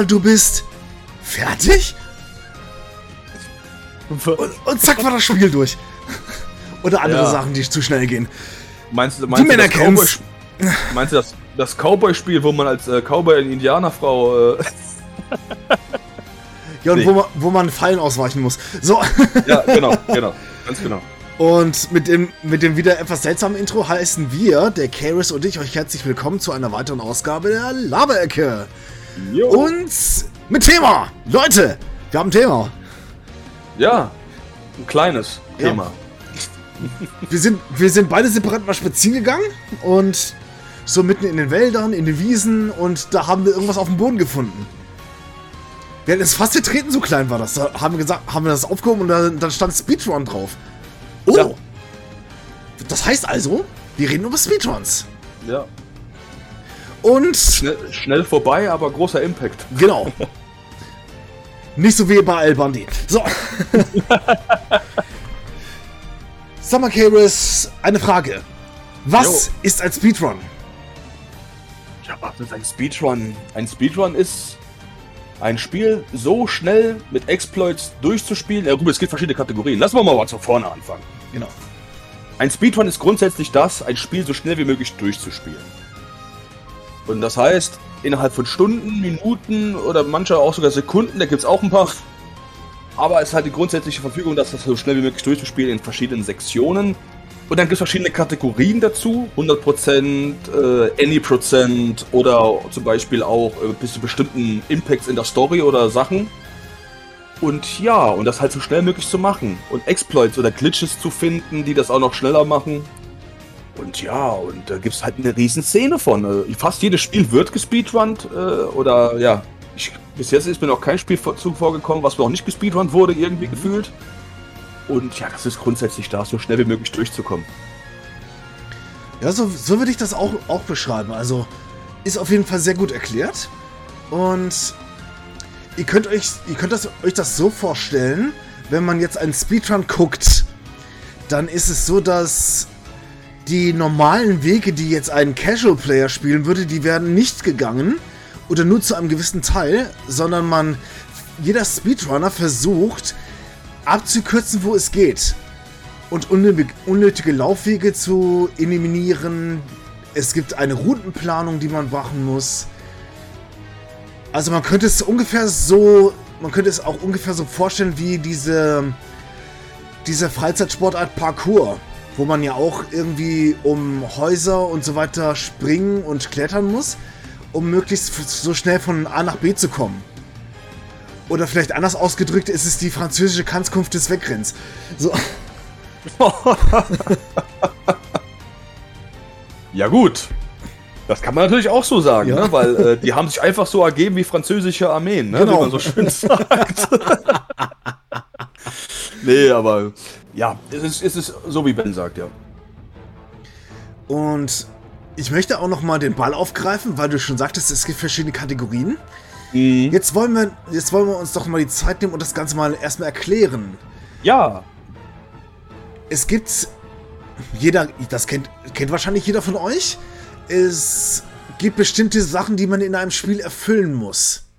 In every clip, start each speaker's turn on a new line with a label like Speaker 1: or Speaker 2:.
Speaker 1: Al, du bist fertig? Und, und zack war das Spiel durch. Oder andere
Speaker 2: Ja.
Speaker 1: Sachen, die zu schnell gehen.
Speaker 2: Meinst, du- meinst,
Speaker 1: Männer
Speaker 2: du das Cowboy,
Speaker 1: kennen's.
Speaker 2: meinst du das, das Cowboy-Spiel, wo man als äh, Cowboy und Indianerfrau. Äh,
Speaker 1: Ja, und
Speaker 2: Nee.
Speaker 1: wo, man, wo man Fallen ausweichen muss. So.
Speaker 2: ja, genau, genau. Ganz genau.
Speaker 1: Und mit dem, mit dem wieder etwas seltsamen Intro heißen wir, der Karis und ich, euch herzlich willkommen zu einer weiteren Ausgabe der Laberecke.
Speaker 2: Jo.
Speaker 1: Und mit Thema. Leute, wir haben ein Thema.
Speaker 2: Ja, ein kleines
Speaker 1: Ja.
Speaker 2: Thema.
Speaker 1: Wir sind, wir sind beide separat mal spazieren gegangen und so mitten in den Wäldern, in den Wiesen und da haben wir irgendwas auf dem Boden gefunden. Wir hätten es fast getreten, so klein war das. Da haben wir gesagt, haben wir das aufgehoben und da, dann stand Speedrun drauf. Oh!
Speaker 2: Ja.
Speaker 1: Das heißt also, wir reden über Speedruns.
Speaker 2: Ja.
Speaker 1: Und
Speaker 2: Schnell, schnell vorbei, aber großer Impact.
Speaker 1: genau. Nicht so wie bei Al Bundy. So. Sag mal, Karis, eine Frage. Was
Speaker 2: Jo.
Speaker 1: ist ein Speedrun?
Speaker 2: Ja, was ist ein Speedrun? Ein Speedrun ist ein Spiel so schnell mit Exploits durchzuspielen. Ja, gut, es gibt verschiedene Kategorien. Lassen wir mal mal von vorne anfangen.
Speaker 1: Genau.
Speaker 2: Ein Speedrun ist grundsätzlich das, ein Spiel so schnell wie möglich durchzuspielen. Und das heißt, innerhalb von Stunden, Minuten oder mancher auch sogar Sekunden, da gibt es auch ein paar. Aber es hat die grundsätzliche Verfügung, dass das so schnell wie möglich durchzuspielen in verschiedenen Sektionen. Und dann gibt es verschiedene Kategorien dazu. 100%, äh, Any Prozent oder zum Beispiel auch äh, bis zu bestimmten Impacts in der Story oder Sachen. Und ja, und das halt so schnell möglich zu machen. Und Exploits oder Glitches zu finden, die das auch noch schneller machen. Und ja, und da gibt es halt eine riesen Szene von. Äh, Fast jedes Spiel wird gespeedrunnt. Äh, oder ja, ich, bis jetzt ist mir noch kein Spiel vor- zuvor gekommen, was noch nicht gespeedrunnt wurde, irgendwie gefühlt. Und ja, das ist grundsätzlich da, so schnell wie möglich durchzukommen.
Speaker 1: Ja, so, so würde ich das auch, auch beschreiben. Also, ist auf jeden Fall sehr gut erklärt. Und ihr könnt euch, ihr könnt das, euch das so vorstellen, wenn man jetzt einen Speedrun guckt, dann ist es so, dass die normalen Wege, die jetzt ein Casual Player spielen würde, die werden nicht gegangen oder nur zu einem gewissen Teil, sondern man, jeder Speedrunner versucht abzukürzen, wo es geht und unnötige, Laufwege zu eliminieren. Es gibt eine Routenplanung, die man machen muss. Also man könnte es ungefähr so, man könnte es auch ungefähr so vorstellen wie diese, diese Freizeitsportart Parkour, wo man ja auch irgendwie um Häuser und so weiter springen und klettern muss, um möglichst so schnell von A nach B zu kommen. Oder vielleicht anders ausgedrückt, ist es die französische Kanzkunft des Wegrenns. So.
Speaker 2: Ja gut. Das kann man natürlich auch so sagen,
Speaker 1: Ja.
Speaker 2: ne? weil äh, die haben sich einfach so ergeben wie französische Armeen, ne?
Speaker 1: Genau.
Speaker 2: wie man so schön sagt. nee, aber ja, es ist, es ist so wie Ben sagt, ja.
Speaker 1: Und ich möchte auch noch mal den Ball aufgreifen, weil du schon sagtest, es gibt verschiedene Kategorien.
Speaker 2: Mhm.
Speaker 1: Jetzt wollen wir, jetzt wollen wir uns doch mal die Zeit nehmen und das Ganze mal erstmal erklären.
Speaker 2: Ja,
Speaker 1: Es gibt jeder, das kennt, kennt wahrscheinlich jeder von euch. Es gibt bestimmte Sachen, die man in einem Spiel erfüllen muss.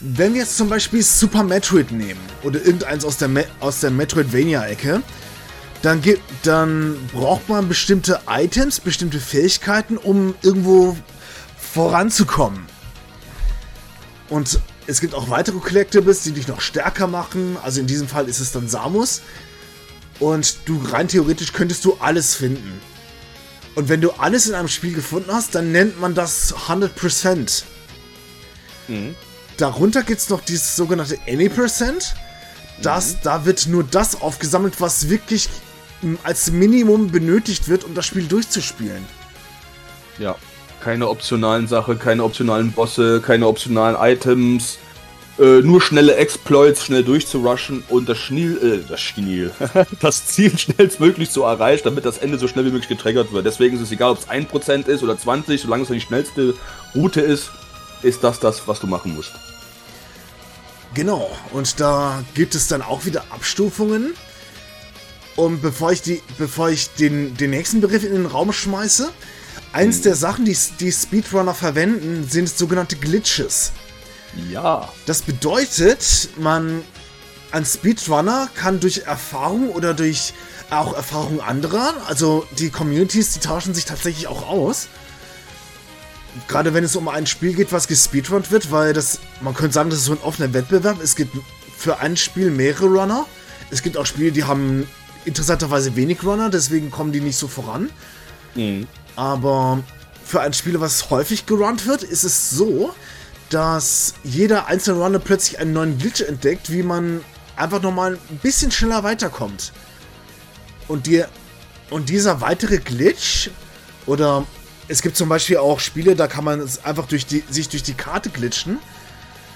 Speaker 1: Wenn wir jetzt zum Beispiel Super Metroid nehmen oder irgendeins aus der, Me aus der Metroidvania-Ecke, dann, dann braucht man bestimmte Items, bestimmte Fähigkeiten, um irgendwo voranzukommen. Und es gibt auch weitere Collectibles, die dich noch stärker machen. Also in diesem Fall ist es dann Samus. Und du rein theoretisch könntest du alles finden. Und wenn du alles in einem Spiel gefunden hast, dann nennt man das 100%.
Speaker 2: Mhm.
Speaker 1: Darunter gibt es noch dieses sogenannte Any Percent. Das, Da wird nur das aufgesammelt, was wirklich m, als Minimum benötigt wird, um das Spiel durchzuspielen.
Speaker 2: ja. Keine optionalen Sachen, keine optionalen Bosse, keine optionalen Items. Äh, nur schnelle Exploits, schnell durchzurushen und das Schniel, äh, das Schniel, das Ziel schnellstmöglich zu erreichen, damit das Ende so schnell wie möglich getriggert wird. Deswegen ist es egal, ob es 1% ist oder 20, solange es die schnellste Route ist, ist das das, was du machen musst.
Speaker 1: Genau, und da gibt es dann auch wieder Abstufungen. Und bevor ich, die, bevor ich den, den nächsten Begriff in den Raum schmeiße, Eins der Sachen, die, die Speedrunner verwenden, sind sogenannte Glitches.
Speaker 2: Ja.
Speaker 1: Das bedeutet, man, ein Speedrunner kann durch Erfahrung oder durch auch Erfahrung anderer, also die Communities, die tauschen sich tatsächlich auch aus. Gerade wenn es um ein Spiel geht, was gespeedrunnt wird, weil das, man könnte sagen, das ist so ein offener Wettbewerb. Es gibt für ein Spiel mehrere Runner. Es gibt auch Spiele, die haben interessanterweise wenig Runner, deswegen kommen die nicht so voran.
Speaker 2: Mhm.
Speaker 1: Aber für ein Spiel, was häufig gerunnt wird, ist es so, dass jeder einzelne Runner plötzlich einen neuen Glitch entdeckt, wie man einfach nochmal ein bisschen schneller weiterkommt. Und, die, und dieser weitere Glitch, oder es gibt zum Beispiel auch Spiele, da kann man einfach durch die, sich durch die Karte glitschen.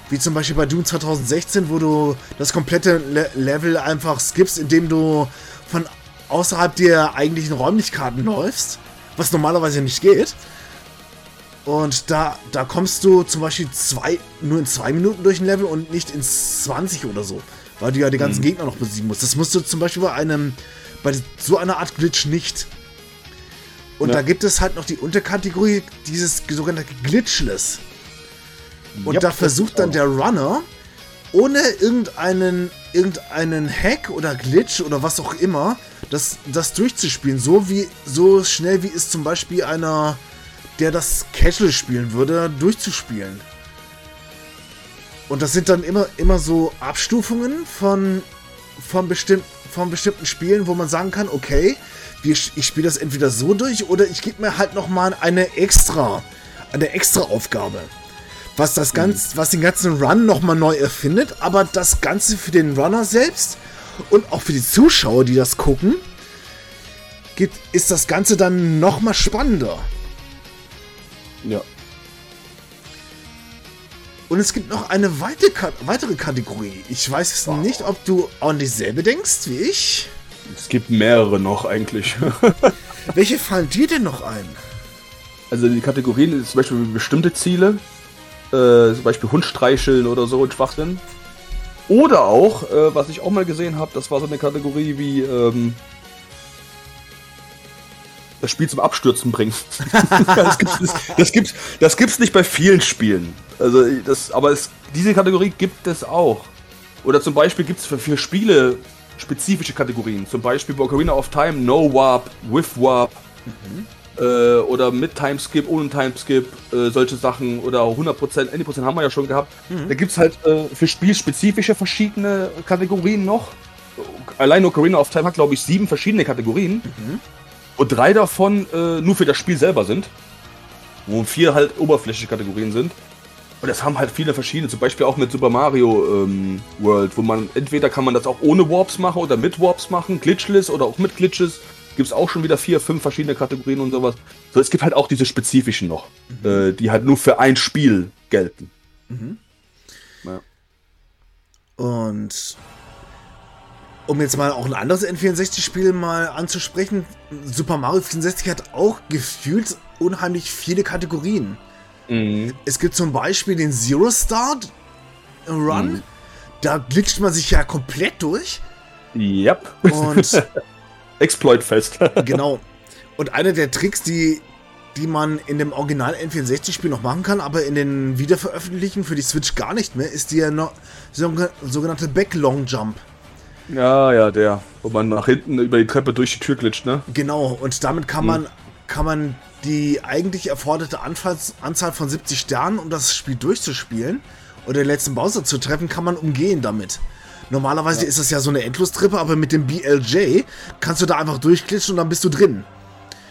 Speaker 1: Wie zum Beispiel bei Doom 2016, wo du das komplette Le Level einfach skippst, indem du von außerhalb der eigentlichen Räumlichkeiten läufst, was normalerweise nicht geht. Und da, da kommst du zum Beispiel zwei, nur in zwei Minuten durch ein Level und nicht in 20 oder so, weil du ja die ganzen mhm. Gegner noch besiegen musst. Das musst du zum Beispiel bei einem, bei so einer Art Glitch nicht. Und ja. da gibt es halt noch die Unterkategorie, dieses sogenannte Glitchless. Und yep, da versucht dann der Runner, ohne irgendeinen, irgendeinen Hack oder Glitch oder was auch immer, das, das durchzuspielen. So wie, so schnell wie es zum Beispiel einer, der das Casual spielen würde, durchzuspielen. Und das sind dann immer, immer so Abstufungen von, von, bestimm, von bestimmten Spielen, wo man sagen kann, okay, ich spiele das entweder so durch oder ich gebe mir halt nochmal eine extra, eine extra Aufgabe was das ganz, was den ganzen Run nochmal neu erfindet, aber das Ganze für den Runner selbst und auch für die Zuschauer, die das gucken, geht, ist das Ganze dann nochmal spannender.
Speaker 2: Ja.
Speaker 1: Und es gibt noch eine weitere, weitere Kategorie. Ich weiß jetzt wow. nicht, ob du an dieselbe denkst wie ich.
Speaker 2: Es gibt mehrere noch eigentlich.
Speaker 1: Welche fallen dir denn noch ein?
Speaker 2: Also die Kategorien sind zum Beispiel bestimmte Ziele, äh, zum Beispiel Hund streicheln oder so ein Schwachsinn. Oder auch, äh, was ich auch mal gesehen habe, das war so eine Kategorie wie ähm, das Spiel zum Abstürzen bringen. das, gibt's, das, das, gibt's, das gibt's nicht bei vielen Spielen. Also das, aber es, diese Kategorie gibt es auch. Oder zum Beispiel gibt es für, für Spiele spezifische Kategorien. Zum Beispiel bei Ocarina of Time No Warp, With Warp. Mhm äh, oder mit Timeskip, ohne Timeskip, äh, solche Sachen oder 100%, 90% haben wir ja schon gehabt. Mhm. Da gibt es halt äh, für spielspezifische verschiedene Kategorien noch. Allein Ocarina of Time hat, glaube ich, sieben verschiedene Kategorien. Mhm. Und drei davon äh, nur für das Spiel selber sind. Wo vier halt oberflächliche Kategorien sind. Und das haben halt viele verschiedene, zum Beispiel auch mit Super Mario ähm, World, wo man entweder kann man das auch ohne Warps machen oder mit Warps machen, glitchless oder auch mit Glitches gibt es auch schon wieder vier, fünf verschiedene Kategorien und sowas. So, es gibt halt auch diese spezifischen noch, mhm. äh, die halt nur für ein Spiel gelten. Mhm.
Speaker 1: Ja. Und um jetzt mal auch ein anderes N64-Spiel mal anzusprechen, Super Mario 64 hat auch gefühlt unheimlich viele Kategorien. Mhm. Es gibt zum Beispiel den Zero Start Run. Mhm. Da glitscht man sich ja komplett durch.
Speaker 2: Yep.
Speaker 1: Und
Speaker 2: Exploit-Fest.
Speaker 1: genau. Und einer der Tricks, die, die man in dem Original N64-Spiel noch machen kann, aber in den Wiederveröffentlichungen für die Switch gar nicht mehr, ist der no sogenannte Back-Long Jump.
Speaker 2: Ja, ja, der, wo man nach hinten über die Treppe durch die Tür glitscht, ne?
Speaker 1: Genau, und damit kann man, hm. kann man die eigentlich erforderte Anzahl von 70 Sternen, um das Spiel durchzuspielen oder den letzten Bowser zu treffen, kann man umgehen damit. Normalerweise ja. ist das ja so eine Endlostrippe, aber mit dem BLJ kannst du da einfach durchklitschen und dann bist du drin.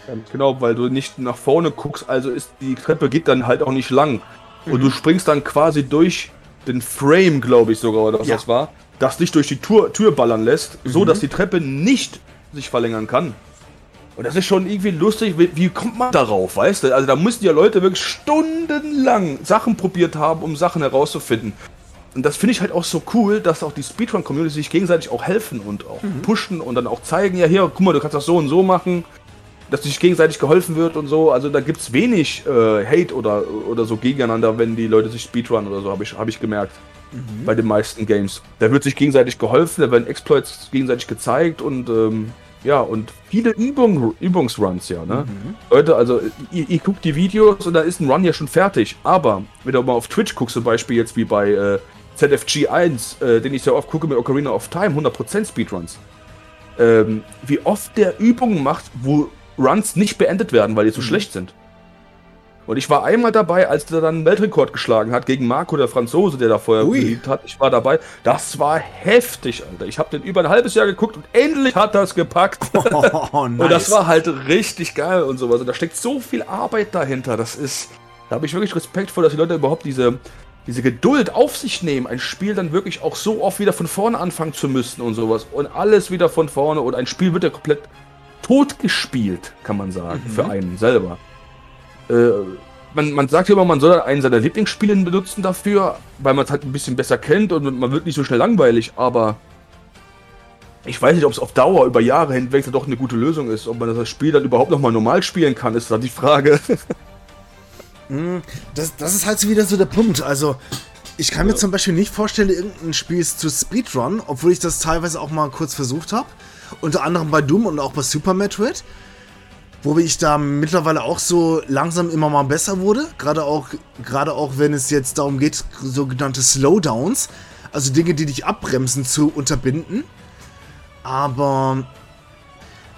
Speaker 2: Ganz genau, weil du nicht nach vorne guckst, also ist die Treppe geht dann halt auch nicht lang. Mhm. Und du springst dann quasi durch den Frame, glaube ich sogar, oder was ja. das war, das dich durch die Tür, Tür ballern lässt, mhm. so dass die Treppe nicht sich verlängern kann. Und das ist schon irgendwie lustig, wie, wie, kommt man darauf, weißt du? Also da müssen ja Leute wirklich stundenlang Sachen probiert haben, um Sachen herauszufinden und das finde ich halt auch so cool, dass auch die Speedrun-Community sich gegenseitig auch helfen und auch mhm. pushen und dann auch zeigen, ja hier, guck mal, du kannst das so und so machen, dass sich gegenseitig geholfen wird und so. Also da gibt es wenig äh, Hate oder, oder so gegeneinander, wenn die Leute sich Speedrun oder so, habe ich, hab ich gemerkt. Mhm. Bei den meisten Games. Da wird sich gegenseitig geholfen, da werden Exploits gegenseitig gezeigt und ähm, Ja, und viele Übung, Übungsruns, ja, ne? Mhm. Leute, also ihr, ihr, guckt die Videos und da ist ein Run ja schon fertig. Aber wenn du mal auf Twitch guckst, zum Beispiel jetzt wie bei äh, ZFG 1, äh, den ich sehr oft gucke mit Ocarina of Time, 100% Speedruns. Ähm, wie oft der Übungen macht, wo Runs nicht beendet werden, weil die zu mhm. schlecht sind. Und ich war einmal dabei, als der dann einen Weltrekord geschlagen hat gegen Marco, der Franzose, der da vorher geliebt hat. Ich war dabei. Das war heftig, Alter. Ich habe den über ein halbes Jahr geguckt und endlich hat das gepackt. Oh, nice. Und das war halt richtig geil und sowas. Und da steckt so viel Arbeit dahinter. Das ist. Da habe ich wirklich Respekt vor, dass die Leute überhaupt diese, diese Geduld auf sich nehmen, ein Spiel dann wirklich auch so oft wieder von vorne anfangen zu müssen und sowas. Und alles wieder von vorne. Und ein Spiel wird ja komplett totgespielt, kann man sagen, mhm. für einen selber. Äh, man, man sagt ja immer, man soll einen seiner Lieblingsspiele benutzen dafür, weil man es halt ein bisschen besser kennt und man wird nicht so schnell langweilig, aber ich weiß nicht, ob es auf Dauer über Jahre hinweg doch eine gute Lösung ist. Ob man das Spiel dann überhaupt nochmal normal spielen kann, ist da die Frage.
Speaker 1: Hm, das, das ist halt so wieder so der Punkt. Also, ich kann ja. mir zum Beispiel nicht vorstellen, irgendein Spiel zu Speedrun, obwohl ich das teilweise auch mal kurz versucht habe. Unter anderem bei Doom und auch bei Super Metroid. Wo ich da mittlerweile auch so langsam immer mal besser wurde. Gerade auch, gerade auch wenn es jetzt darum geht, sogenannte Slowdowns. Also Dinge, die dich abbremsen, zu unterbinden. Aber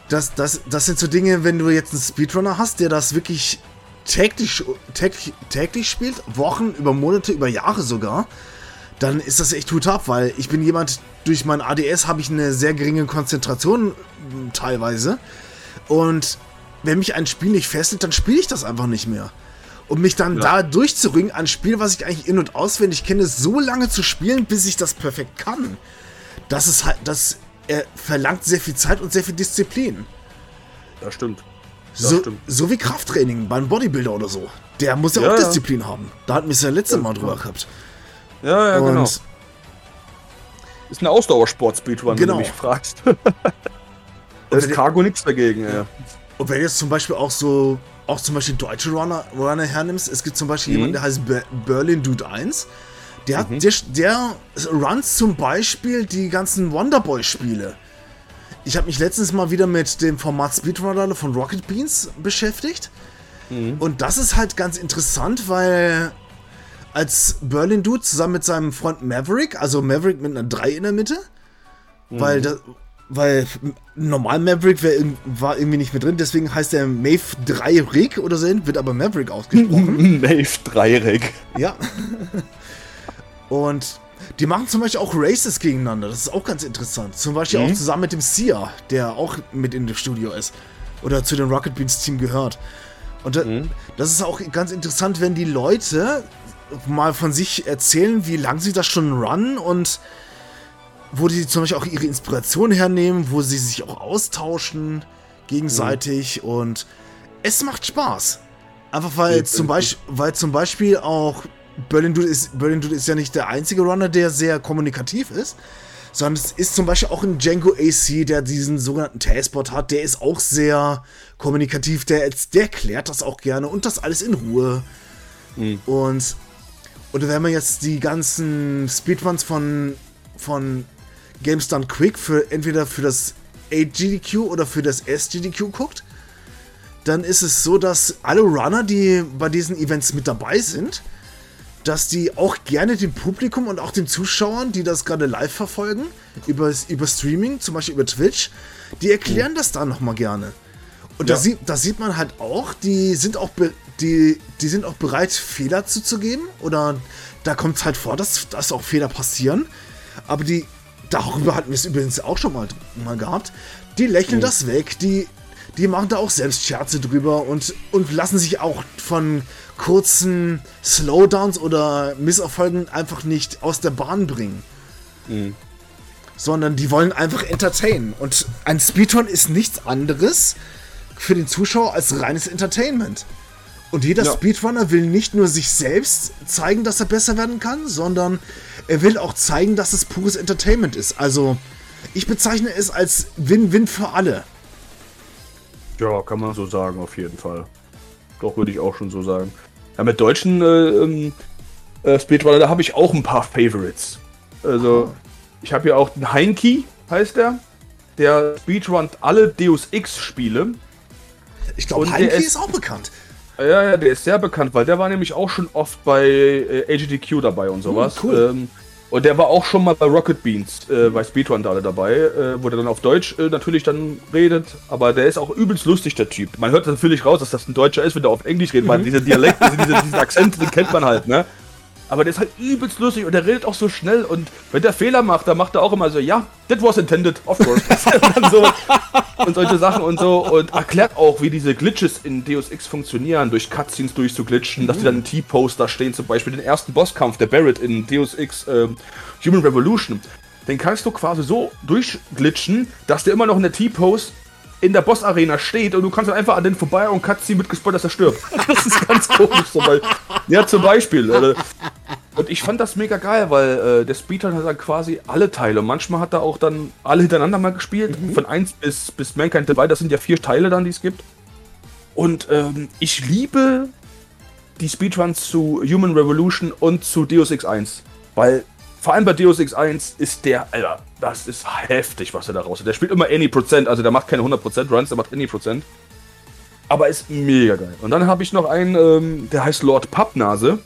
Speaker 1: das, das, das sind so Dinge, wenn du jetzt einen Speedrunner hast, der das wirklich täglich, täglich, täglich spielt, Wochen, über Monate, über Jahre sogar, dann ist das echt gut ab, weil ich bin jemand, durch mein ADS habe ich eine sehr geringe Konzentration teilweise. Und wenn mich ein Spiel nicht fesselt, dann spiele ich das einfach nicht mehr. Und mich dann ja. da durchzuringen, ein Spiel, was ich eigentlich in- und auswendig kenne, so lange zu spielen, bis ich das perfekt kann. Das ist halt, das er verlangt sehr viel Zeit und sehr viel Disziplin.
Speaker 2: Das stimmt.
Speaker 1: Das so, stimmt. so wie Krafttraining beim Bodybuilder oder so. Der muss ja, ja auch ja. Disziplin haben. Da hatten wir es ja letzte Mal drüber gehabt.
Speaker 2: Ja, ja, und genau. Ist ein Ausdauersport-Speedrun,
Speaker 1: genau. wenn
Speaker 2: du mich fragst. da ist Cargo nichts dagegen, ja.
Speaker 1: Und wenn du jetzt zum Beispiel auch so, auch zum Beispiel deutsche Runner, Runner hernimmst, es gibt zum Beispiel mhm. jemanden, der heißt Ber Berlin Dude 1. Der, hat, mhm. der, der runs zum Beispiel die ganzen Wonderboy-Spiele. Ich habe mich letztens mal wieder mit dem Format Speedrunner von Rocket Beans beschäftigt. Mhm. Und das ist halt ganz interessant, weil als Berlin Dude zusammen mit seinem Freund Maverick, also Maverick mit einer 3 in der Mitte, mhm. weil, das, weil normal Maverick wär, war irgendwie nicht mehr drin, deswegen heißt er Mave 3 Rig oder so, wird aber Maverick ausgesprochen.
Speaker 2: Mave 3 Rig.
Speaker 1: Ja. Und die machen zum Beispiel auch Races gegeneinander, das ist auch ganz interessant. Zum Beispiel mhm. auch zusammen mit dem Sia, der auch mit in dem Studio ist. Oder zu dem Rocket Beans Team gehört. Und da, mhm. das ist auch ganz interessant, wenn die Leute mal von sich erzählen, wie lange sie das schon runnen und wo die zum Beispiel auch ihre Inspiration hernehmen, wo sie sich auch austauschen gegenseitig mhm. und es macht Spaß. Einfach weil zum, Beispiel, weil zum Beispiel auch Berlin Dude, ist, Berlin Dude ist ja nicht der einzige Runner, der sehr kommunikativ ist, sondern es ist zum Beispiel auch ein Django AC, der diesen sogenannten Tailspot hat, der ist auch sehr kommunikativ, der, der klärt das auch gerne und das alles in Ruhe. Mhm. Und oder wenn man jetzt die ganzen Speedruns von, von Games Done Quick für entweder für das 8GDQ oder für das SGDQ guckt, dann ist es so, dass alle Runner, die bei diesen Events mit dabei sind, dass die auch gerne dem Publikum und auch den Zuschauern, die das gerade live verfolgen, über, über Streaming, zum Beispiel über Twitch, die erklären das dann nochmal gerne. Und ja. da, sieht, da sieht man halt auch, die sind auch, die, die sind auch bereit, Fehler zuzugeben. Oder da kommt es halt vor, dass, dass auch Fehler passieren. Aber die darüber hatten wir es übrigens auch schon mal, mal gehabt, die lächeln mhm. das weg, die, die machen da auch selbst Scherze drüber und, und lassen sich auch von kurzen Slowdowns oder Misserfolgen einfach nicht aus der Bahn bringen. Mhm. Sondern die wollen einfach entertainen. Und ein Speedrun ist nichts anderes für den Zuschauer als reines Entertainment. Und jeder ja. Speedrunner will nicht nur sich selbst zeigen, dass er besser werden kann, sondern er will auch zeigen, dass es pures Entertainment ist. Also, ich bezeichne es als Win-Win für alle.
Speaker 2: Ja, kann man so sagen, auf jeden Fall. Doch, würde ich auch schon so sagen. Ja, mit deutschen äh, ähm, äh, Speedrunner, da habe ich auch ein paar Favorites. Also, oh. ich habe ja auch den Heinki, heißt der. der speedrunnt alle Deus Ex-Spiele.
Speaker 1: Ich glaube,
Speaker 2: der ist-
Speaker 1: ist auch bekannt.
Speaker 2: Ja, ja, der ist sehr bekannt, weil der war nämlich auch schon oft bei äh, AGDQ dabei und sowas.
Speaker 1: Hm, cool.
Speaker 2: Ähm, und der war auch schon mal bei Rocket Beans, äh, bei Speedrun da alle dabei, äh, wo der dann auf Deutsch äh, natürlich dann redet. Aber der ist auch übelst lustig, der Typ. Man hört natürlich raus, dass das ein Deutscher ist, wenn der auf Englisch redet, weil dieser Dialekt, also diese, diesen Akzent, den kennt man halt, ne? Aber der ist halt übelst lustig und der redet auch so schnell und wenn der Fehler macht, dann macht er auch immer so, ja, that was intended, of course. und, so, und solche Sachen und so und erklärt auch, wie diese Glitches in Deus Ex funktionieren, durch Cutscenes durchzuglitschen, dass die dann in T-Poster stehen, zum Beispiel den ersten Bosskampf, der Barrett in Deus Ex ähm, Human Revolution. Den kannst du quasi so durchglitschen, dass der immer noch in der T-Pose in der Boss-Arena steht und du kannst dann einfach an den vorbei und Cutscene mit gespoilert, dass er stirbt. Das ist ganz komisch. So, weil, ja, zum Beispiel. Oder, und ich fand das mega geil, weil äh, der Speedrun hat dann quasi alle Teile. Manchmal hat er auch dann alle hintereinander mal gespielt. Von 1 bis, bis Mankind Divide. Das sind ja vier Teile dann, die es gibt. Und ähm, ich liebe die Speedruns zu Human Revolution und zu Deus Ex 1. Weil vor allem bei Deus Ex 1 ist der, Alter, das ist heftig, was er da raus hat. Der spielt immer any Prozent, also der macht keine 100% Runs, der macht any Prozent. Aber ist mega geil. Und dann habe ich noch einen, ähm, der heißt Lord Pappnase.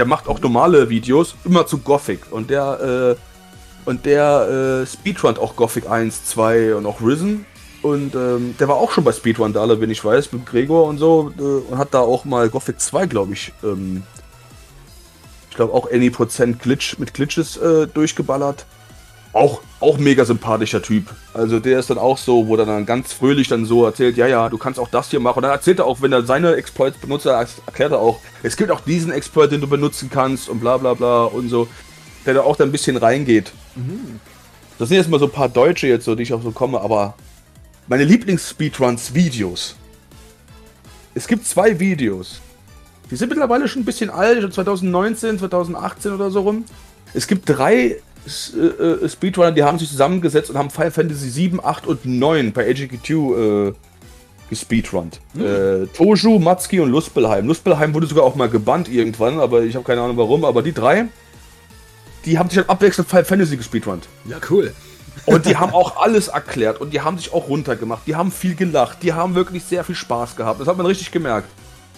Speaker 2: Der macht auch normale Videos, immer zu Gothic. Und der, äh, und der äh, Speedrun auch Gothic 1, 2 und auch Risen. Und ähm, der war auch schon bei Speedrun da, wenn ich weiß, mit Gregor und so. Äh, und hat da auch mal Gothic 2, glaube ich, ähm, ich glaube auch any Prozent Glitch mit Glitches äh, durchgeballert. Auch, auch mega sympathischer Typ. Also der ist dann auch so, wo er dann ganz fröhlich dann so erzählt, ja, ja, du kannst auch das hier machen. Und dann erzählt er auch, wenn er seine Exploits benutzt, er erklärt er auch, es gibt auch diesen Exploit, den du benutzen kannst und bla bla bla und so. Der da auch da ein bisschen reingeht. Das sind jetzt mal so ein paar Deutsche jetzt, so, die ich auch so komme, aber meine Lieblings-Speedruns-Videos. Es gibt zwei Videos. Die sind mittlerweile schon ein bisschen alt, schon 2019, 2018 oder so rum. Es gibt drei äh, äh, Speedrunner, die haben sich zusammengesetzt und haben Final Fantasy 7, 8 und 9 bei AGQ äh, gespeedrunnt. Äh, Toju, Matsuki und Lustbelheim. Lustbelheim wurde sogar auch mal gebannt irgendwann, aber ich habe keine Ahnung warum. Aber die drei, die haben sich dann abwechselnd Final Fantasy gespeedrunnt.
Speaker 1: Ja, cool.
Speaker 2: Und die haben auch alles erklärt und die haben sich auch runtergemacht. Die haben viel gelacht. Die haben wirklich sehr viel Spaß gehabt. Das hat man richtig gemerkt.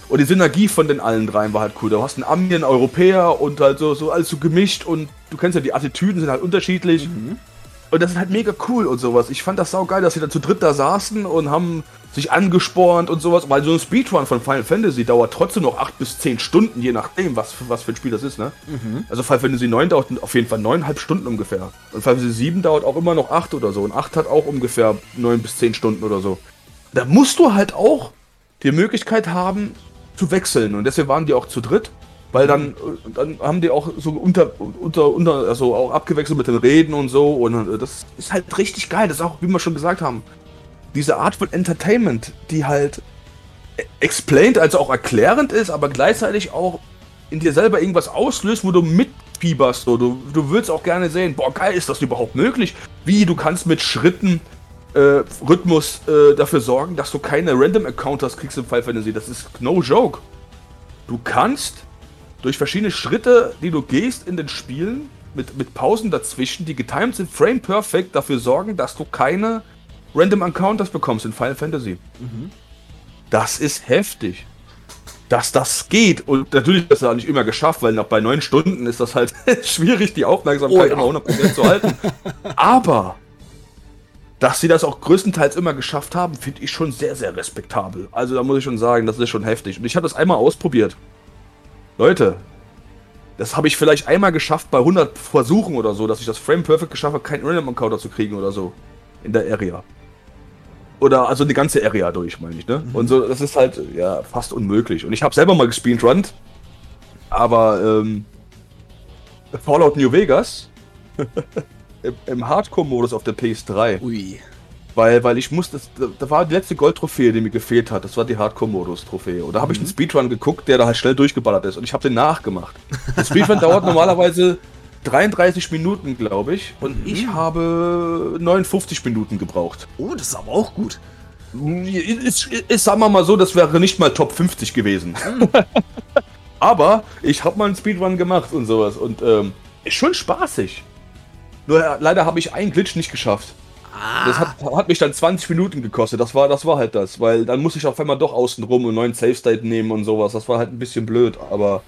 Speaker 2: Und die Synergie von den allen dreien war halt cool. Du hast einen Ami, einen Europäer und halt so, so alles so gemischt und du kennst ja, die Attitüden sind halt unterschiedlich. Und das ist halt mega cool und sowas. Ich fand das sau geil, dass sie dann zu dritt da saßen und haben sich angespornt und sowas. Weil so ein Speedrun von Final Fantasy dauert trotzdem noch 8 bis 10 Stunden, je nachdem, was, für- was für ein Spiel das ist, ne? Also Final Fantasy 9 dauert auf jeden Fall 9,5 Stunden ungefähr. Und Final Fantasy 7 dauert auch immer noch 8 oder so. Und 8 hat auch ungefähr 9 bis 10 Stunden oder so. Da musst du halt auch die Möglichkeit haben, zu wechseln. Und deswegen waren die auch zu dritt. Weil dann, dann haben die auch so unter, unter, unter, also auch abgewechselt mit den Reden und so. Und äh, das ist halt richtig geil. Das ist auch, wie wir schon gesagt haben, diese Art von Entertainment, die halt explained, also auch erklärend ist, aber gleichzeitig auch in dir selber irgendwas auslöst, wo du mitfieberst. So. Du, du willst auch gerne sehen, boah, geil, ist das überhaupt möglich? Wie, du kannst mit Schritten, äh, Rhythmus äh, dafür sorgen, dass du keine Random Encounters kriegst im Final Fantasy. Das ist no joke. Du kannst durch verschiedene Schritte, die du gehst in den Spielen, mit, mit Pausen dazwischen, die getimed sind, frame perfect, dafür sorgen, dass du keine Random Encounters bekommst in Final Fantasy. Das ist heftig. Dass das geht. Und natürlich ist das ja nicht immer geschafft, weil noch bei neun Stunden ist das halt schwierig, die Aufmerksamkeit
Speaker 1: Oh ja.
Speaker 2: immer 100% zu halten. Aber, dass sie das auch größtenteils immer geschafft haben, finde ich schon sehr, sehr respektabel. Also da muss ich schon sagen, das ist schon heftig. Und ich habe das einmal ausprobiert. Leute, das habe ich vielleicht einmal geschafft bei 100 Versuchen oder so, dass ich das Frame Perfect geschafft habe, keinen Random Encounter zu kriegen oder so. In der Area. Oder also die ganze Area durch, meine ich, ne? Und so, das ist halt ja fast unmöglich. Und ich habe selber mal gespeedrunnt, aber ähm, Fallout New Vegas im, Hardcore-Modus auf der PS3.
Speaker 1: Ui.
Speaker 2: Weil, weil ich musste, da, war die letzte Goldtrophäe, die mir gefehlt hat. Das war die Hardcore-Modus-Trophäe. Und da habe ich einen Speedrun geguckt, der da halt schnell durchgeballert ist. Und ich habe den nachgemacht. Der Speedrun dauert normalerweise 33 Minuten, glaube ich. Und ich habe 59 Minuten gebraucht.
Speaker 1: Oh, das ist aber auch gut.
Speaker 2: Ist, ist, sagen wir mal so, das wäre nicht mal Top 50 gewesen. Aber ich habe mal einen Speedrun gemacht und sowas. Und ähm, ist schon spaßig. Nur äh, leider habe ich einen Glitch nicht geschafft. Das hat, hat, mich dann 20 Minuten gekostet. Das war, das war halt das. Weil dann muss ich auf einmal doch außen rum einen neuen Safe State nehmen und sowas. Das war halt ein bisschen blöd. Aber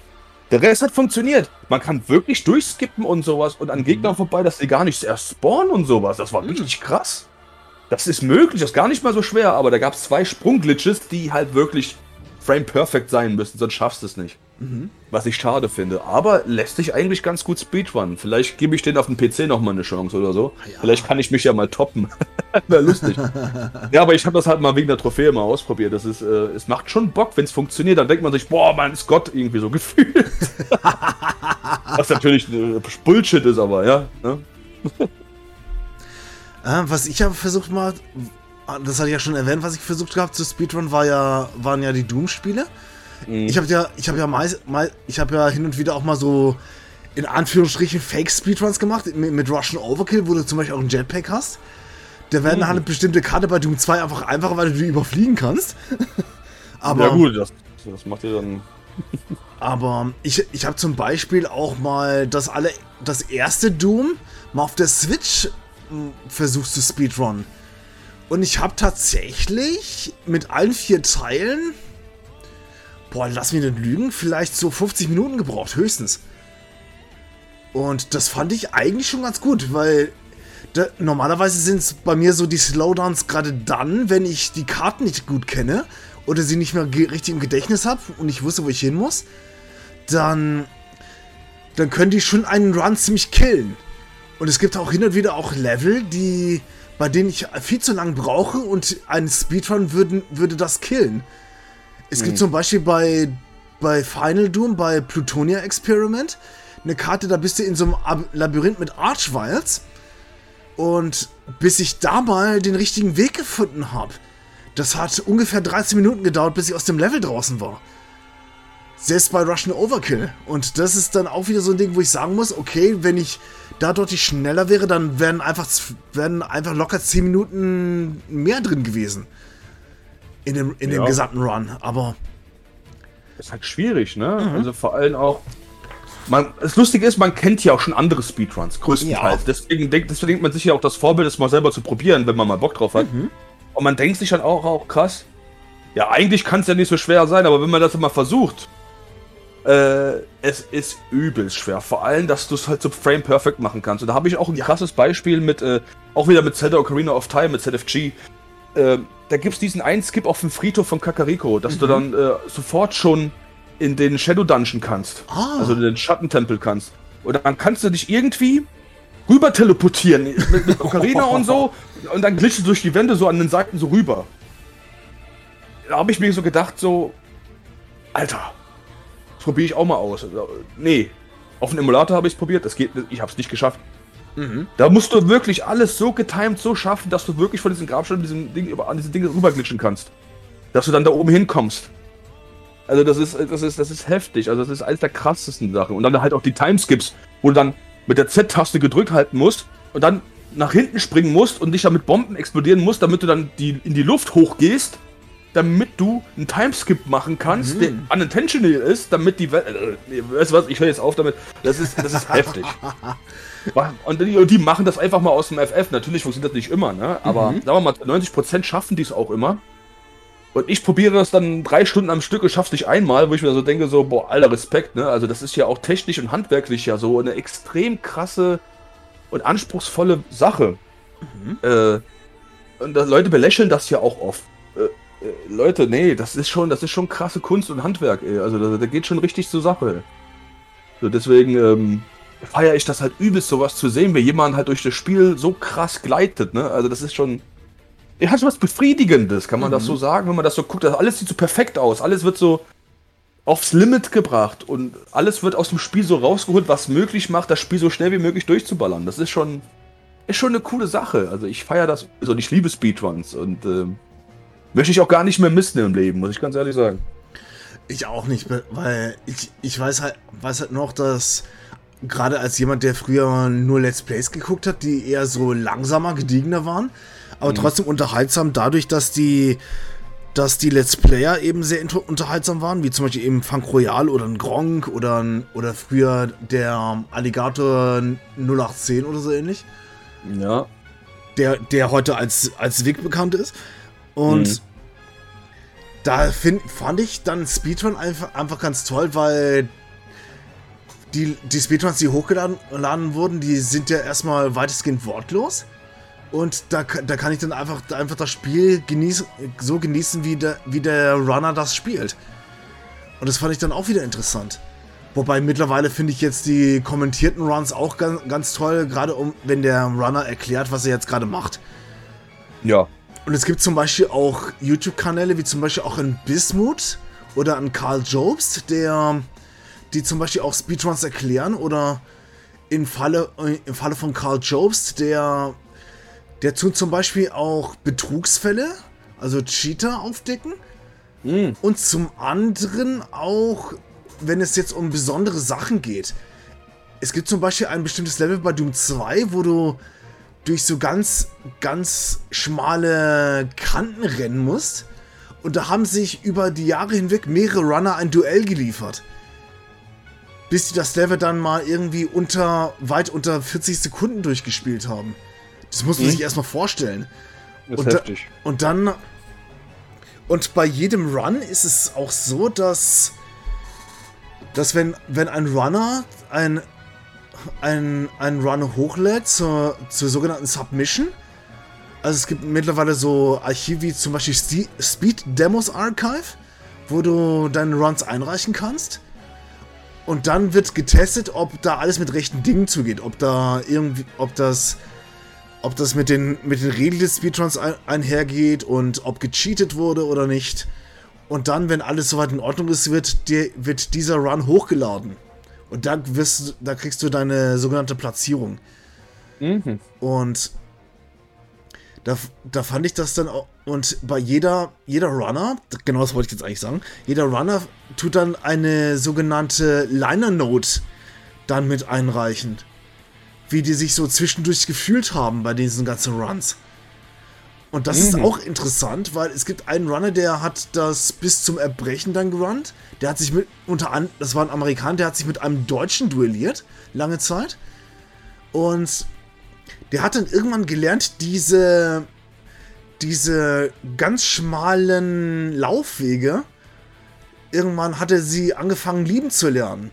Speaker 2: der Rest hat funktioniert. Man kann wirklich durchskippen und sowas und an mhm. Gegnern vorbei, dass die gar nicht erst spawnen und sowas. Das war mhm. richtig krass. Das ist möglich, das ist gar nicht mal so schwer, aber da gab es zwei Sprungglitches, die halt wirklich frame perfect sein müssen, sonst schaffst du es nicht. Mhm. Was ich schade finde. Aber lässt sich eigentlich ganz gut speedrunnen. Vielleicht gebe ich den auf dem PC nochmal eine Chance oder so. Ja. Vielleicht kann ich mich ja mal toppen. Wäre lustig. ja, aber ich habe das halt mal wegen der Trophäe mal ausprobiert. Das ist, äh, es macht schon Bock, wenn es funktioniert. Dann denkt man sich, boah, man ist Gott irgendwie so gefühlt. Was natürlich äh, Bullshit ist, aber ja. Ne?
Speaker 1: äh, was ich habe versucht mal, das hatte ich ja schon erwähnt, was ich versucht gehabt zu Speedrun, war ja, waren ja die Doom-Spiele. Mhm. Ich habe ja, ich habe ja meist, mal, ich habe ja hin und wieder auch mal so in Anführungsstrichen Fake Speedruns gemacht mit, mit Russian Overkill, wo du zum Beispiel auch einen Jetpack hast. Da werden mhm. halt eine bestimmte Karte bei Doom 2 einfach einfacher, weil du die überfliegen kannst.
Speaker 2: aber, ja gut, das, das macht dir dann.
Speaker 1: aber ich, ich habe zum Beispiel auch mal das alle das erste Doom mal auf der Switch hm, versucht zu speedrun. Und ich habe tatsächlich mit allen vier Teilen boah, lass mich nicht lügen, vielleicht so 50 Minuten gebraucht, höchstens. Und das fand ich eigentlich schon ganz gut, weil da, normalerweise sind es bei mir so die Slowdowns gerade dann, wenn ich die Karten nicht gut kenne oder sie nicht mehr richtig im Gedächtnis habe und ich wusste, wo ich hin muss, dann, dann können die schon einen Run ziemlich killen. Und es gibt auch hin und wieder auch Level, die, bei denen ich viel zu lang brauche und ein Speedrun würden, würde das killen. Es gibt hm. zum Beispiel bei, bei Final Doom, bei Plutonia Experiment, eine Karte, da bist du in so einem Labyrinth mit Archviles. Und bis ich da mal den richtigen Weg gefunden habe, das hat ungefähr 13 Minuten gedauert, bis ich aus dem Level draußen war. Selbst bei Russian Overkill. Und das ist dann auch wieder so ein Ding, wo ich sagen muss, okay, wenn ich da deutlich schneller wäre, dann wären einfach, wären einfach locker 10 Minuten mehr drin gewesen in dem, in ja. dem gesamten Run. Aber.
Speaker 2: Ist halt schwierig, ne? Mhm. Also vor allem auch. Man, das Lustige ist, man kennt ja auch schon andere Speedruns, größtenteils. Ja. Deswegen, denkt, deswegen denkt man sich ja auch das Vorbild, das mal selber zu probieren, wenn man mal Bock drauf hat. Mhm. Und man denkt sich dann auch, auch krass, ja, eigentlich kann es ja nicht so schwer sein, aber wenn man das mal versucht, äh, es ist übelst schwer. Vor allem, dass du es halt so Frame Perfect machen kannst. Und da habe ich auch ein ja. krasses Beispiel mit, äh, auch wieder mit Zelda Ocarina of Time, mit ZFG. Äh, da gibt es diesen einen Skip auf dem Friedhof von Kakariko, dass mhm. du dann äh, sofort schon in den Shadow Dungeon kannst. Ah. Also in den Schattentempel kannst. Und dann kannst du dich irgendwie rüber teleportieren mit, mit Ocarina und so. Und dann glitschst du durch die Wände so an den Seiten so rüber. Da habe ich mir so gedacht, so, Alter, probiere ich auch mal aus. Nee, auf dem Emulator habe ich es probiert, das geht, ich habe es nicht geschafft. Mhm. Da musst du wirklich alles so getimed, so schaffen, dass du wirklich von diesem Grabstein diesem Ding, an diese Dinge rüberglitschen kannst. Dass du dann da oben hinkommst. Also das ist, das ist, das ist heftig. Also das ist eines der krassesten Sachen. Und dann halt auch die Timeskips, wo du dann mit der Z-Taste gedrückt halten musst und dann nach hinten springen musst und dich dann mit Bomben explodieren musst, damit du dann die, in die Luft hochgehst, damit du einen Timeskip machen kannst, mhm. der unintentional ist, damit die Welt. Äh, weißt du was, ich höre jetzt auf damit. Das ist, das ist heftig. Und die, die, machen das einfach mal aus dem FF. Natürlich funktioniert das nicht immer, ne? Aber mhm. sagen wir mal, 90% schaffen die es auch immer. Und ich probiere das dann drei Stunden am Stück und schaff's nicht einmal, wo ich mir so denke, so, boah, alter Respekt, ne? Also das ist ja auch technisch und handwerklich ja so eine extrem krasse und anspruchsvolle Sache. Mhm. Äh, und Leute belächeln das ja auch oft. Äh, Leute, nee, das ist schon, das ist schon krasse Kunst und Handwerk, ey. Also da, da geht schon richtig zur Sache. So, deswegen, ähm, feiere ich das halt übelst, sowas zu sehen, wie jemand halt durch das Spiel so krass gleitet, ne? Also das ist schon. Er hat schon was Befriedigendes, kann man mhm. das so sagen, wenn man das so guckt. Das alles sieht so perfekt aus. Alles wird so aufs Limit gebracht und alles wird aus dem Spiel so rausgeholt, was möglich macht, das Spiel so schnell wie möglich durchzuballern. Das ist schon, ist schon eine coole Sache. Also ich feiere das so und ich liebe Speedruns und äh, möchte ich auch gar nicht mehr missen im Leben, muss ich ganz ehrlich sagen.
Speaker 1: Ich auch nicht, weil ich, ich weiß halt, weiß halt noch, dass gerade als jemand, der früher nur Let's Plays geguckt hat, die eher so langsamer, gediegener waren, aber mhm. trotzdem unterhaltsam dadurch, dass die dass die Let's Player eben sehr unterhaltsam waren, wie zum Beispiel eben Funk Royal oder ein Gronk oder, ein, oder früher der Alligator 0810 oder so ähnlich.
Speaker 2: Ja.
Speaker 1: der, der heute als, als Weg bekannt ist. Und mhm. da find, fand ich dann Speedrun einfach, einfach ganz toll, weil die, die Speedruns, die hochgeladen wurden, die sind ja erstmal weitestgehend wortlos. Und da, da kann ich dann einfach, einfach das Spiel genieß, so genießen, wie der, wie der Runner das spielt. Und das fand ich dann auch wieder interessant. Wobei mittlerweile finde ich jetzt die kommentierten Runs auch ganz, ganz toll, gerade um, wenn der Runner erklärt, was er jetzt gerade macht.
Speaker 2: Ja.
Speaker 1: Und es gibt zum Beispiel auch YouTube-Kanäle, wie zum Beispiel auch in Bismuth oder an Karl Jobst, der, die zum Beispiel auch Speedruns erklären oder im Falle, im Falle von Karl Jobst, der, der tut zum Beispiel auch Betrugsfälle, also Cheater aufdecken. Mm. Und zum anderen auch wenn es jetzt um besondere Sachen geht. Es gibt zum Beispiel ein bestimmtes Level bei Doom 2, wo du durch so ganz, ganz schmale Kanten rennen musst. Und da haben sich über die Jahre hinweg mehrere Runner ein Duell geliefert. Bis sie das Level dann mal irgendwie unter, weit unter 40 Sekunden durchgespielt haben. Das muss man mhm. sich erstmal vorstellen.
Speaker 2: Das ist und heftig.
Speaker 1: Da, und dann. Und bei jedem Run ist es auch so, dass dass wenn, wenn ein Runner ein, ein, ein Run hochlädt zur, zur sogenannten Submission, also es gibt mittlerweile so Archive wie zum Beispiel Speed Demos Archive, wo du deine Runs einreichen kannst. Und dann wird getestet, ob da alles mit rechten Dingen zugeht, ob da irgendwie, ob das, ob das mit den, mit den Regeln des Speedruns ein, einhergeht und ob gecheatet wurde oder nicht. Und dann, wenn alles soweit in Ordnung ist, wird, dir, wird dieser Run hochgeladen. Und da, wirst, da kriegst du deine sogenannte Platzierung. Mhm. Und da, da fand ich das dann auch. Und bei jeder, jeder Runner, genau das wollte ich jetzt eigentlich sagen, jeder Runner tut dann eine sogenannte Liner Note dann mit einreichen. Wie die sich so zwischendurch gefühlt haben bei diesen ganzen Runs. Und das mhm. ist auch interessant, weil es gibt einen Runner, der hat das bis zum Erbrechen dann gerannt. Der hat sich mit, unter anderem, das war ein Amerikaner, der hat sich mit einem Deutschen duelliert, lange Zeit. Und der hat dann irgendwann gelernt, diese, diese ganz schmalen Laufwege, irgendwann hat er sie angefangen lieben zu lernen.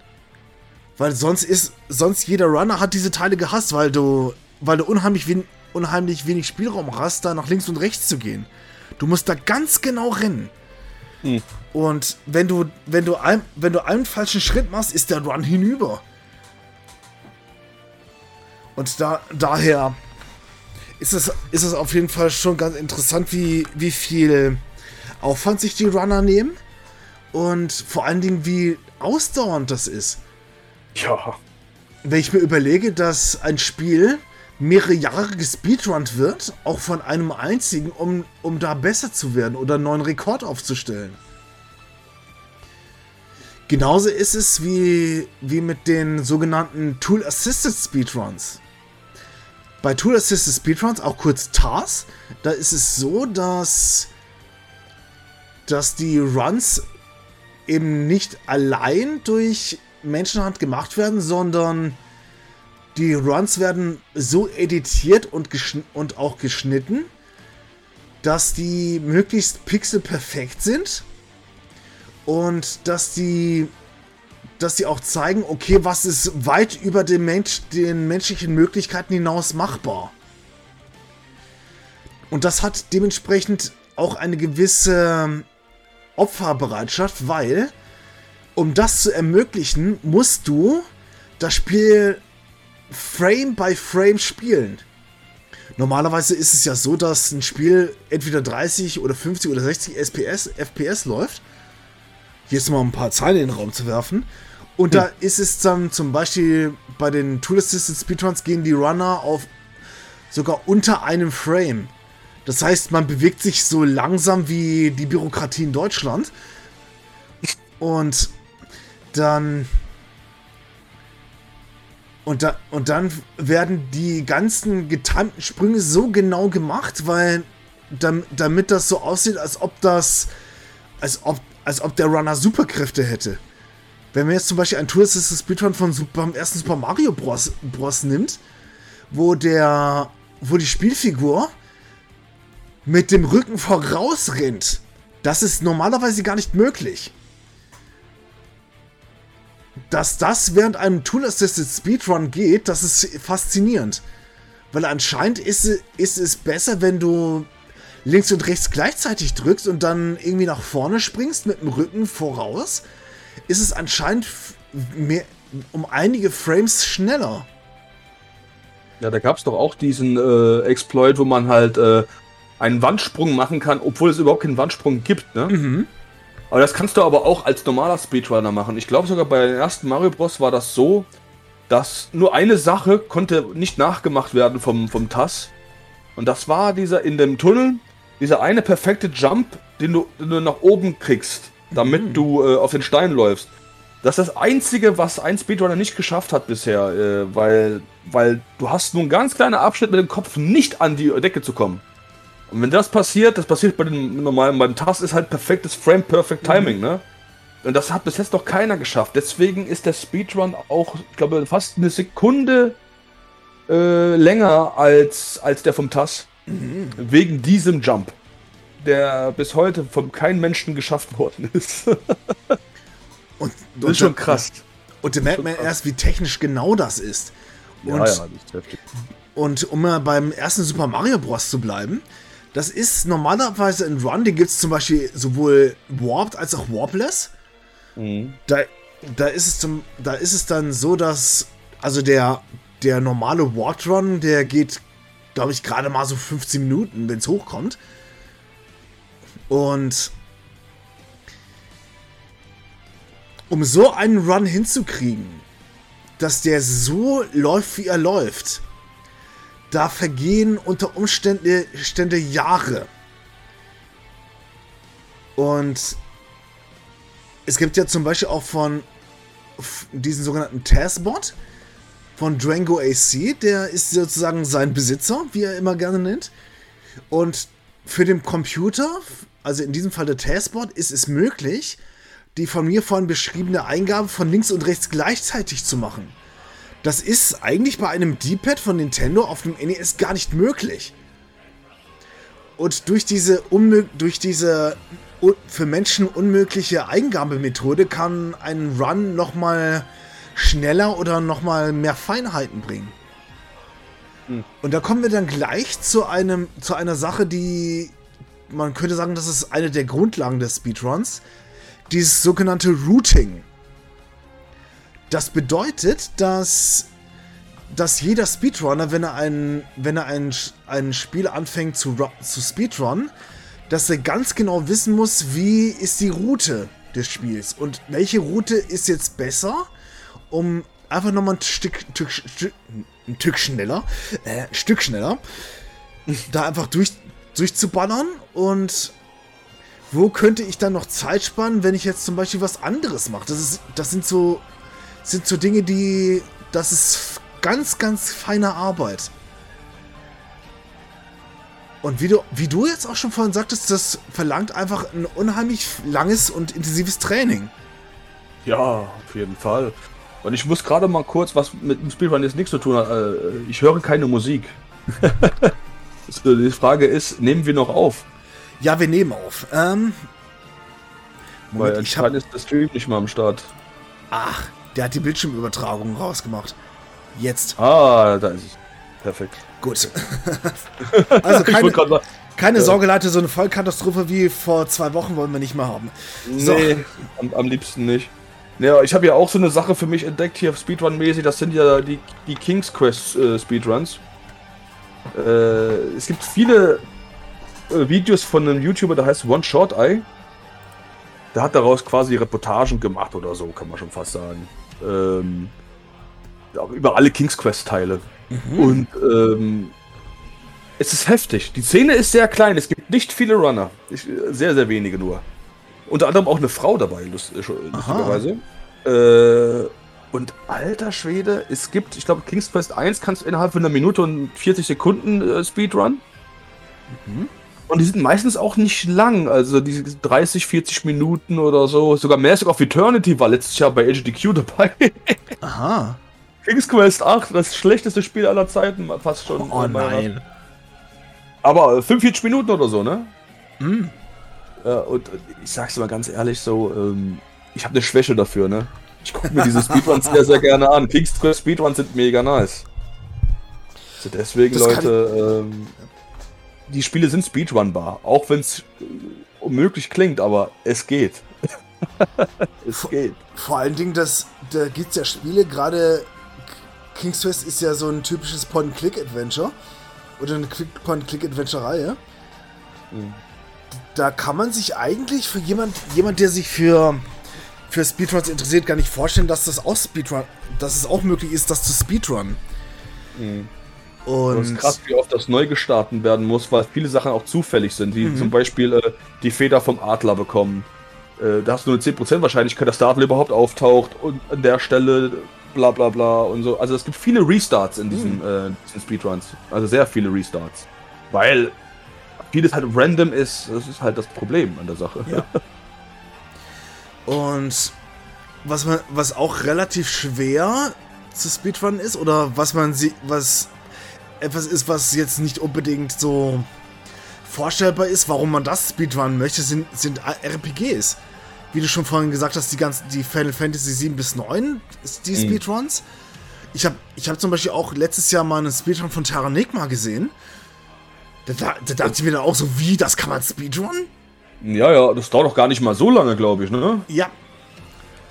Speaker 1: Weil sonst ist, sonst jeder Runner hat diese Teile gehasst, weil du, weil du unheimlich wenig unheimlich wenig Spielraum hast, da nach links und rechts zu gehen. Du musst da ganz genau rennen. Hm. Und wenn du, wenn du, ein, wenn du einen falschen Schritt machst, ist der Run hinüber. Und da, daher ist es, ist es auf jeden Fall schon ganz interessant, wie, wie viel Aufwand sich die Runner nehmen. Und vor allen Dingen, wie ausdauernd das ist.
Speaker 2: Ja.
Speaker 1: Wenn ich mir überlege, dass ein Spiel mehrere Jahre gespeedrunnt wird, auch von einem einzigen, um, um da besser zu werden oder einen neuen Rekord aufzustellen. Genauso ist es wie, wie mit den sogenannten Tool Assisted Speedruns. Bei Tool Assisted Speedruns, auch kurz TARS, da ist es so, dass, dass die Runs eben nicht allein durch Menschenhand gemacht werden, sondern die Runs werden so editiert und, und auch geschnitten, dass die möglichst pixelperfekt sind und dass die dass die auch zeigen, okay, was ist weit über den, Mensch, den menschlichen Möglichkeiten hinaus machbar. Und das hat dementsprechend auch eine gewisse Opferbereitschaft, weil um das zu ermöglichen, musst du das Spiel Frame by Frame spielen. Normalerweise ist es ja so, dass ein Spiel entweder 30 oder 50 oder 60 SPS, FPS läuft. Jetzt mal ein paar Zahlen in den Raum zu werfen. Und hm. da ist es dann zum Beispiel bei den Tool Assisted Speedruns gehen die Runner auf sogar unter einem Frame. Das heißt, man bewegt sich so langsam wie die Bürokratie in Deutschland. Und dann und, da, und dann werden die ganzen getimten Sprünge so genau gemacht, weil damit das so aussieht, als ob das, als ob, als ob der Runner Superkräfte hätte. Wenn man jetzt zum Beispiel ein Tour Assisted Speedrun von Super, ersten Super Mario Bros. Bros. nimmt, wo der, wo die Spielfigur mit dem Rücken voraus rennt. Das ist normalerweise gar nicht möglich. Dass das während einem Tool-Assisted Speedrun geht, das ist faszinierend. Weil anscheinend ist, ist es besser, wenn du links und rechts gleichzeitig drückst und dann irgendwie nach vorne springst mit dem Rücken voraus, ist es anscheinend mehr, um einige Frames schneller.
Speaker 2: Ja, da gab es doch auch diesen äh, Exploit, wo man halt äh, einen Wandsprung machen kann, obwohl es überhaupt keinen Wandsprung gibt, ne? Mhm. Aber das kannst du aber auch als normaler Speedrunner machen. Ich glaube sogar bei den ersten Mario Bros. war das so, dass nur eine Sache konnte nicht nachgemacht werden vom, vom TAS. Und das war dieser in dem Tunnel, dieser eine perfekte Jump, den du, den du nach oben kriegst, damit mhm. du äh, auf den Stein läufst. Das ist das Einzige, was ein Speedrunner nicht geschafft hat bisher, äh, weil, weil du hast nur einen ganz kleinen Abschnitt mit dem Kopf nicht an die Decke zu kommen. Und wenn das passiert, das passiert bei den normalen, beim TAS ist halt perfektes Frame Perfect Timing, mhm. ne? Und das hat bis jetzt noch keiner geschafft. Deswegen ist der Speedrun auch, ich glaube, fast eine Sekunde äh, länger als, als der vom TAS. Mhm. Wegen diesem Jump. Der bis heute von keinem Menschen geschafft worden ist.
Speaker 1: und, das ist schon krass. Und da merkt man erst, wie technisch genau das ist. Und, ja, ja, das ist heftig. Und um mal beim ersten Super Mario Bros. zu bleiben, das ist normalerweise ein Run, den gibt es zum Beispiel sowohl Warped als auch Warpless. Mhm. Da, da, ist es zum, da ist es dann so, dass also der, der normale Warped Run, der geht, glaube ich, gerade mal so 15 Minuten, wenn es hochkommt. Und um so einen Run hinzukriegen, dass der so läuft, wie er läuft, da vergehen unter Umständen Jahre. Und es gibt ja zum Beispiel auch von diesen sogenannten Taskbot von Drango AC, der ist sozusagen sein Besitzer, wie er immer gerne nennt. Und für den Computer, also in diesem Fall der Taskbot, ist es möglich, die von mir vorhin beschriebene Eingabe von links und rechts gleichzeitig zu machen. Das ist eigentlich bei einem D-Pad von Nintendo auf dem NES gar nicht möglich. Und durch diese, durch diese für Menschen unmögliche Eingabemethode kann ein Run nochmal schneller oder nochmal mehr Feinheiten bringen. Hm. Und da kommen wir dann gleich zu, einem, zu einer Sache, die man könnte sagen, das ist eine der Grundlagen des Speedruns. Dieses sogenannte Routing. Das bedeutet, dass, dass jeder Speedrunner, wenn er ein, wenn er ein, ein Spiel anfängt zu, zu Speedrun, dass er ganz genau wissen muss, wie ist die Route des Spiels und welche Route ist jetzt besser, um einfach nochmal ein Stück, Stück, Stück, ein Stück schneller, äh, Stück schneller, da einfach durch, durchzuballern und wo könnte ich dann noch Zeit sparen, wenn ich jetzt zum Beispiel was anderes mache? Das, ist, das sind so sind so Dinge, die. Das ist ganz, ganz feine Arbeit. Und wie du, wie du jetzt auch schon vorhin sagtest, das verlangt einfach ein unheimlich langes und intensives Training.
Speaker 2: Ja, auf jeden Fall. Und ich muss gerade mal kurz, was mit dem Speedrun jetzt nichts zu tun hat. Äh, ich höre keine Musik. die Frage ist, nehmen wir noch auf?
Speaker 1: Ja, wir nehmen auf. Ähm,
Speaker 2: Moment, Weil ich hab... ist das Stream nicht mal am Start.
Speaker 1: Ach, der hat die Bildschirmübertragung rausgemacht. Jetzt.
Speaker 2: Ah, da ist es. Perfekt.
Speaker 1: Gut. also keine, keine ja. Sorge, Leute, so eine Vollkatastrophe wie vor zwei Wochen wollen wir nicht mehr haben.
Speaker 2: So. Nee, am, am liebsten nicht. Ja, ich habe ja auch so eine Sache für mich entdeckt hier Speedrun-mäßig. Das sind ja die, die King's Quest äh, Speedruns. Äh, es gibt viele äh, Videos von einem YouTuber, der heißt One Short Eye. Der hat daraus quasi Reportagen gemacht oder so, kann man schon fast sagen ähm, über alle King's Quest-Teile. Mhm. Und ähm, es ist heftig. Die Szene ist sehr klein. Es gibt nicht viele Runner. Ich, sehr, sehr wenige nur. Unter anderem auch eine Frau dabei, lust, äh, lustigerweise. Äh, und alter Schwede, es gibt, ich glaube, King's Quest 1 kannst du innerhalb von einer Minute und 40 Sekunden äh, Speedrun. Mhm. Und die sind meistens auch nicht lang, also die 30, 40 Minuten oder so. Sogar Mask of Eternity war letztes Jahr bei HDQ dabei.
Speaker 1: Aha.
Speaker 2: King's Quest 8, das schlechteste Spiel aller Zeiten, fast schon.
Speaker 1: Oh nein.
Speaker 2: Aber 45 Minuten oder so, ne? Ja, und ich sag's mal ganz ehrlich so, ähm, ich habe eine Schwäche dafür, ne? Ich gucke mir diese Speedruns sehr, sehr gerne an. Kings Speedruns sind mega nice. Also deswegen, das Leute, ähm, die Spiele sind speedrunbar. Auch wenn es äh, unmöglich klingt, aber es geht.
Speaker 1: es geht. Vor allen Dingen, das, da gibt es ja Spiele, gerade King's Quest ist ja so ein typisches Point-Click-Adventure. Oder eine Point-Click-Adventure-Reihe. Mhm. Da kann man sich eigentlich für jemand, jemand, der sich für, für Speedruns interessiert, gar nicht vorstellen, dass das auch Speedrun, dass es auch möglich ist, das zu Speedrun. Mhm.
Speaker 2: Und das ist krass, wie oft das neu gestartet werden muss, weil viele Sachen auch zufällig sind, wie mhm. zum Beispiel äh, die Feder vom Adler bekommen. Äh, da hast du nur 10% Wahrscheinlichkeit, dass der Adler überhaupt auftaucht und an der Stelle bla bla bla und so. Also es gibt viele Restarts in diesen, mhm. äh, diesen Speedruns. Also sehr viele Restarts. Weil vieles halt random ist, das ist halt das Problem an der Sache. Ja.
Speaker 1: und was man, was auch relativ schwer zu Speedrun ist, oder was man sie, was etwas ist, was jetzt nicht unbedingt so vorstellbar ist, warum man das Speedrun möchte, sind, sind RPGs. Wie du schon vorhin gesagt hast, die ganzen, die Final Fantasy 7 bis 9, die mhm. Speedruns. Ich habe ich hab zum Beispiel auch letztes Jahr mal einen Speedrun von Terranigma gesehen. Da, da, da dachte ich mir dann auch so, wie, das kann man Speedrun?
Speaker 2: Ja, ja, das dauert doch gar nicht mal so lange, glaube ich, ne?
Speaker 1: Ja.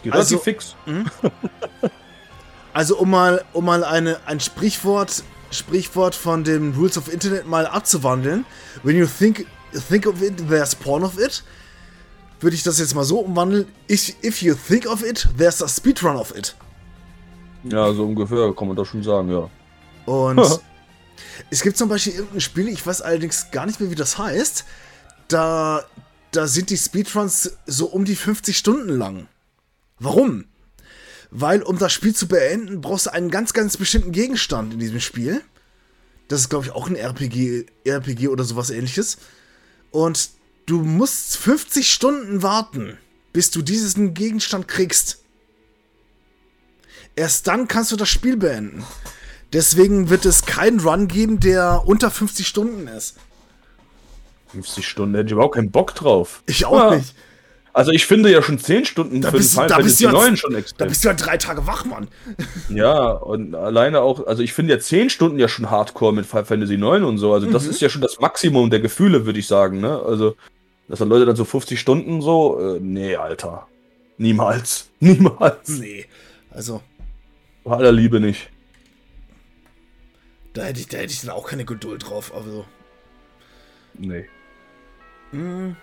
Speaker 2: Geht also, fix.
Speaker 1: Mh. also, um mal, um mal eine, ein Sprichwort Sprichwort von dem Rules of Internet mal abzuwandeln. When you think, think of it, there's porn of it. Würde ich das jetzt mal so umwandeln. If, if you think of it, there's a speedrun of it.
Speaker 2: Ja, so ungefähr kann man das schon sagen, ja.
Speaker 1: Und es gibt zum Beispiel irgendein Spiel, ich weiß allerdings gar nicht mehr, wie das heißt. Da, da sind die Speedruns so um die 50 Stunden lang. Warum? Weil um das Spiel zu beenden, brauchst du einen ganz, ganz bestimmten Gegenstand in diesem Spiel. Das ist, glaube ich, auch ein RPG, RPG oder sowas ähnliches. Und du musst 50 Stunden warten, bis du diesen Gegenstand kriegst. Erst dann kannst du das Spiel beenden. Deswegen wird es keinen Run geben, der unter 50 Stunden ist.
Speaker 2: 50 Stunden hätte ich überhaupt keinen Bock drauf.
Speaker 1: Ich auch ja. nicht.
Speaker 2: Also ich finde ja schon 10 Stunden
Speaker 1: da für bist, den Final Fantasy 9 schon extrem. Da bist du ja drei Tage wach, Mann.
Speaker 2: Ja, und alleine auch, also ich finde ja 10 Stunden ja schon Hardcore mit Final Fantasy 9 und so. Also das mhm. ist ja schon das Maximum der Gefühle, würde ich sagen, ne? Also, dass dann Leute dann so 50 Stunden so, äh, nee, Alter. Niemals. Niemals.
Speaker 1: Nee. Also.
Speaker 2: Bei aller Liebe nicht.
Speaker 1: Da hätte ich, da hätte ich dann auch keine Geduld drauf, also.
Speaker 2: Nee.
Speaker 1: Mhm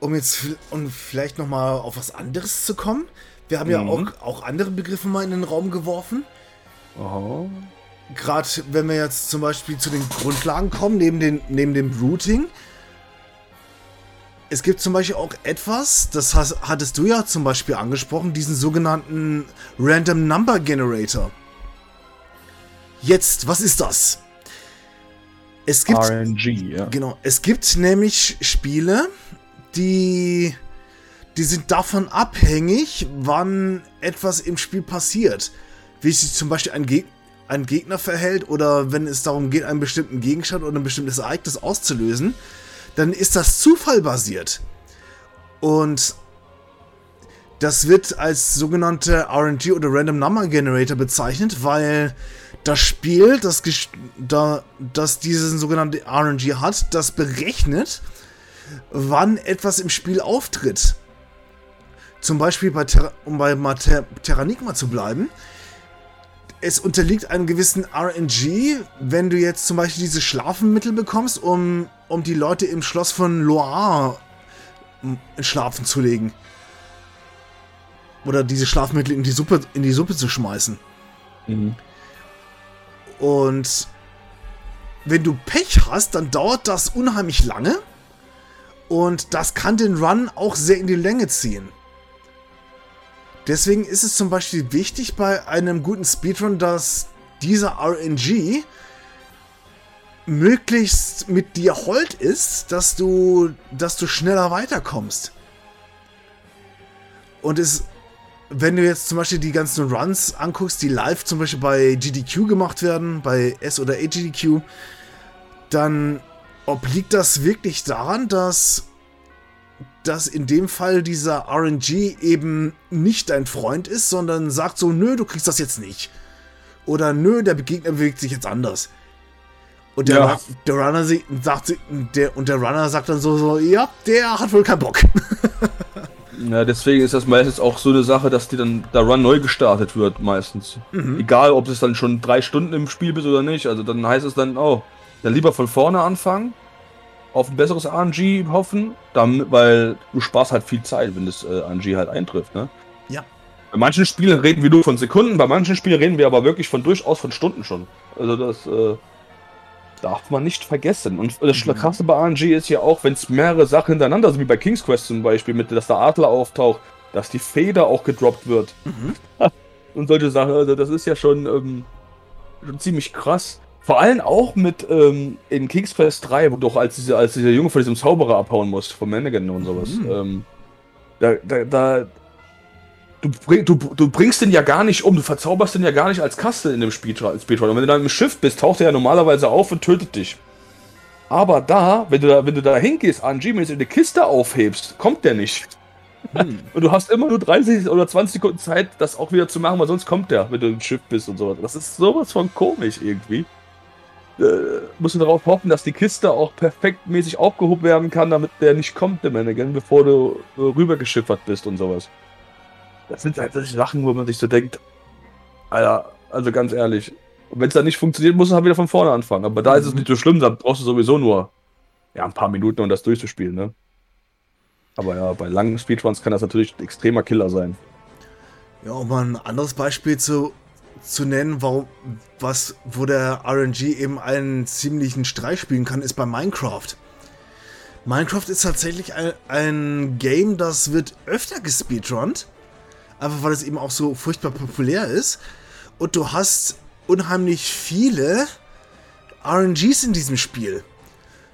Speaker 1: um jetzt um vielleicht noch mal auf was anderes zu kommen. Wir haben mhm. ja auch, auch andere Begriffe mal in den Raum geworfen.
Speaker 2: Oh.
Speaker 1: Gerade wenn wir jetzt zum Beispiel zu den Grundlagen kommen, neben, den, neben dem Routing. Es gibt zum Beispiel auch etwas, das hast, hattest du ja zum Beispiel angesprochen, diesen sogenannten Random Number Generator. Jetzt, was ist das? Es gibt
Speaker 2: RNG, ja.
Speaker 1: Genau, es gibt nämlich Spiele, die, die sind davon abhängig, wann etwas im Spiel passiert. Wie sich zum Beispiel ein, Geg ein Gegner verhält oder wenn es darum geht, einen bestimmten Gegenstand oder ein bestimmtes Ereignis auszulösen, dann ist das zufallbasiert. Und das wird als sogenannte RNG oder Random Number Generator bezeichnet, weil das Spiel, das, da, das diesen sogenannten RNG hat, das berechnet, wann etwas im Spiel auftritt. Zum Beispiel bei Ter um bei Ter Terranigma zu bleiben. Es unterliegt einem gewissen RNG, wenn du jetzt zum Beispiel diese Schlafenmittel bekommst, um, um die Leute im Schloss von Loire in Schlafen zu legen. Oder diese Schlafmittel in die Suppe, in die Suppe zu schmeißen. Mhm. Und wenn du Pech hast, dann dauert das unheimlich lange. Und das kann den Run auch sehr in die Länge ziehen. Deswegen ist es zum Beispiel wichtig bei einem guten Speedrun, dass dieser RNG möglichst mit dir hold ist, dass du, dass du schneller weiterkommst. Und es, wenn du jetzt zum Beispiel die ganzen Runs anguckst, die live zum Beispiel bei GDQ gemacht werden, bei S oder AGDQ, dann obliegt das wirklich daran, dass, dass in dem Fall dieser RNG eben nicht dein Freund ist, sondern sagt so, nö, du kriegst das jetzt nicht. Oder nö, der Gegner bewegt sich jetzt anders. Und der,
Speaker 2: Ja.
Speaker 1: der Runner sagt, der, und der Runner sagt dann so, so, ja, der hat wohl keinen Bock.
Speaker 2: Ja, deswegen ist das meistens auch so eine Sache, dass die dann der Run neu gestartet wird, meistens. Egal, ob es dann schon drei Stunden im Spiel bist oder nicht. Also dann heißt es dann, oh, dann lieber von vorne anfangen, auf ein besseres RNG hoffen, dann, weil du sparst halt viel Zeit, wenn das äh, RNG halt eintrifft, ne?
Speaker 1: Ja.
Speaker 2: Bei manchen Spielen reden wir nur von Sekunden, bei manchen Spielen reden wir aber wirklich von durchaus von Stunden schon. Also das äh, darf man nicht vergessen. Und das
Speaker 1: Mhm.
Speaker 2: krasse bei RNG ist ja auch, wenn es mehrere Sachen hintereinander, so wie bei King's Quest zum Beispiel, mit dass der Adler auftaucht, dass die Feder auch gedroppt wird.
Speaker 1: Mhm.
Speaker 2: Und solche Sachen, also das ist ja schon, ähm, schon ziemlich krass. Vor allem auch mit ähm, in King's Quest 3, wo du doch als, diese, als dieser Junge von diesem Zauberer abhauen musst, von Mannequin und sowas.
Speaker 1: Mhm.
Speaker 2: Ähm, da, da, da, du, bring, du, du bringst den ja gar nicht um, du verzauberst den ja gar nicht als Kaste in dem Speedrun. Und wenn du dann im Schiff bist, taucht er ja normalerweise auf und tötet dich. Aber da, wenn du da, wenn du da hingehst, RNG-mäßig eine Kiste aufhebst, kommt der nicht.
Speaker 1: Hm.
Speaker 2: Und du hast immer nur 30 oder 20 Sekunden Zeit, das auch wieder zu machen, weil sonst kommt der, wenn du im Schiff bist und sowas. Das ist sowas von komisch irgendwie. Äh, musst du darauf hoffen, dass die Kiste auch perfektmäßig aufgehoben werden kann, damit der nicht kommt, der Mannequin, bevor du äh, rübergeschiffert bist und sowas. Das sind halt solche Sachen, wo man sich so denkt, Alter, also ganz ehrlich, wenn es dann nicht funktioniert, musst du halt wieder von vorne anfangen. Aber da ist es nicht so schlimm, da brauchst du sowieso nur ja, ein paar Minuten, um das durchzuspielen, ne? Aber ja, bei langen Speedruns kann das natürlich ein extremer Killer sein.
Speaker 1: Ja, um mal ein anderes Beispiel zu, zu nennen, warum, was, wo der RNG eben einen ziemlichen Streich spielen kann, ist bei Minecraft. Minecraft ist tatsächlich ein, ein Game, das wird öfter gespeedrunnt, einfach weil es eben auch so furchtbar populär ist. Und du hast unheimlich viele RNGs in diesem Spiel.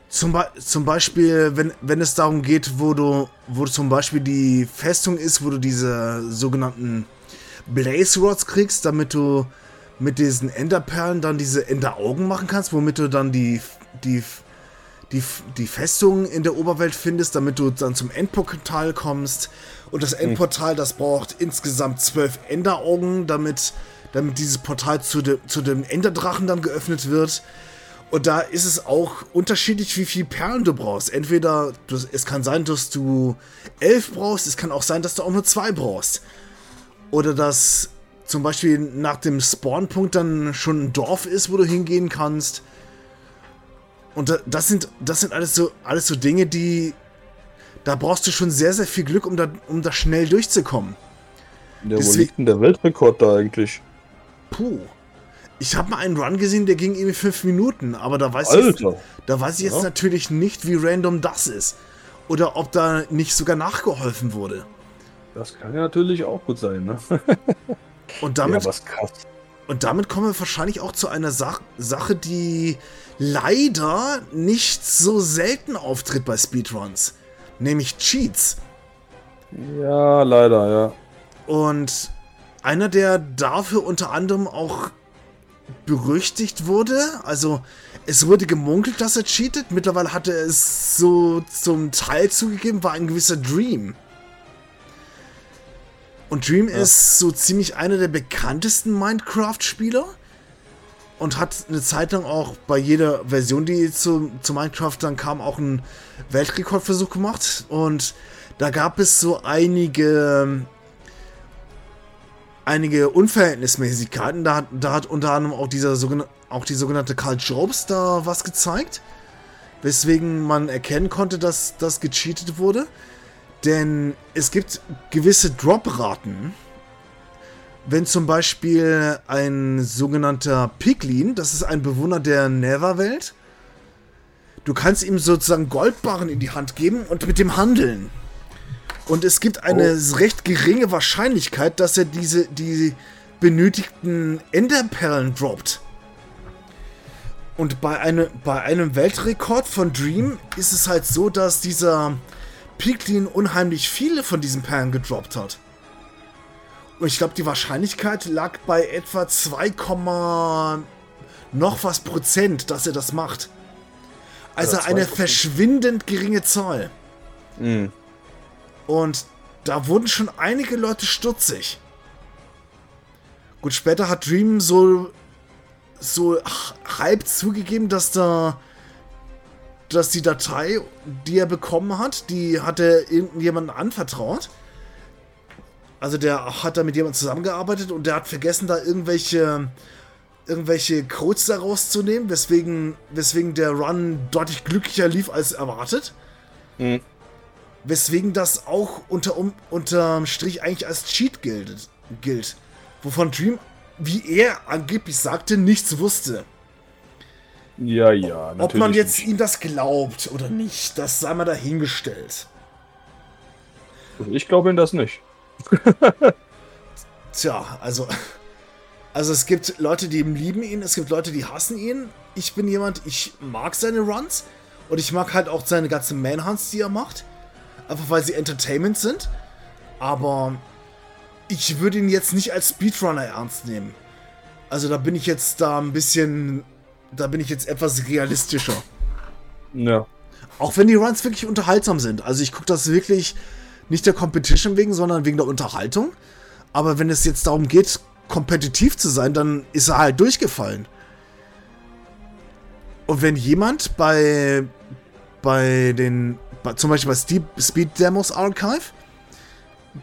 Speaker 1: Zum, Be zum Beispiel, wenn, wenn es darum geht, wo du, wo zum Beispiel die Festung ist, wo du diese sogenannten Blaze Rods kriegst, damit du mit diesen Enderperlen dann diese Enderaugen machen kannst, womit du dann die, die, die, die Festung in der Oberwelt findest, damit du dann zum Endportal kommst. Und das Endportal, das braucht insgesamt zwölf Enderaugen, damit, damit dieses Portal zu, de, zu dem Enderdrachen dann geöffnet wird. Und da ist es auch unterschiedlich, wie viel Perlen du brauchst. Entweder, du, es kann sein, dass du elf brauchst, es kann auch sein, dass du auch nur zwei brauchst. Oder dass zum Beispiel nach dem Spawnpunkt dann schon ein Dorf ist, wo du hingehen kannst. Und da, das sind, das sind alles so, alles so Dinge, die. Da brauchst du schon sehr, sehr viel Glück, um da, um da schnell durchzukommen.
Speaker 2: Ja, wo liegt denn der Weltrekord da eigentlich?
Speaker 1: Puh. Ich habe mal einen Run gesehen, der ging irgendwie fünf Minuten, aber da weiß ich,
Speaker 2: Alter!
Speaker 1: da weiß ich jetzt
Speaker 2: Ja.
Speaker 1: natürlich nicht, wie random das ist. Oder ob da nicht sogar nachgeholfen wurde.
Speaker 2: Das kann ja natürlich auch gut sein, ne?
Speaker 1: Und damit,
Speaker 2: ja, was krass.
Speaker 1: und damit kommen wir wahrscheinlich auch zu einer Sach Sache, die leider nicht so selten auftritt bei Speedruns. Nämlich Cheats.
Speaker 2: Ja, leider, ja.
Speaker 1: Und einer, der dafür unter anderem auch berüchtigt wurde, also es wurde gemunkelt, dass er cheatet. Mittlerweile hatte er es so zum Teil zugegeben, war ein gewisser Dream. Und Dream ist so ziemlich einer der bekanntesten Minecraft-Spieler und hat eine Zeit lang auch bei jeder Version, die zu, zu Minecraft dann kam, auch einen Weltrekordversuch gemacht. Und da gab es so einige einige Unverhältnismäßigkeiten. Da hat, da hat unter anderem auch, dieser auch die sogenannte Karl Jobs da was gezeigt. Weswegen man erkennen konnte, dass das gecheatet wurde. Denn es gibt gewisse Drop-Raten. Wenn zum Beispiel ein sogenannter Piglin, das ist ein Bewohner der Netherwelt, du kannst ihm sozusagen Goldbarren in die Hand geben und mit dem handeln. Und es gibt eine recht geringe Wahrscheinlichkeit, dass er diese die benötigten Enderperlen droppt. Und bei, eine, bei einem Weltrekord von Dream ist es halt so, dass dieser Piglin unheimlich viele von diesen Perlen gedroppt hat. Und ich glaube, die Wahrscheinlichkeit lag bei etwa 2, noch was Prozent, dass er das macht. Also eine verschwindend geringe Zahl.
Speaker 2: Mhm.
Speaker 1: Und da wurden schon einige Leute stutzig. Gut, später hat Dream so so halb zugegeben, dass da dass die Datei, die er bekommen hat, die hat er irgendjemandem anvertraut. Also der hat da mit jemandem zusammengearbeitet und der hat vergessen, da irgendwelche irgendwelche Codes da rauszunehmen, weswegen, weswegen der Run deutlich glücklicher lief als erwartet. Mhm. Weswegen das auch unter, um, unterm Strich eigentlich als Cheat gilt, gilt. Wovon Dream, wie er angeblich sagte, nichts wusste.
Speaker 2: Ja, ja.
Speaker 1: Ob man jetzt nicht. ihm das glaubt oder nicht, das sei mal dahingestellt.
Speaker 2: Ich glaube ihm das nicht.
Speaker 1: Tja, also. Also es gibt Leute, die lieben ihn, es gibt Leute, die hassen ihn. Ich bin jemand, ich mag seine Runs und ich mag halt auch seine ganzen Manhunts, die er macht. Einfach weil sie Entertainment sind. Aber ich würde ihn jetzt nicht als Speedrunner ernst nehmen. Also da bin ich jetzt da ein bisschen da bin ich jetzt etwas realistischer.
Speaker 2: Ja.
Speaker 1: Auch wenn die Runs wirklich unterhaltsam sind. Also ich gucke das wirklich nicht der Competition wegen, sondern wegen der Unterhaltung. Aber wenn es jetzt darum geht, kompetitiv zu sein, dann ist er halt durchgefallen. Und wenn jemand bei, bei den, bei, zum Beispiel bei Speed Demos Archive,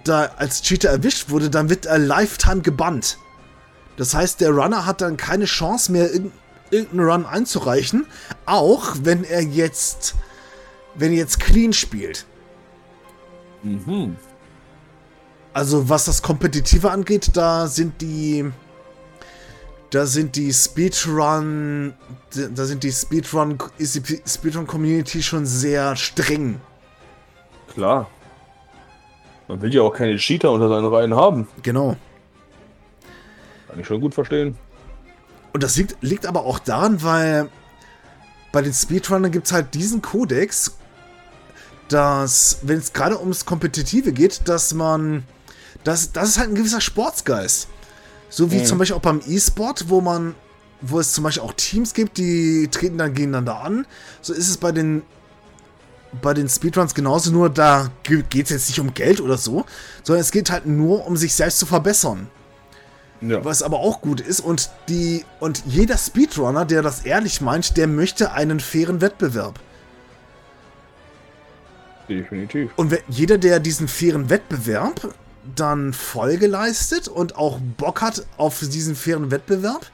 Speaker 1: da als Cheater erwischt wurde, dann wird er Lifetime gebannt. Das heißt, der Runner hat dann keine Chance mehr, irgendeinen Run einzureichen, auch wenn er jetzt, wenn er jetzt clean spielt.
Speaker 2: Mhm.
Speaker 1: Also was das Kompetitive angeht, da sind die, da sind die Speedrun, da sind die Speedrun, ist die Speedrun Community schon sehr streng.
Speaker 2: Klar. Man will ja auch keine Cheater unter seinen Reihen haben.
Speaker 1: Genau.
Speaker 2: Kann ich schon gut verstehen.
Speaker 1: Und das liegt, liegt aber auch daran, weil bei den Speedrunnern gibt es halt diesen Kodex, dass, wenn es gerade ums Kompetitive geht, dass man. Das, das ist halt ein gewisser Sportsgeist. So wie mhm. zum Beispiel auch beim E-Sport, wo man, wo es zum Beispiel auch Teams gibt, die treten dann gegeneinander an. So ist es bei den bei den Speedruns genauso, nur da geht es jetzt nicht um Geld oder so, sondern es geht halt nur um sich selbst zu verbessern. Ja. Was aber auch gut ist und die und jeder Speedrunner, der das ehrlich meint, der möchte einen fairen Wettbewerb.
Speaker 2: Definitiv.
Speaker 1: Und jeder, der diesen fairen Wettbewerb dann Folge leistet und auch Bock hat auf diesen fairen Wettbewerb,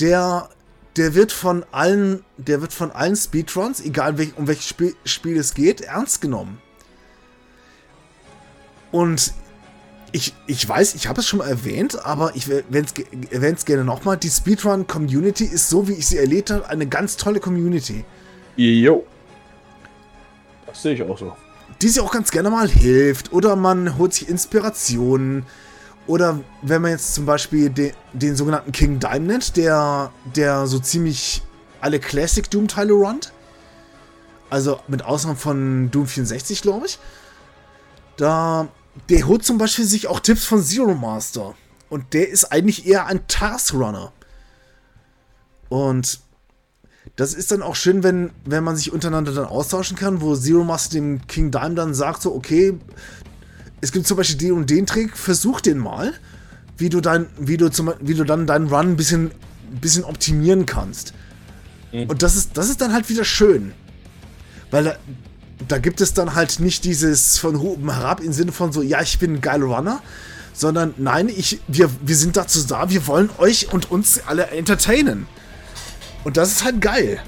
Speaker 1: der der wird von allen, der wird von allen Speedruns, egal welch, um welches Spiel, Spiel es geht, ernst genommen. Und ich, ich weiß, ich habe es schon mal erwähnt, aber ich erwähne es gerne nochmal. Die Speedrun-Community ist so, wie ich sie erlebt habe, eine ganz tolle Community.
Speaker 2: Jo. Das sehe ich auch so.
Speaker 1: Die sich auch ganz gerne mal hilft oder man holt sich Inspirationen. Oder wenn man jetzt zum Beispiel den, den sogenannten King Dime nennt, der, der so ziemlich alle Classic Doom-Teile runnt. Also mit Ausnahme von Doom 64, glaube ich. Da der holt zum Beispiel sich auch Tipps von Zero Master. Und der ist eigentlich eher ein Taskrunner. Und das ist dann auch schön, wenn, wenn man sich untereinander dann austauschen kann, wo Zero Master dem King Dime dann sagt, so, okay, es gibt zum Beispiel den und den Trick, versuch den mal, wie du, dein, wie du, zum, wie du dann deinen Run ein bisschen, bisschen optimieren kannst. Mhm. Und das ist, das ist dann halt wieder schön. Weil da gibt es dann halt nicht dieses von oben herab im Sinne von so, ja, ich bin ein geiler Runner, sondern nein, ich, wir, wir sind dazu da, wir wollen euch und uns alle entertainen. Und das ist halt geil.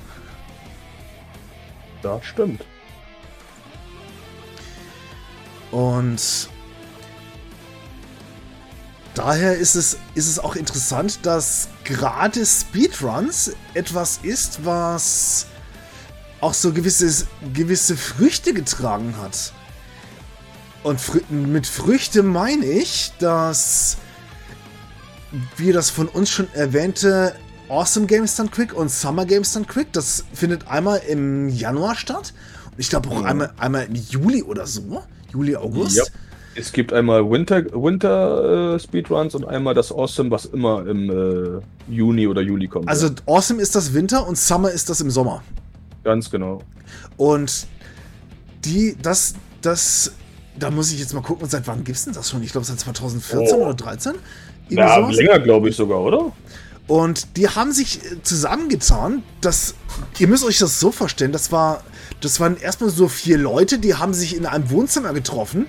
Speaker 2: Das stimmt.
Speaker 1: Und daher ist es, ist es auch interessant, dass gerade Speedruns etwas ist, was auch so gewisse, gewisse Früchte getragen hat. Und fr mit Früchte meine ich, dass wie das von uns schon erwähnte Awesome Games Done Quick und Summer Games Done Quick, das findet einmal im Januar statt. Und ich glaube auch mhm. einmal, einmal im Juli oder so. Juli, August. Ja.
Speaker 2: Es gibt einmal Winter, Winter äh, Speedruns und einmal das Awesome, was immer im äh, Juni oder Juli kommt.
Speaker 1: Also Awesome ist das Winter und Summer ist das im Sommer.
Speaker 2: Ganz genau.
Speaker 1: Und die, das, das, da muss ich jetzt mal gucken, seit wann gibt es denn das schon? Ich glaube, seit 2014 oh. oder 2013.
Speaker 2: Ja, sowas. länger, glaube ich sogar, oder?
Speaker 1: Und die haben sich äh, zusammengetan, dass, ihr müsst euch das so vorstellen, das war, das waren erstmal so vier Leute, die haben sich in einem Wohnzimmer getroffen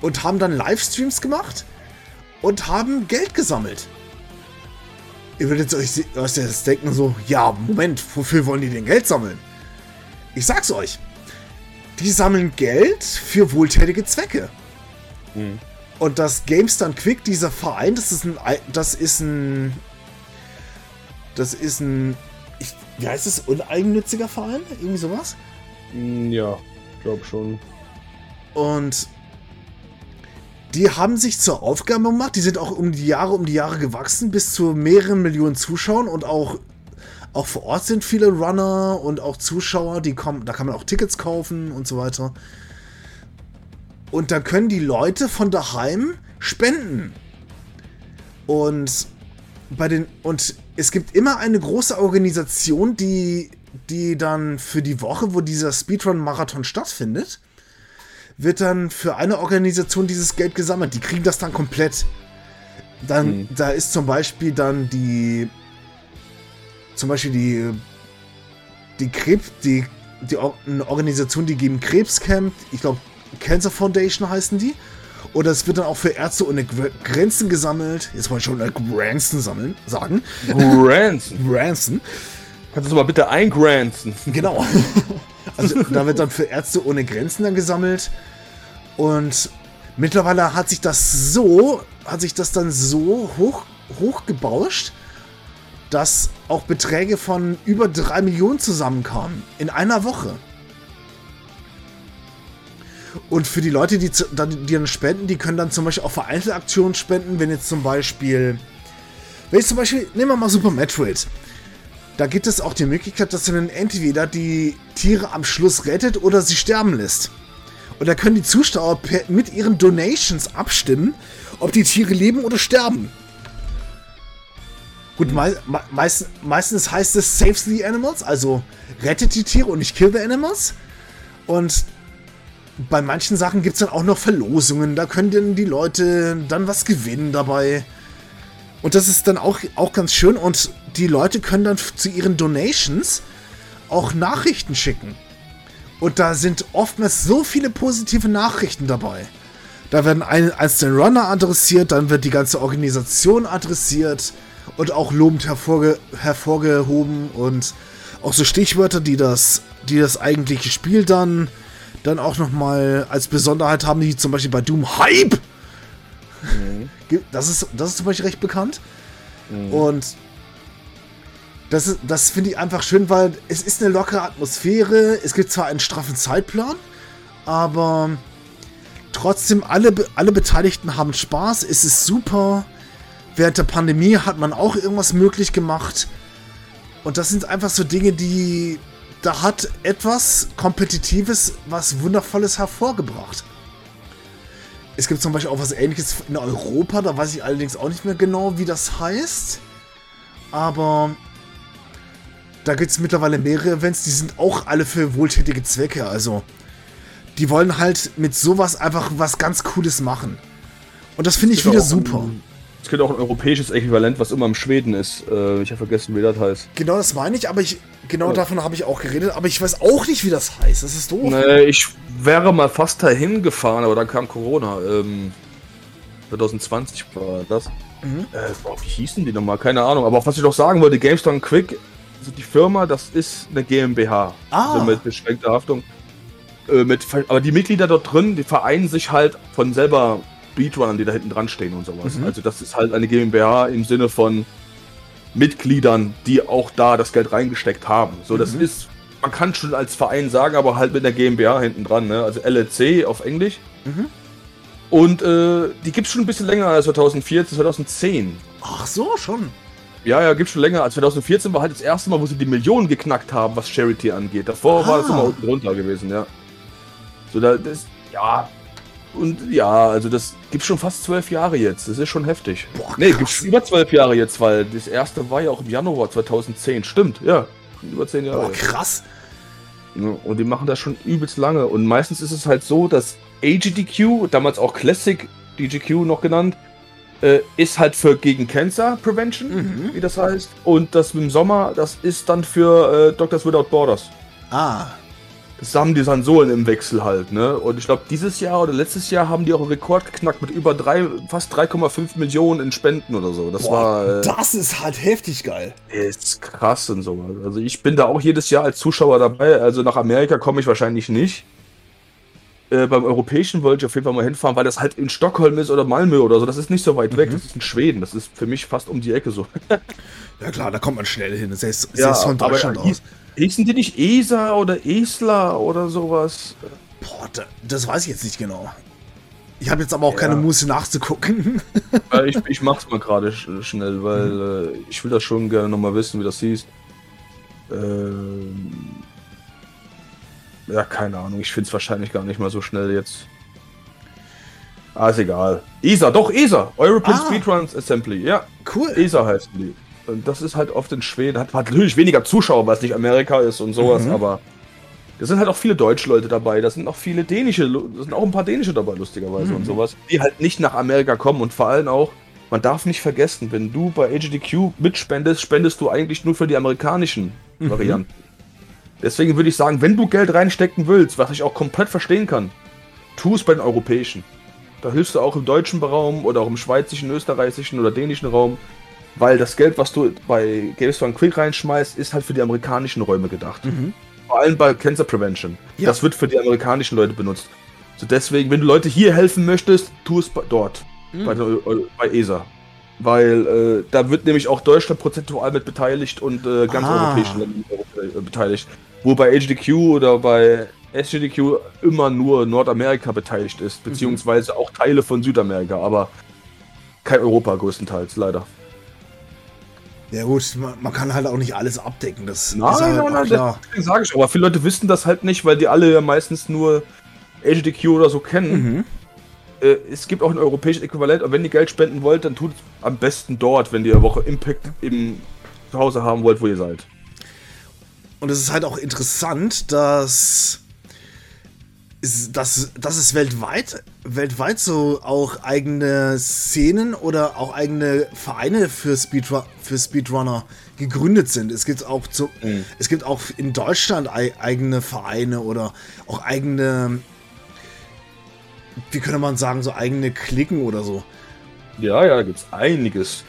Speaker 1: und haben dann Livestreams gemacht und haben Geld gesammelt. Ihr würdet euch jetzt denken so, ja, Moment, wofür wollen die denn Geld sammeln? Ich sag's euch. Die sammeln Geld für wohltätige Zwecke. Mhm. Und das GameStun Quick, dieser Verein, das ist ein, das ist ein, das ist ein, ich, wie heißt es, uneigennütziger Verein? Irgendwie sowas?
Speaker 2: Hm, ja, glaub schon.
Speaker 1: Und die haben sich zur Aufgabe gemacht, die sind auch um die Jahre um die Jahre gewachsen, bis zu mehreren Millionen Zuschauern und auch, auch vor Ort sind viele Runner und auch Zuschauer, die kommen, da kann man auch Tickets kaufen und so weiter. Und da können die Leute von daheim spenden. Und bei den und es gibt immer eine große Organisation, die die dann für die Woche, wo dieser Speedrun Marathon stattfindet, wird dann für eine Organisation dieses Geld gesammelt. Die kriegen das dann komplett. Dann, mhm. da ist zum Beispiel dann die, zum Beispiel die, die Krebs, die, die eine Organisation, die gegen Krebs kämpft. Ich glaube, Cancer Foundation heißen die. Oder es wird dann auch für Ärzte ohne Grenzen gesammelt. Jetzt wollte ich schon Granson sammeln, sagen.
Speaker 2: Granson.
Speaker 1: Granson.
Speaker 2: Kannst du mal bitte eingranzen?
Speaker 1: Genau. Also da wird dann für Ärzte ohne Grenzen dann gesammelt. Und mittlerweile hat sich das so, hat sich das dann so hoch, hochgebauscht, dass auch Beträge von über 3 Millionen zusammenkamen. In einer Woche. Und für die Leute, die, die dann spenden, die können dann zum Beispiel auch für Einzelaktionen spenden, wenn jetzt zum Beispiel. Wenn jetzt zum Beispiel, nehmen wir mal Super Metroid. Da gibt es auch die Möglichkeit, dass man entweder die Tiere am Schluss rettet oder sie sterben lässt. Und da können die Zuschauer mit ihren Donations abstimmen, ob die Tiere leben oder sterben. Gut, mei meist meistens heißt es Save the Animals, also rettet die Tiere und nicht Kill the Animals. Und bei manchen Sachen gibt es dann auch noch Verlosungen. Da können dann die Leute dann was gewinnen dabei. Und das ist dann auch, auch ganz schön. Und die Leute können dann zu ihren Donations auch Nachrichten schicken. Und da sind oftmals so viele positive Nachrichten dabei. Da werden ein, einzelne Runner adressiert, dann wird die ganze Organisation adressiert und auch lobend hervorge hervorgehoben und auch so Stichwörter, die das, die das eigentliche Spiel dann dann auch nochmal als Besonderheit haben, die zum Beispiel bei Doom Hype. Mhm. Das, ist, das ist zum Beispiel recht bekannt. Mhm. Und das, das finde ich einfach schön, weil es ist eine lockere Atmosphäre. Es gibt zwar einen straffen Zeitplan, aber trotzdem alle, alle Beteiligten haben Spaß. Es ist super. Während der Pandemie hat man auch irgendwas möglich gemacht. Und das sind einfach so Dinge, die, da hat etwas Kompetitives, was Wundervolles hervorgebracht. Es gibt zum Beispiel auch was ähnliches in Europa, da weiß ich allerdings auch nicht mehr genau, wie das heißt. Aber da gibt es mittlerweile mehrere Events, die sind auch alle für wohltätige Zwecke. Also, die wollen halt mit sowas einfach was ganz Cooles machen. Und das finde ich wieder super.
Speaker 2: Es gibt auch ein europäisches Äquivalent, was immer im Schweden ist. Äh, ich habe vergessen, wie das heißt.
Speaker 1: Genau, das meine ich, aber ich genau ja. davon habe ich auch geredet, aber ich weiß auch nicht, wie das heißt. Das ist doof.
Speaker 2: Nee, ich wäre mal fast dahin gefahren, aber dann kam Corona. Ähm, 2020 war das. Mhm. Äh, boah, wie hießen die nochmal? Keine Ahnung. Aber auch was ich noch sagen wollte, GameStone Quick, also die Firma, das ist eine GmbH. Ah. Also mit beschränkter Haftung. Äh, mit, aber die Mitglieder dort drin, die vereinen sich halt von selber Speedrunnern, die da hinten dran stehen und sowas. Mhm. Also das ist halt eine GmbH im Sinne von Mitgliedern, die auch da das Geld reingesteckt haben. So, das mhm. ist, man kann schon als Verein sagen, aber halt mit der GmbH hinten dran, ne? Also LLC auf Englisch. Mhm. Und äh, die gibt es schon ein bisschen länger als 2014, 2010.
Speaker 1: Ach so, schon.
Speaker 2: Ja, ja, gibt schon länger. Als 2014 war halt das erste Mal, wo sie die Millionen geknackt haben, was Charity angeht. Davor ah. war das immer unten drunter gewesen, ja. So, da, das, ja, und ja, also das gibt schon fast zwölf Jahre jetzt. Das ist schon heftig. Boah, nee, gibt schon über zwölf Jahre jetzt, weil das erste war ja auch im Januar 2010. Stimmt, ja. Über zehn Jahre.
Speaker 1: Boah, krass.
Speaker 2: Und die machen das schon übelst lange. Und meistens ist es halt so, dass AGDQ, damals auch Classic DGQ noch genannt, äh, ist halt für gegen Cancer Prevention,
Speaker 1: Mhm.
Speaker 2: wie das heißt. Und das im Sommer, das ist dann für äh, Doctors Without Borders.
Speaker 1: Ah,
Speaker 2: Das haben die Sansolen im Wechsel halt, ne? Und ich glaube, dieses Jahr oder letztes Jahr haben die auch einen Rekord geknackt mit über drei, fast 3,5 Millionen in Spenden oder so. Das war. Äh,
Speaker 1: das ist halt heftig geil.
Speaker 2: ist krass und so. Also ich bin da auch jedes Jahr als Zuschauer dabei. Also nach Amerika komme ich wahrscheinlich nicht. Äh, beim Europäischen wollte ich auf jeden Fall mal hinfahren, weil das halt in Stockholm ist oder Malmö oder so. Das ist nicht so weit weg. Das ist in Schweden. Das ist für mich fast um die Ecke so.
Speaker 1: Ja klar, da kommt man schnell hin. Selbst,
Speaker 2: Ja,
Speaker 1: selbst von
Speaker 2: aber
Speaker 1: Deutschland
Speaker 2: hieß-
Speaker 1: aus.
Speaker 2: Hießen die nicht ESA oder ESLA oder sowas?
Speaker 1: Boah, da, das weiß ich jetzt nicht genau. Ich habe jetzt aber auch
Speaker 2: Ja.
Speaker 1: keine Muße nachzugucken.
Speaker 2: Äh, ich, ich mach's mal gerade sch schnell, weil äh, ich will das schon gerne nochmal wissen, wie das hieß. Ähm, ja, keine Ahnung. Ich find's wahrscheinlich gar nicht mal so schnell jetzt. Ah, ist egal. ESA, doch, ESA. European
Speaker 1: Ah.
Speaker 2: Speedruns Assembly. Ja,
Speaker 1: cool.
Speaker 2: ESA heißen die. Und das ist halt oft in Schweden. Hat, hat natürlich weniger Zuschauer, weil es nicht Amerika ist und sowas,
Speaker 1: Mhm.
Speaker 2: aber da sind halt auch viele deutsche Leute dabei. Da sind auch viele dänische, da sind auch ein paar dänische dabei, lustigerweise
Speaker 1: Mhm.
Speaker 2: und sowas, die halt nicht nach Amerika kommen und vor allem auch, man darf nicht vergessen, wenn du bei AGDQ mitspendest, spendest du eigentlich nur für die amerikanischen
Speaker 1: Mhm.
Speaker 2: Varianten. Deswegen würde ich sagen, wenn du Geld reinstecken willst, was ich auch komplett verstehen kann, tu es bei den europäischen. Da hilfst du auch im deutschen Raum oder auch im schweizischen, österreichischen oder dänischen Raum, weil das Geld, was du bei Games One Quick reinschmeißt, ist halt für die amerikanischen Räume gedacht.
Speaker 1: Mhm.
Speaker 2: Vor allem bei Cancer Prevention.
Speaker 1: Ja.
Speaker 2: Das wird für die amerikanischen Leute benutzt. So deswegen, wenn du Leute hier helfen möchtest, tu es bei- dort,
Speaker 1: Mhm.
Speaker 2: bei, bei ESA. Weil äh, da wird nämlich auch Deutschland prozentual mit beteiligt und äh, ganz
Speaker 1: Ah.
Speaker 2: europäische Länder beteiligt. Wo bei HDQ oder bei SGDQ immer nur Nordamerika beteiligt ist,
Speaker 1: Mhm.
Speaker 2: beziehungsweise auch Teile von Südamerika, aber kein Europa größtenteils, leider.
Speaker 1: Ja gut, man, man kann halt auch nicht alles abdecken. Das
Speaker 2: Nein,
Speaker 1: ist halt
Speaker 2: nein, nein,
Speaker 1: klar.
Speaker 2: deswegen sage ich, aber viele Leute wissen das halt nicht, weil die alle ja meistens nur HDQ oder so kennen.
Speaker 1: Mhm.
Speaker 2: Äh, es gibt auch ein europäisches Äquivalent, und wenn ihr Geld spenden wollt, dann tut es am besten dort, wenn ihr eine Woche Impact im Zuhause haben wollt, wo ihr seid.
Speaker 1: Und es ist halt auch interessant, dass, dass, dass es weltweit, weltweit so auch eigene Szenen oder auch eigene Vereine für, Speedru für Speedrunner gegründet sind. Es gibt auch zu,
Speaker 2: Mhm.
Speaker 1: es gibt auch in Deutschland ei eigene Vereine oder auch eigene, wie könnte man sagen, so eigene Klicken oder so.
Speaker 2: Ja, ja, da gibt es einiges.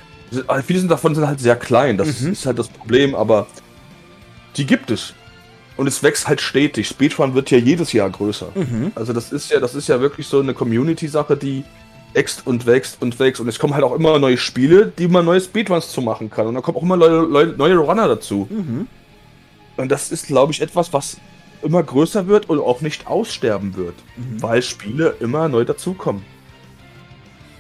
Speaker 2: Viele sind davon sind halt sehr klein, das
Speaker 1: Mhm.
Speaker 2: ist halt das Problem, aber die gibt es. Und es wächst halt stetig. Speedrun wird ja jedes Jahr größer.
Speaker 1: Mhm.
Speaker 2: Also das ist ja, das ist ja wirklich so eine Community-Sache, die wächst und wächst und wächst. Und es kommen halt auch immer neue Spiele, die man neue Speedruns zu machen kann. Und da kommen auch immer neue, neue, neue Runner dazu.
Speaker 1: Mhm.
Speaker 2: Und das ist, glaube ich, etwas, was immer größer wird und auch nicht aussterben wird.
Speaker 1: Mhm.
Speaker 2: Weil Spiele immer neu dazukommen.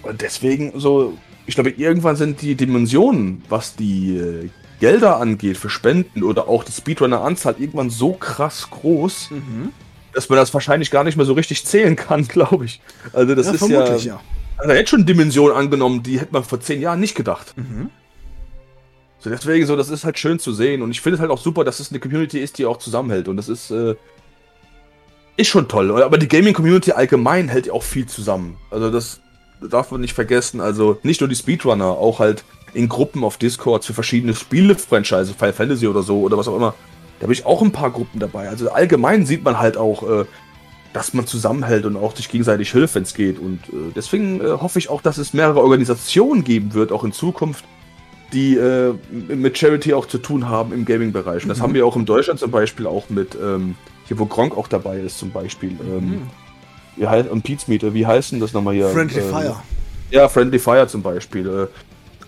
Speaker 2: Und deswegen so, ich glaube, irgendwann sind die Dimensionen, was die äh, Gelder angeht für Spenden oder auch die Speedrunner-Anzahl irgendwann so krass groß,
Speaker 1: Mhm.
Speaker 2: dass man das wahrscheinlich gar nicht mehr so richtig zählen kann, glaube ich. Also das
Speaker 1: Ja,
Speaker 2: ist ja,
Speaker 1: ja.
Speaker 2: Also hat schon Dimensionen angenommen, die hätte man vor zehn Jahren nicht gedacht.
Speaker 1: Mhm.
Speaker 2: So deswegen so, das ist halt schön zu sehen und ich finde es halt auch super, dass es eine Community ist, die auch zusammenhält und das ist äh, ist schon toll. Aber die Gaming Community allgemein hält ja auch viel zusammen. Also das darf man nicht vergessen. Also nicht nur die Speedrunner, auch halt in Gruppen auf Discord für verschiedene Spiele-Franchise, Final Fantasy oder so oder was auch immer. Da habe ich auch ein paar Gruppen dabei. Also allgemein sieht man halt auch, äh, dass man zusammenhält und auch sich gegenseitig hilft, wenn es geht. Und äh, deswegen äh, hoffe ich auch, dass es mehrere Organisationen geben wird, auch in Zukunft, die äh, mit Charity auch zu tun haben im Gaming-Bereich. Und das
Speaker 1: Mhm.
Speaker 2: haben wir auch in Deutschland zum Beispiel auch mit, ähm, hier wo Gronk auch dabei ist zum Beispiel. Ähm,
Speaker 1: Mhm.
Speaker 2: wie heißt, und Pete's Meter, wie heißt denn das nochmal hier?
Speaker 1: Friendly
Speaker 2: Ähm,
Speaker 1: Fire.
Speaker 2: Ja, Friendly Fire zum Beispiel. Äh,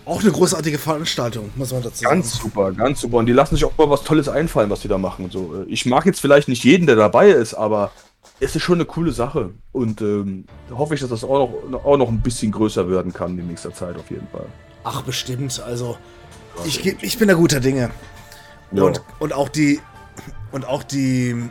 Speaker 1: Auch eine großartige Veranstaltung, muss man dazu sagen.
Speaker 2: Ganz super, ganz super. Und die lassen sich auch mal was Tolles einfallen, was die da machen. So, äh, ich mag jetzt vielleicht nicht jeden, der dabei ist, aber es ist schon eine coole Sache. Und ähm, da hoffe ich, dass das auch noch, auch noch ein bisschen größer werden kann in nächster Zeit auf jeden Fall.
Speaker 1: Ach, bestimmt. Also, ich, ich bin da guter Dinge.
Speaker 2: Ja.
Speaker 1: Und, und auch die. Und auch die.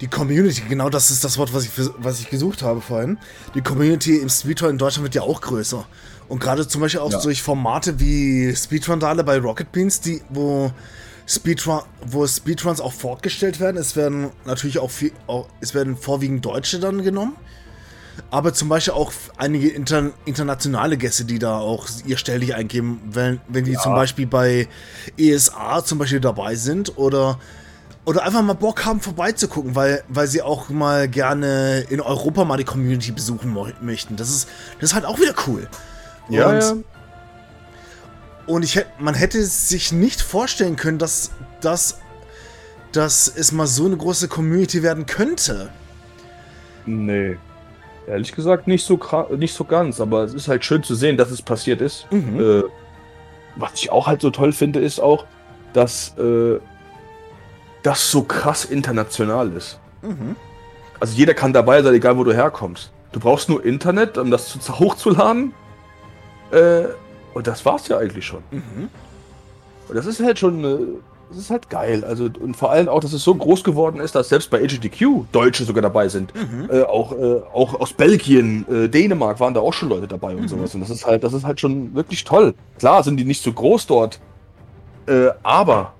Speaker 1: Die Community, genau das ist das Wort, was ich, was ich gesucht habe vorhin. Die Community im Speedrun in Deutschland wird ja auch größer. Und gerade zum Beispiel auch
Speaker 2: Ja.
Speaker 1: durch Formate wie Speedrandale bei Rocket Beans, die, wo Speedrun, wo Speedruns auch fortgestellt werden. Es werden natürlich auch, viel, auch es werden vorwiegend Deutsche dann genommen. Aber zum Beispiel auch einige inter, internationale Gäste, die da auch ihr Stelldich eingeben, wenn, wenn die ja. zum Beispiel bei ESA zum Beispiel dabei sind oder, oder einfach mal Bock haben vorbeizugucken, weil, weil sie auch mal gerne in Europa mal die Community besuchen möchten. Das ist, das ist halt auch wieder cool.
Speaker 2: Ja, und, ja.
Speaker 1: Und ich man hätte sich nicht vorstellen können, dass, dass, dass es mal so eine große Community werden könnte.
Speaker 2: Nee. Ehrlich gesagt nicht so, nicht so ganz, aber es ist halt schön zu sehen, dass es passiert ist. Mhm. Äh, was ich auch halt so toll finde, ist auch, dass äh, das so krass international ist. Mhm. Also jeder kann dabei sein, egal wo du herkommst. Du brauchst nur Internet, um das zu, hochzuladen. Äh, und das war's ja eigentlich schon. Mhm. Und das ist halt schon, äh, das ist halt geil. Also, und vor allem auch, dass es so groß geworden ist, dass selbst bei HDQ Deutsche sogar dabei sind. Mhm. Äh, auch, äh, auch aus Belgien, äh, Dänemark waren da auch schon Leute dabei und mhm. sowas. Und das ist halt, das ist halt schon wirklich toll. Klar sind die nicht so groß dort, äh, aber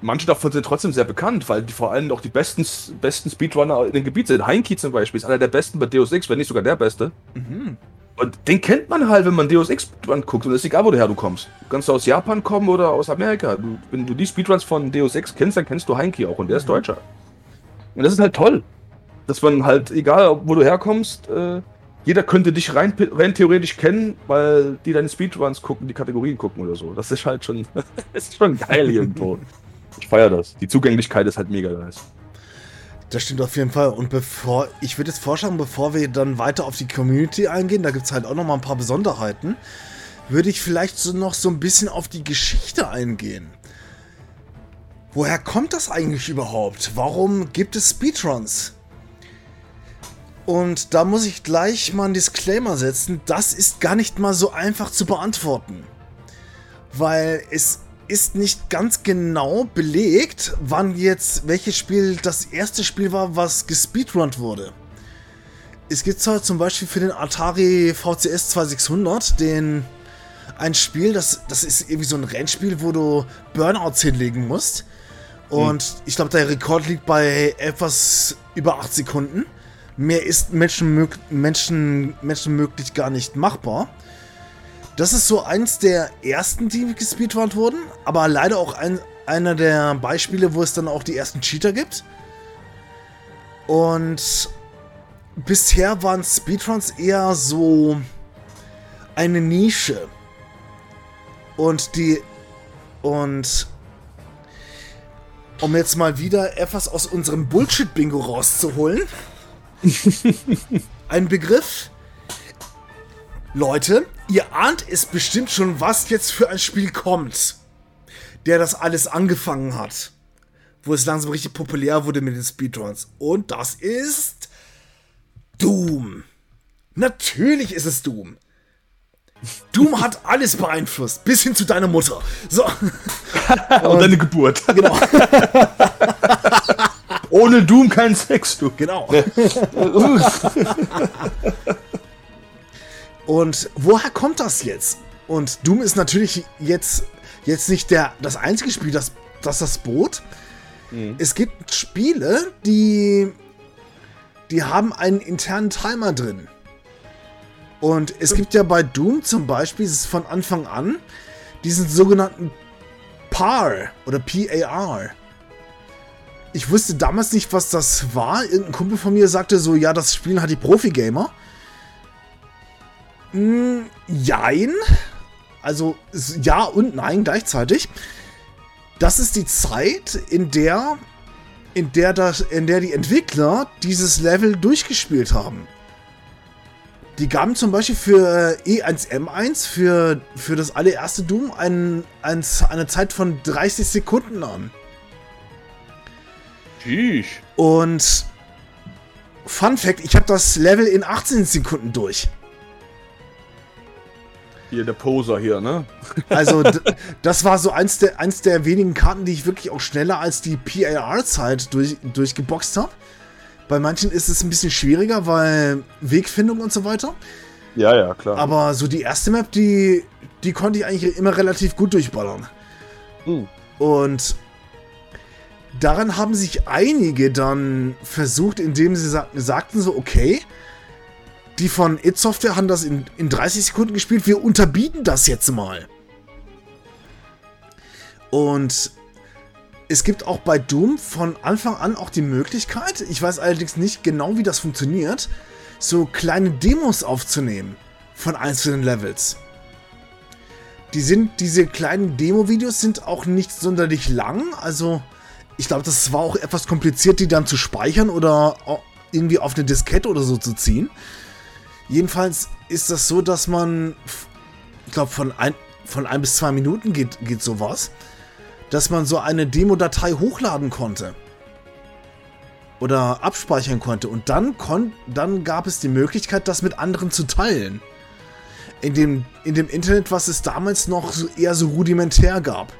Speaker 2: manche davon sind trotzdem sehr bekannt, weil die vor allem auch die besten, besten Speedrunner in dem Gebiet sind. Heinki zum Beispiel ist einer der besten bei Deus Ex, wenn nicht sogar der beste. Mhm. Und den kennt man halt, wenn man Deus Ex anguckt. Und es ist egal, woher du kommst. Du kannst aus Japan kommen oder aus Amerika. Du, wenn du die Speedruns von Deus Ex kennst, dann kennst du Heinki auch. Und der ist mhm. Deutscher. Und das ist halt toll. Dass man halt, egal wo du herkommst, äh, jeder könnte dich rein, rein theoretisch kennen, weil die deine Speedruns gucken, die Kategorien gucken oder so. Das ist halt schon, ist schon geil irgendwo. Ich feiere das. Die Zugänglichkeit ist halt mega nice.
Speaker 1: Das stimmt auf jeden Fall. Und bevor, ich würde jetzt vorschlagen, bevor wir dann weiter auf die Community eingehen, da gibt es halt auch noch mal ein paar Besonderheiten, würde ich vielleicht so noch so ein bisschen auf die Geschichte eingehen. Woher kommt das eigentlich überhaupt? Warum gibt es Speedruns? Und da muss ich gleich mal einen Disclaimer setzen, das ist gar nicht mal so einfach zu beantworten. Weil es ist nicht ganz genau belegt, wann jetzt welches Spiel das erste Spiel war, was gespeedrunnt wurde. Es gibt zwar zum Beispiel für den Atari VCS 2600 den ein Spiel, das, das ist irgendwie so ein Rennspiel, wo du Burnouts hinlegen musst. Und hm. ich glaube, der Rekord liegt bei etwas über 8 Sekunden. Mehr ist Menschen, Menschen, menschenmöglich gar nicht machbar. Das ist so eins der ersten, die gespeedrunnt wurden, aber leider auch ein, einer der Beispiele, wo es dann auch die ersten Cheater gibt. Und bisher waren Speedruns eher so eine Nische. Und die. Und. Um jetzt mal wieder etwas aus unserem Bullshit-Bingo rauszuholen. ein Begriff, Leute, ihr ahnt es bestimmt schon, was jetzt für ein Spiel kommt, der das alles angefangen hat. Wo es langsam richtig populär wurde mit den Speedruns. Und das ist Doom. Natürlich ist es Doom. Doom hat alles beeinflusst, bis hin zu deiner Mutter. So.
Speaker 2: Und, deine Geburt. Genau. Ohne Doom kein Sex, du.
Speaker 1: Genau. Und woher kommt das jetzt? Und Doom ist natürlich jetzt, jetzt nicht der, das einzige Spiel, das das, das Boot. Mhm. Es gibt Spiele, die, die haben einen internen Timer drin. Und es gibt ja bei Doom zum Beispiel, es ist von Anfang an, diesen sogenannten PAR oder PAR. Ich wusste damals nicht, was das war. Irgendein Kumpel von mir sagte so, ja, das Spiel hat die Profi-Gamer. Mm, jein. Also ja und nein gleichzeitig. Das ist die Zeit, in der, in der, das, in der die Entwickler dieses Level durchgespielt haben. Die gaben zum Beispiel für äh, E1M1, für, für das allererste Doom, ein, ein, eine Zeit von 30 Sekunden an.
Speaker 2: Tschüss.
Speaker 1: Und Fun Fact, ich habe das Level in 18 Sekunden durch.
Speaker 2: Hier, der Poser hier, ne?
Speaker 1: Also, das war so eins der, eins der wenigen Karten, die ich wirklich auch schneller als die PAR-Zeit durch, durchgeboxt habe. Bei manchen ist es ein bisschen schwieriger, weil Wegfindung und so weiter.
Speaker 2: Ja, ja, klar.
Speaker 1: Aber so die erste Map, die, die konnte ich eigentlich immer relativ gut durchballern.
Speaker 2: Hm.
Speaker 1: Und daran haben sich einige dann versucht, indem sie sa sagten so, okay, die von It Software haben das in, in 30 Sekunden gespielt, wir unterbieten das jetzt mal. Und es gibt auch bei Doom von Anfang an auch die Möglichkeit, ich weiß allerdings nicht genau, wie das funktioniert, so kleine Demos aufzunehmen von einzelnen Levels. Die sind, diese kleinen Demo-Videos sind auch nicht sonderlich lang, also ich glaube, das war auch etwas kompliziert, die dann zu speichern oder irgendwie auf eine Diskette oder so zu ziehen. Jedenfalls ist das so, dass man, ich glaube, von ein, von ein bis zwei Minuten geht, geht sowas, dass man so eine Demo-Datei hochladen konnte. Oder abspeichern konnte. Und dann, kon dann gab es die Möglichkeit, das mit anderen zu teilen. In dem, in dem Internet, was es damals noch so eher so rudimentär gab.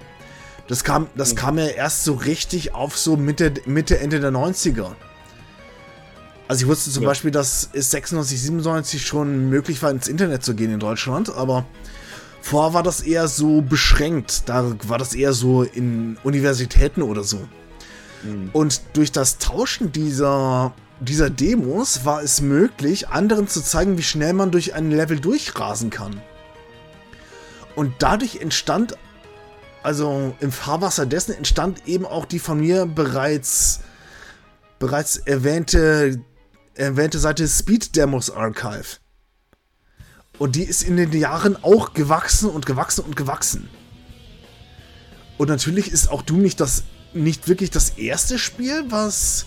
Speaker 1: Das kam, das mhm. kam ja erst so richtig auf so Mitte, Mitte Ende der 90er. Also ich wusste zum ja. Beispiel, dass es 96, 97 schon möglich war, ins Internet zu gehen in Deutschland, aber vorher war das eher so beschränkt. Da war das eher so in Universitäten oder so. Mhm. Und durch das Tauschen dieser, dieser Demos war es möglich, anderen zu zeigen, wie schnell man durch ein Level durchrasen kann. Und dadurch entstand also im Fahrwasser dessen entstand eben auch die von mir bereits, bereits erwähnte, erwähnte Seite Speed Demos Archive. Und die ist in den Jahren auch gewachsen und gewachsen und gewachsen. Und natürlich ist auch Doom nicht das nicht wirklich das erste Spiel, was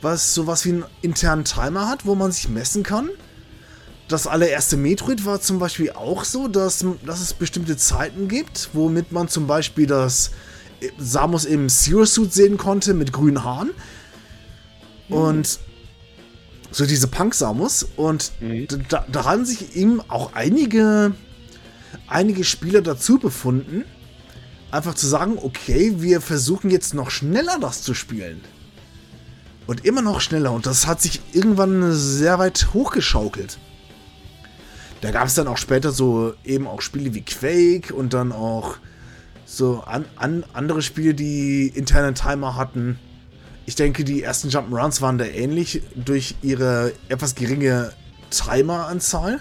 Speaker 1: was sowas wie einen internen Timer hat, wo man sich messen kann das allererste Metroid war zum Beispiel auch so, dass, dass es bestimmte Zeiten gibt, womit man zum Beispiel das äh, Samus im Zero Suit sehen konnte mit grünen Haaren. Mhm. Und so diese Punk-Samus. Und mhm. da, da haben sich eben auch einige, einige Spieler dazu befunden, einfach zu sagen, okay, wir versuchen jetzt noch schneller das zu spielen. Und immer noch schneller. Und das hat sich irgendwann sehr weit hochgeschaukelt. Da gab es dann auch später so eben auch Spiele wie Quake und dann auch so an, an andere Spiele, die internen Timer hatten. Ich denke, die ersten Jump'n'Runs waren da ähnlich durch ihre etwas geringe Timeranzahl.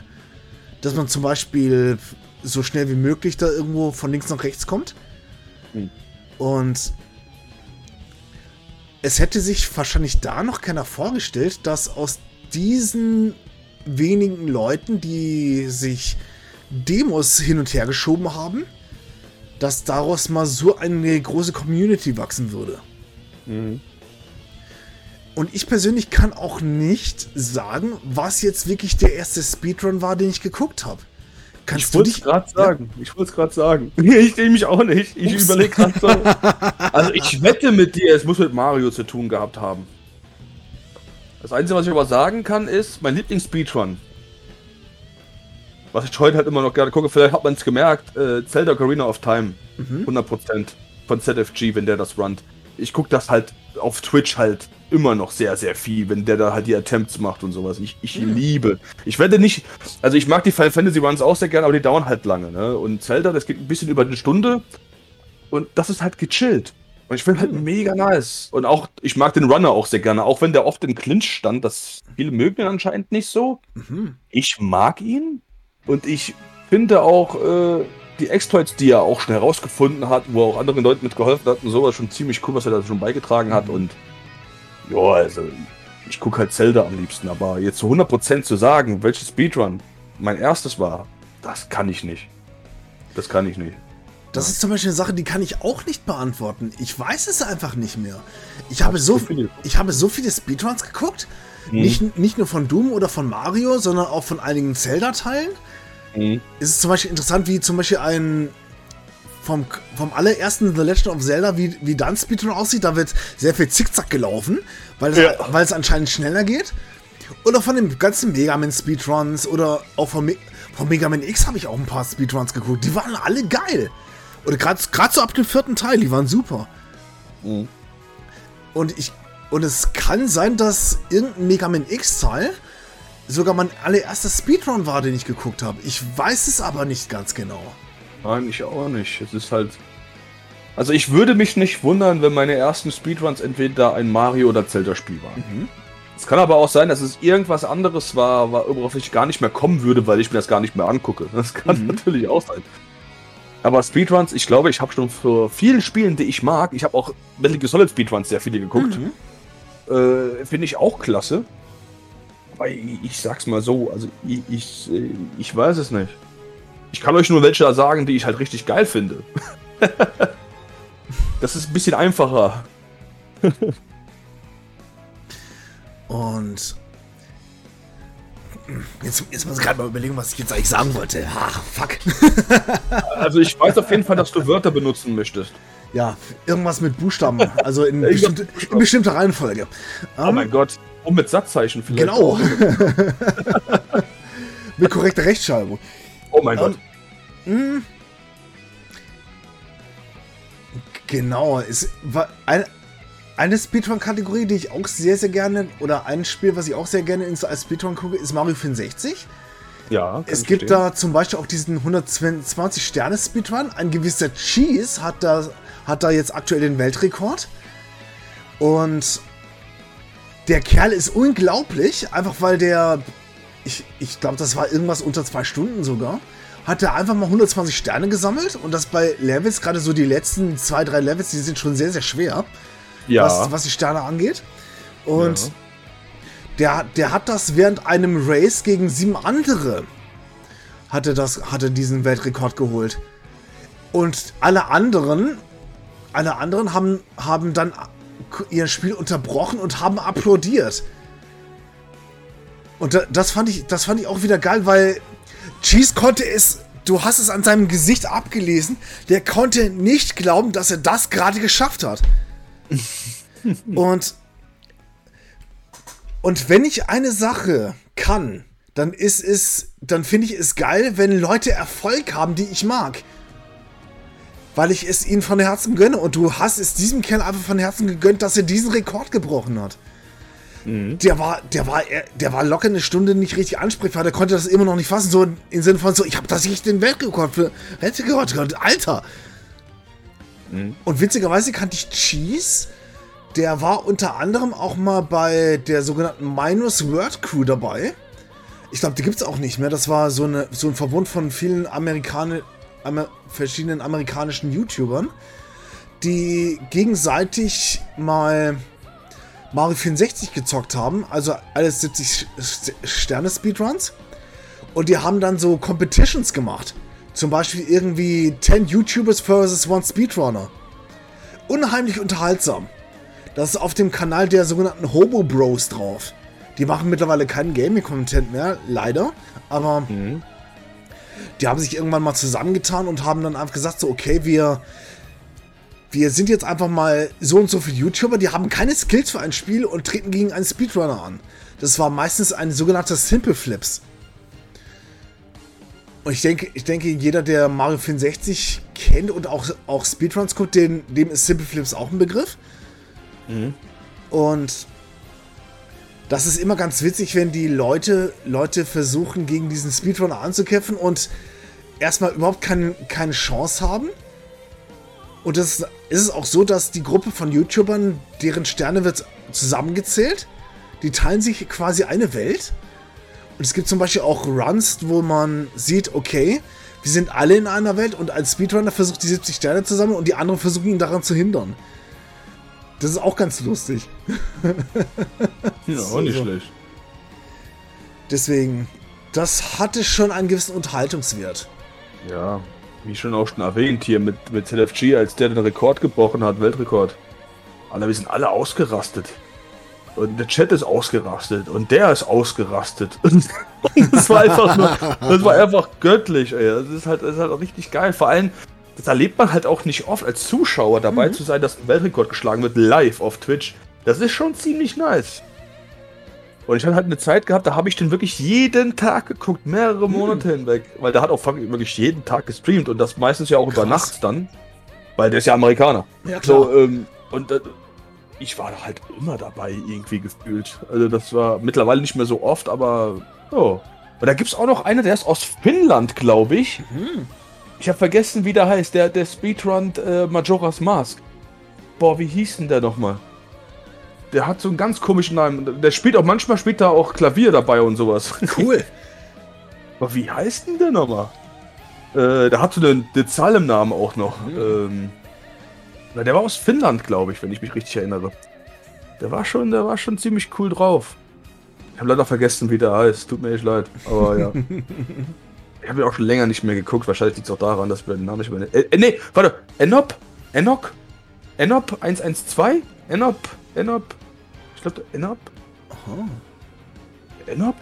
Speaker 1: Dass man zum Beispiel so schnell wie möglich da irgendwo von links nach rechts kommt. Hm. Und es hätte sich wahrscheinlich da noch keiner vorgestellt, dass aus diesen wenigen Leuten, die sich Demos hin und her geschoben haben, dass daraus mal so eine große Community wachsen würde. Mhm. Und ich persönlich kann auch nicht sagen, was jetzt wirklich der erste Speedrun war, den ich geguckt habe.
Speaker 2: Kannst ich wollte es gerade sagen. Ich wollte es gerade sagen. Ich sehe mich auch nicht. Ich überlege gerade so. Also ich wette mit dir, es muss mit Mario zu tun gehabt haben. Das Einzige, was ich aber sagen kann, ist mein Lieblings-Speedrun. Was ich heute halt immer noch gerne gucke, vielleicht hat man es gemerkt, äh, Zelda Ocarina of Time. Mhm. 100% von ZFG, wenn der das runnt. Ich gucke das halt auf Twitch halt immer noch sehr, sehr viel, wenn der da halt die Attempts macht und sowas. Ich, ich mhm. liebe. Ich werde nicht, also ich mag die Final Fantasy Runs auch sehr gerne, aber die dauern halt lange, ne? Und Zelda, das geht ein bisschen über eine Stunde und das ist halt gechillt. Und ich finde halt mega nice. Und auch, ich mag den Runner auch sehr gerne, auch wenn der oft im Clinch stand. Das viele mögen ihn anscheinend nicht so. Mhm. Ich mag ihn. Und ich finde auch äh, die Exploits, die er auch schon herausgefunden hat, wo auch andere Leute mitgeholfen hat und sowas, schon ziemlich cool, was er da schon beigetragen hat. Und ja, also ich gucke halt Zelda am liebsten. Aber jetzt zu 100% zu sagen, welches Speedrun mein erstes war, das kann ich nicht. Das kann ich nicht.
Speaker 1: Das ist zum Beispiel eine Sache, die kann ich auch nicht beantworten. Ich weiß es einfach nicht mehr. Ich habe so, ich habe so viele Speedruns geguckt. Mhm. Nicht, nicht nur von Doom oder von Mario, sondern auch von einigen Zelda-Teilen. Mhm. Es ist zum Beispiel interessant, wie zum Beispiel ein vom, vom allerersten The Legend of Zelda, wie, wie dann Speedrun aussieht. Da wird sehr viel Zickzack gelaufen, weil es, ja. weil es anscheinend schneller geht. Oder von den ganzen Mega Man Speedruns oder auch von, Me von Mega Man X habe ich auch ein paar Speedruns geguckt. Die waren alle geil. Oder gerade so ab dem vierten Teil, die waren super. Mhm. Und ich. Und es kann sein, dass irgendein Mega Man X-Teil sogar mein allererster Speedrun war, den ich geguckt habe. Ich weiß es aber nicht ganz genau.
Speaker 2: Nein, ich auch nicht. Es ist halt. Also ich würde mich nicht wundern, wenn meine ersten Speedruns entweder ein Mario oder Zelda-Spiel waren.
Speaker 1: Mhm.
Speaker 2: Es kann aber auch sein, dass es irgendwas anderes war, worauf ich gar nicht mehr kommen würde, weil ich mir das gar nicht mehr angucke. Das kann
Speaker 1: Mhm.
Speaker 2: natürlich auch sein. Aber Speedruns, ich glaube, ich habe schon für viele Spielen, die ich mag, ich habe auch Metal Gear Solid Speedruns sehr viele geguckt,
Speaker 1: Mhm.
Speaker 2: äh, finde ich auch klasse. Aber ich, ich sag's mal so, also ich, ich, äh, ich weiß es nicht. Ich kann euch nur welche da sagen, die ich halt richtig geil finde. das ist ein bisschen einfacher.
Speaker 1: Und jetzt, jetzt muss ich gerade mal überlegen, was ich jetzt eigentlich sagen wollte. Ah, fuck.
Speaker 2: Also ich weiß auf jeden Fall, dass du Wörter benutzen möchtest.
Speaker 1: Ja, irgendwas mit Buchstaben, also in, bestimmte, in bestimmter Reihenfolge.
Speaker 2: Oh
Speaker 1: Ähm,
Speaker 2: mein Gott. Und mit Satzzeichen vielleicht.
Speaker 1: Genau. mit korrekter Rechtschreibung.
Speaker 2: Oh mein
Speaker 1: Ähm,
Speaker 2: Gott.
Speaker 1: Hm. Genau, es war eine, eine Speedrun-Kategorie, die ich auch sehr, sehr gerne, oder ein Spiel, was ich auch sehr gerne ins- als Speedrun gucke, ist Mario 64.
Speaker 2: Ja.
Speaker 1: Es gibt
Speaker 2: verstehen.
Speaker 1: da zum Beispiel auch diesen 120 Sterne Speedrun. Ein gewisser Cheese hat da, hat da jetzt aktuell den Weltrekord. Und der Kerl ist unglaublich, einfach weil der, ich, ich glaube, das war irgendwas unter zwei Stunden sogar, hat er einfach mal 120 Sterne gesammelt und das bei Levels, gerade so die letzten zwei, drei Levels, die sind schon sehr, sehr schwer,
Speaker 2: Ja.
Speaker 1: was, was die Sterne angeht. Und
Speaker 2: Ja.
Speaker 1: der, der hat das während einem Race gegen sieben andere, hatte, das, hatte diesen Weltrekord geholt. Und alle anderen, alle anderen haben, haben dann ihr Spiel unterbrochen und haben applaudiert. Und da, das, fand ich, das fand ich auch wieder geil, weil Cheese konnte es, du hast es an seinem Gesicht abgelesen, der konnte nicht glauben, dass er das gerade geschafft hat. und, und wenn ich eine Sache kann, dann ist es, dann finde ich es geil, wenn Leute Erfolg haben, die ich mag. Weil ich es ihnen von Herzen gönne. Und du hast es diesem Kerl einfach von Herzen gegönnt, dass er diesen Rekord gebrochen hat. Der war, der war, der war locker eine Stunde nicht richtig ansprechbar. Der konnte das immer noch nicht fassen. So im Sinne von so, ich habe tatsächlich den Weltrekord für Weltrekord gehört. Alter. Und witzigerweise kannte ich Cheese. Der war unter anderem auch mal bei der sogenannten Minus Word Crew dabei. Ich glaube, die gibt es auch nicht mehr. Das war so, eine, so ein Verbund von vielen Amerikaner, Amer, verschiedenen amerikanischen YouTubern, die gegenseitig mal Mario 64 gezockt haben. Also alles 70 Sterne Speedruns. Und die haben dann so Competitions gemacht. Zum Beispiel irgendwie 10 YouTubers versus One Speedrunner. Unheimlich unterhaltsam. Das ist auf dem Kanal der sogenannten Hobo Bros drauf. Die machen mittlerweile keinen Gaming-Content mehr, leider. Aber die haben sich irgendwann mal zusammengetan und haben dann einfach gesagt, so, okay, wir, wir sind jetzt einfach mal so und so viele YouTuber, die haben keine Skills für ein Spiel und treten gegen einen Speedrunner an. Das war meistens ein sogenannter Simple Flips. Und ich denke, ich denke, jeder, der Mario 64 kennt und auch, auch Speedruns guckt, den, dem ist Simple Flips auch ein Begriff. Und das ist immer ganz witzig, wenn die Leute, Leute versuchen, gegen diesen Speedrunner anzukämpfen und erstmal überhaupt keine, keine Chance haben. Und das ist es auch so, dass die Gruppe von YouTubern, deren Sterne wird zusammengezählt, die teilen sich quasi eine Welt. Und es gibt zum Beispiel auch Runs, wo man sieht, okay, wir sind alle in einer Welt und ein Speedrunner versucht die 70 Sterne zu sammeln und die anderen versuchen ihn daran zu hindern. Das ist auch ganz lustig.
Speaker 2: Ja, auch nicht schlecht.
Speaker 1: Deswegen, das hatte schon einen gewissen Unterhaltungswert.
Speaker 2: Ja, wie schon auch schon erwähnt hier mit, mit ZFG, als der den Rekord gebrochen hat, Weltrekord. Alter, wir sind alle ausgerastet. Und der Chat ist ausgerastet und der ist ausgerastet. Und das war einfach nur, das war einfach göttlich, ey. Das ist halt, das ist halt auch richtig geil. Vor allem, das erlebt man halt auch nicht oft als Zuschauer dabei zu sein, dass ein Weltrekord geschlagen wird, live auf Twitch. Das ist schon ziemlich nice. Und ich hatte halt eine Zeit gehabt, da habe ich den wirklich jeden Tag geguckt, mehrere Monate hinweg. Weil der hat auch wirklich jeden Tag gestreamt und das meistens ja auch über
Speaker 1: Krass.
Speaker 2: nachts dann. Weil der ist ja Amerikaner.
Speaker 1: Ja, klar.
Speaker 2: So, ähm, und äh, ich war halt immer dabei, irgendwie gefühlt. Also das war mittlerweile nicht mehr so oft, aber ja. Und da gibt es auch noch einer, der ist aus Finnland, glaube ich. Ich habe vergessen, wie der heißt. Der, der Speedrun äh, Majora's Mask. Boah, wie hieß denn der nochmal? Der hat so einen ganz komischen Namen. Der spielt auch manchmal spielt da auch Klavier dabei und sowas.
Speaker 1: Cool.
Speaker 2: Aber wie heißt denn der nochmal? Äh, der hat so eine, eine Zahl im Namen auch noch. Ähm, na, der war aus Finnland, glaube ich, wenn ich mich richtig erinnere. Der war schon, der war schon ziemlich cool drauf. Ich habe leider vergessen, wie der heißt. Tut mir echt leid. Aber ja. ich habe ja auch schon länger nicht mehr geguckt. Wahrscheinlich liegt es auch daran, dass wir den Namen nicht mehr. Äh, äh, nee, warte. Enop? Enok? Enop 112? Enop? Enop? Ich glaube, Enop?
Speaker 1: Aha.
Speaker 2: Enop?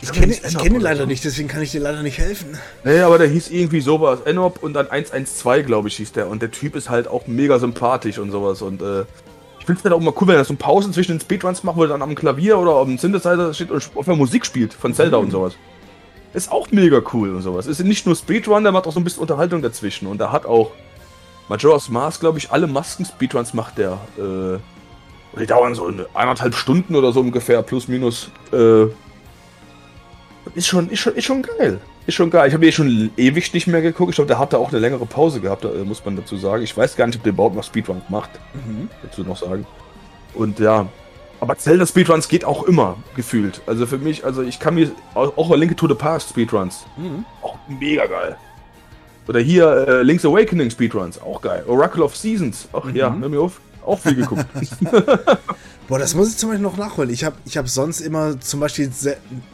Speaker 1: Ich kenne ich kenn ihn leider
Speaker 2: so.
Speaker 1: nicht, deswegen kann ich dir leider nicht helfen.
Speaker 2: Nee, aber der hieß irgendwie sowas. Enop und dann 112, glaube ich, hieß der. Und der Typ ist halt auch mega sympathisch und sowas. Und äh, ich finde es halt auch mal cool, wenn er so Pausen zwischen den Speedruns macht, wo er dann am Klavier oder dem Synthesizer steht und auf der Musik spielt von Zelda und sowas. Ist auch mega cool und sowas. Ist nicht nur Speedrun, der macht auch so ein bisschen Unterhaltung dazwischen. Und da hat auch Majora's Mask, glaube ich, alle Masken-Speedruns macht der. Äh, und die dauern so eine eineinhalb Stunden oder so ungefähr, plus minus. Äh, ist schon, ist schon, ist schon geil. Ist schon geil. Ich habe eh schon ewig nicht mehr geguckt. Ich glaube, der hat da auch eine längere Pause gehabt, äh, muss man dazu sagen. Ich weiß gar nicht, ob der überhaupt noch Speedrun macht. Dazu noch sagen. Und ja. Aber Zelda Speedruns geht auch immer, gefühlt. Also für mich, also ich kann mir auch auch Link to the Past Speedruns. Auch mega geil. Oder hier äh, Link's Awakening Speedruns, auch geil. Oracle of Seasons, ach ja, hör mir auf, auch viel geguckt.
Speaker 1: Boah, das muss ich zum Beispiel noch nachholen. Ich habe ich hab sonst immer zum Beispiel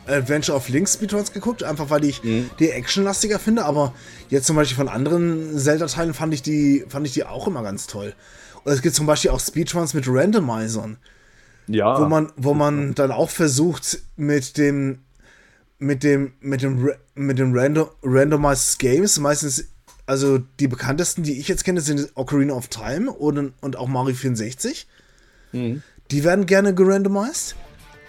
Speaker 1: Adventure of Link Speedruns geguckt, einfach weil ich
Speaker 2: Mhm.
Speaker 1: die actionlastiger finde, aber jetzt zum Beispiel von anderen Zelda-Teilen fand ich die fand ich die auch immer ganz toll. Und es gibt zum Beispiel auch Speedruns mit Randomizern,
Speaker 2: ja.
Speaker 1: wo man, wo man dann auch versucht, mit dem mit dem mit dem mit dem Random, Randomized Games meistens also die bekanntesten, die ich jetzt kenne, sind Ocarina of Time und, und auch Mario 64. Die werden gerne gerandomized.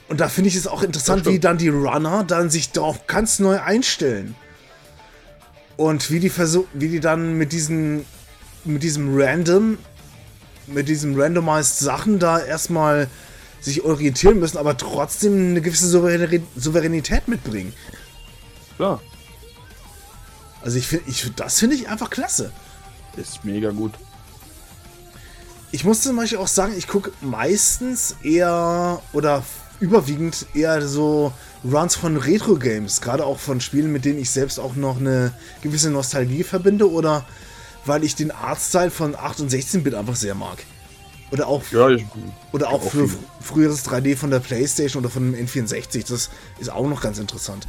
Speaker 1: Und da finde ich es auch interessant, wie dann die Runner dann sich darauf ganz neu einstellen. Und wie die versuch wie die dann mit diesen mit diesem Random mit diesem randomized Sachen da erstmal sich orientieren müssen, aber trotzdem eine gewisse Souverän Souveränität mitbringen.
Speaker 2: Klar,
Speaker 1: Also ich finde, ich, das finde ich einfach klasse.
Speaker 2: ist mega gut.
Speaker 1: Ich muss zum Beispiel auch sagen, ich gucke meistens eher oder überwiegend eher so Runs von Retro-Games, gerade auch von Spielen, mit denen ich selbst auch noch eine gewisse Nostalgie verbinde oder weil ich den Artstyle von 8 und 16-Bit einfach sehr mag. Oder auch,
Speaker 2: Ja, ich,
Speaker 1: oder auch,
Speaker 2: auch
Speaker 1: für
Speaker 2: viele.
Speaker 1: früheres 3D von der Playstation oder von dem N64. Das ist auch noch ganz interessant.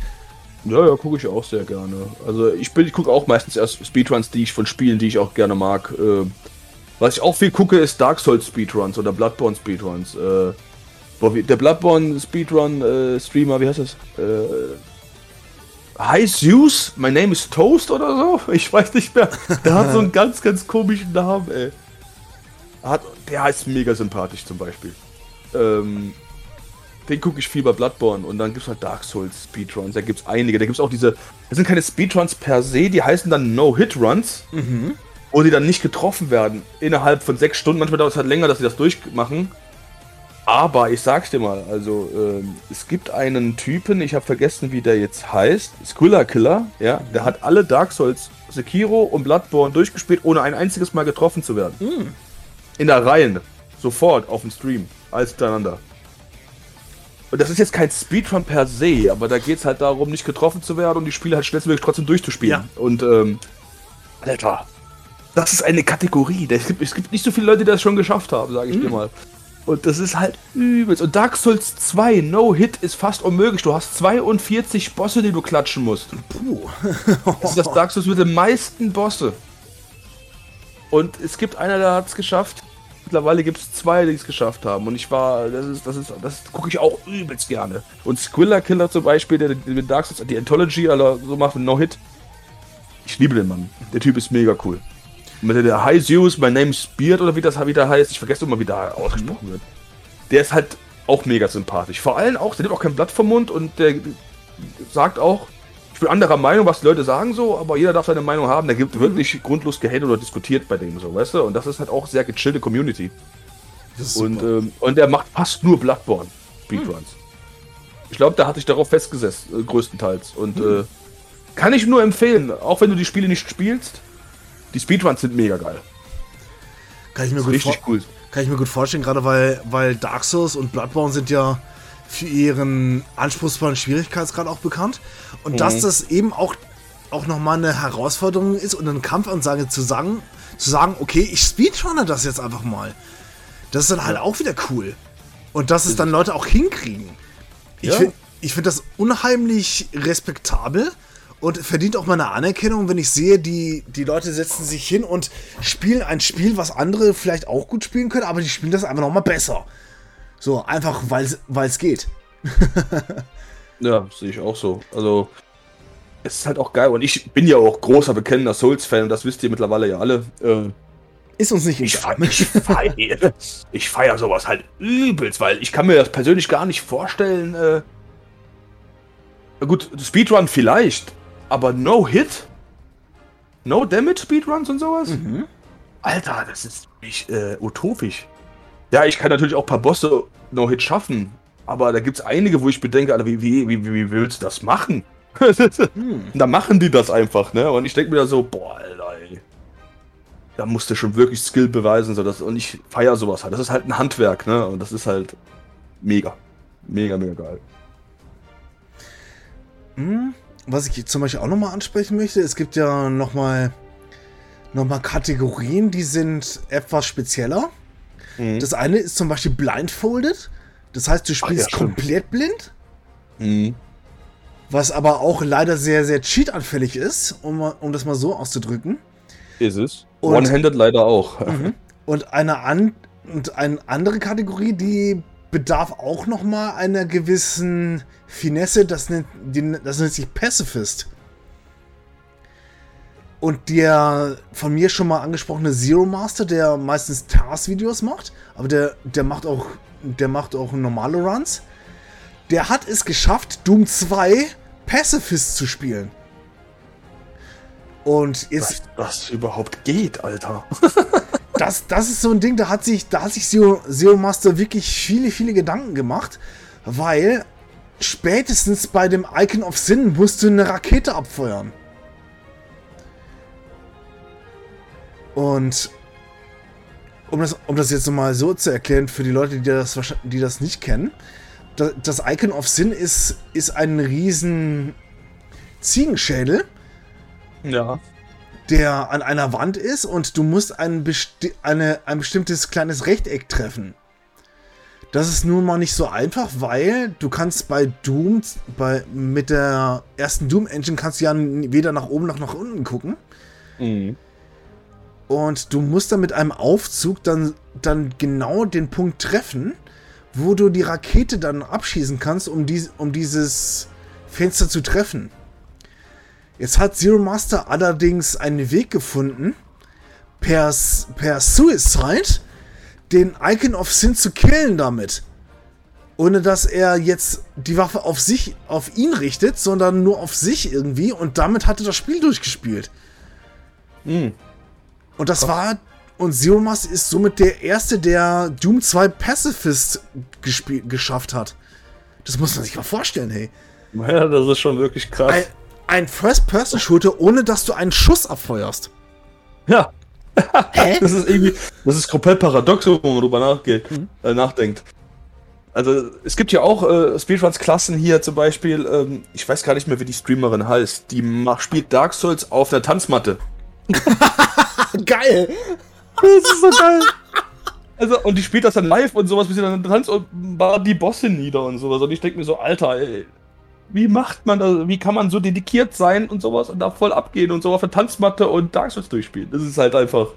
Speaker 2: Ja, ja gucke ich auch sehr gerne. Also ich bin, ich gucke auch meistens erst Speedruns, die ich von Spielen, die ich auch gerne mag. Äh, was ich auch viel gucke, ist Dark Souls Speedruns oder Bloodborne Speedruns. Äh, boah, wie, der Bloodborne Speedrun äh, Streamer, wie heißt das? Äh, Hi Zeus, my name is Toast oder so? Ich weiß nicht mehr. Der hat so einen ganz, ganz komischen Namen, ey. Hat, der heißt mega sympathisch zum Beispiel. Ähm, den gucke ich viel bei Bloodborne und dann gibt es halt Dark Souls Speedruns, da gibt es einige. Da gibt es auch diese, das sind keine Speedruns per se, die heißen dann No-Hit-Runs, wo die dann nicht getroffen werden. Innerhalb von sechs Stunden, manchmal dauert es halt länger, dass sie das durchmachen. Aber ich sag's dir mal, also ähm, es gibt einen Typen, ich habe vergessen, wie der jetzt heißt, Squilla Killer, ja, der hat alle Dark Souls, Sekiro und Bloodborne durchgespielt, ohne ein einziges Mal getroffen zu werden. In der Reihe, sofort auf dem Stream, alles hintereinander. Und das ist jetzt kein Speedrun per se, aber da geht es halt darum, nicht getroffen zu werden und die Spiele halt schnellstmöglich trotzdem durchzuspielen.
Speaker 1: Ja.
Speaker 2: Und, ähm, Alter, das ist eine Kategorie. Es gibt, es gibt nicht so viele Leute, die das schon geschafft haben, sage ich dir mal. Und das ist halt übelst. Und Dark Souls 2, No-Hit, ist fast unmöglich. Du hast 42 Bosse, die du klatschen musst.
Speaker 1: Puh.
Speaker 2: Das ist das Dark Souls mit den meisten Bosse. Und es gibt einer, der hat es geschafft. Mittlerweile gibt es zwei, die es geschafft haben. Und ich war, das ist, das ist, das gucke ich auch übelst gerne. Und Squilla Killer zum Beispiel, der mit Dark Souls, die Anthology, also so macht mit No-Hit. Ich liebe den Mann. Der Typ ist mega cool. Und mit der, Hi Zeus, my name is Beard oder wie das wieder heißt, ich vergesse immer, wie da ausgesprochen wird. Der ist halt auch mega sympathisch. Vor allem auch, der nimmt auch kein Blatt vom Mund und der sagt auch, bin anderer Meinung, was die Leute sagen so, aber jeder darf seine Meinung haben. Der gibt wirklich grundlos gehatet oder diskutiert bei dem so, weißt du? Und das ist halt auch sehr gechillte Community. Und, ähm, und der macht fast nur Bloodborne Speedruns. Ich glaube, da hatte ich darauf festgesetzt, äh, größtenteils. Und äh, kann ich nur empfehlen, auch wenn du die Spiele nicht spielst. Die Speedruns sind mega geil.
Speaker 1: Kann ich mir, gut,
Speaker 2: Richtig cool.
Speaker 1: kann ich mir gut vorstellen, gerade weil, weil Dark Souls und Bloodborne sind ja für ihren anspruchsvollen Schwierigkeitsgrad auch bekannt. Und dass das eben auch, auch nochmal eine Herausforderung ist und eine Kampfansage zu sagen, zu sagen, okay, ich speedrunne das jetzt einfach mal. Das ist dann halt auch wieder cool. Und dass es dann Leute auch hinkriegen. Ich
Speaker 2: Ja.
Speaker 1: finde find das unheimlich respektabel und verdient auch meine Anerkennung, wenn ich sehe, die, die Leute setzen sich hin und spielen ein Spiel, was andere vielleicht auch gut spielen können, aber die spielen das einfach nochmal besser. So, einfach weil es geht.
Speaker 2: Ja, sehe ich auch so. Also, es ist halt auch geil. Und ich bin ja auch großer, bekennender Souls-Fan, und das wisst ihr mittlerweile ja alle. Äh,
Speaker 1: Ist uns nicht
Speaker 2: ich feier, ich feier, ich feier sowas halt übelst, weil ich kann mir das persönlich gar nicht vorstellen. Äh, gut, Speedrun vielleicht, aber No Hit, No Damage Speedruns und sowas. Alter, das ist nicht äh, utopisch. Ja, ich kann natürlich auch ein paar Bosse No Hit schaffen, aber da gibt es einige, wo ich bedenke, Alter, wie, wie, wie, wie willst du das machen? Da machen die das einfach, ne? Und ich denke mir da so, boah, Alter, ey. Da musst du schon wirklich Skill beweisen, so und ich feier sowas halt. Das ist halt ein Handwerk, ne? Und das ist halt mega. Mega, mega geil.
Speaker 1: Was ich zum Beispiel auch nochmal ansprechen möchte, es gibt ja nochmal noch mal Kategorien, die sind etwas spezieller.
Speaker 2: Mhm.
Speaker 1: Das eine ist zum Beispiel blindfolded. Das heißt, du spielst
Speaker 2: ja, stimmt.
Speaker 1: komplett blind,
Speaker 2: Mhm.
Speaker 1: was aber auch leider sehr, sehr cheatanfällig ist, um, um das mal so auszudrücken.
Speaker 2: Ist es.
Speaker 1: Und-
Speaker 2: One-handed leider auch.
Speaker 1: Und eine, an, und eine andere Kategorie, die bedarf auch noch mal einer gewissen Finesse, das nennt, die, das nennt sich Pacifist. Und der von mir schon mal angesprochene Zero Master, der meistens TARS-Videos macht, aber der, der macht auch der macht auch normale Runs. Der hat es geschafft, Doom 2 Pacifist zu spielen. Und jetzt
Speaker 2: Was das überhaupt geht, Alter.
Speaker 1: das, das ist so ein Ding, da hat sich, da hat sich Zero, Zero Master wirklich viele, viele Gedanken gemacht, weil spätestens bei dem Icon of Sin musst du eine Rakete abfeuern. Und um das, um das jetzt nochmal so zu erklären für die Leute, die das, die das nicht kennen, da- das Icon of Sin ist, ist ein riesen Ziegenschädel,
Speaker 2: Ja.
Speaker 1: der an einer Wand ist und du musst ein, besti eine, ein bestimmtes kleines Rechteck treffen. Das ist nun mal nicht so einfach, weil du kannst bei Doom, bei, mit der ersten Doom Engine kannst du ja weder nach oben noch nach unten gucken.
Speaker 2: Mhm.
Speaker 1: Und du musst dann mit einem Aufzug dann, dann genau den Punkt treffen, wo du die Rakete dann abschießen kannst, um, dies, um dieses Fenster zu treffen. Jetzt hat Zero Master allerdings einen Weg gefunden, per, per Suicide den Icon of Sin zu killen damit. Ohne dass er jetzt die Waffe auf sich, auf ihn richtet, sondern nur auf sich irgendwie und damit hat er das Spiel durchgespielt.
Speaker 2: Mhm.
Speaker 1: Und das war. Und Zero Master ist somit der erste, der Doom 2 Pacifist geschafft hat. Das muss man sich mal vorstellen, hey.
Speaker 2: Ja, das ist schon wirklich krass.
Speaker 1: Ein, ein First-Person-Shooter, ohne dass du einen Schuss abfeuerst.
Speaker 2: Ja.
Speaker 1: Hä?
Speaker 2: Das ist irgendwie, das ist komplett paradox, wenn man drüber nachgeht, äh, nachdenkt. Also, es gibt ja auch äh, Speedruns-Klassen hier zum Beispiel, ähm, ich weiß gar nicht mehr, wie die Streamerin heißt, die macht, spielt Dark Souls auf der Tanzmatte.
Speaker 1: Geil!
Speaker 2: Das ist so geil. Also, und die spielt das dann live und sowas, bis sie dann tanzt und ballert die Bosse nieder und sowas. Und ich denke mir so, Alter, ey, wie macht man das, wie kann man so dedikiert sein und sowas und da voll abgehen und so auf der Tanzmatte und Dark Souls durchspielen? Das ist halt einfach.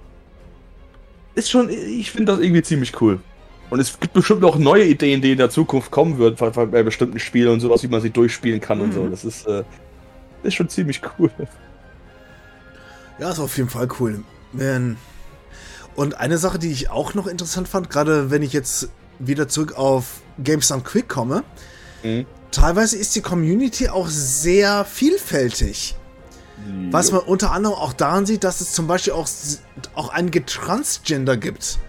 Speaker 2: Ist schon, ich finde das irgendwie ziemlich cool. Und es gibt bestimmt auch neue Ideen, die in der Zukunft kommen würden, bei, bestimmten Spielen und sowas, wie man sie durchspielen kann und so. Das ist, äh, ist schon ziemlich cool.
Speaker 1: Ja, ist auf jeden Fall cool. Man. Und eine Sache, die ich auch noch interessant fand, gerade wenn ich jetzt wieder zurück auf Games Done Quick komme,
Speaker 2: Mhm.
Speaker 1: teilweise ist die Community auch sehr vielfältig. Was man unter anderem auch daran sieht, dass es zum Beispiel auch, auch einige Transgender gibt.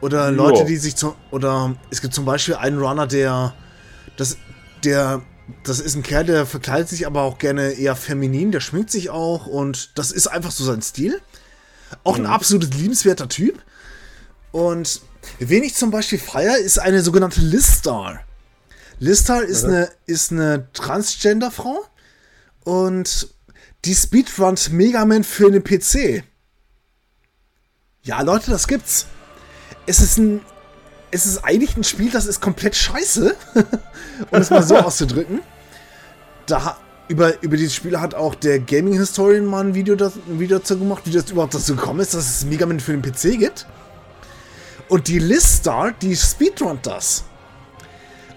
Speaker 1: Oder. Leute, die sich zum. Oder es gibt zum Beispiel einen Runner, der. Das, der das ist ein Kerl, der verkleidet sich aber auch gerne eher feminin, der schminkt sich auch und das ist einfach so sein Stil. Auch ein absolut liebenswerter Typ. Und wen ich zum Beispiel feier, ist eine sogenannte Listar. Listar ist eine, ist eine Transgender-Frau und die speedrunnt Mega Man für den PC. Ja, Leute, das gibt's. Es ist ein. Es ist eigentlich ein Spiel, das ist komplett scheiße. um es mal so auszudrücken. Da, über, über dieses Spiel hat auch der Gaming Historian mal ein Video, das, ein Video dazu gemacht, wie das überhaupt dazu gekommen ist, dass es Mega Man für den PC gibt. Und die Listar, die speedrunnt das.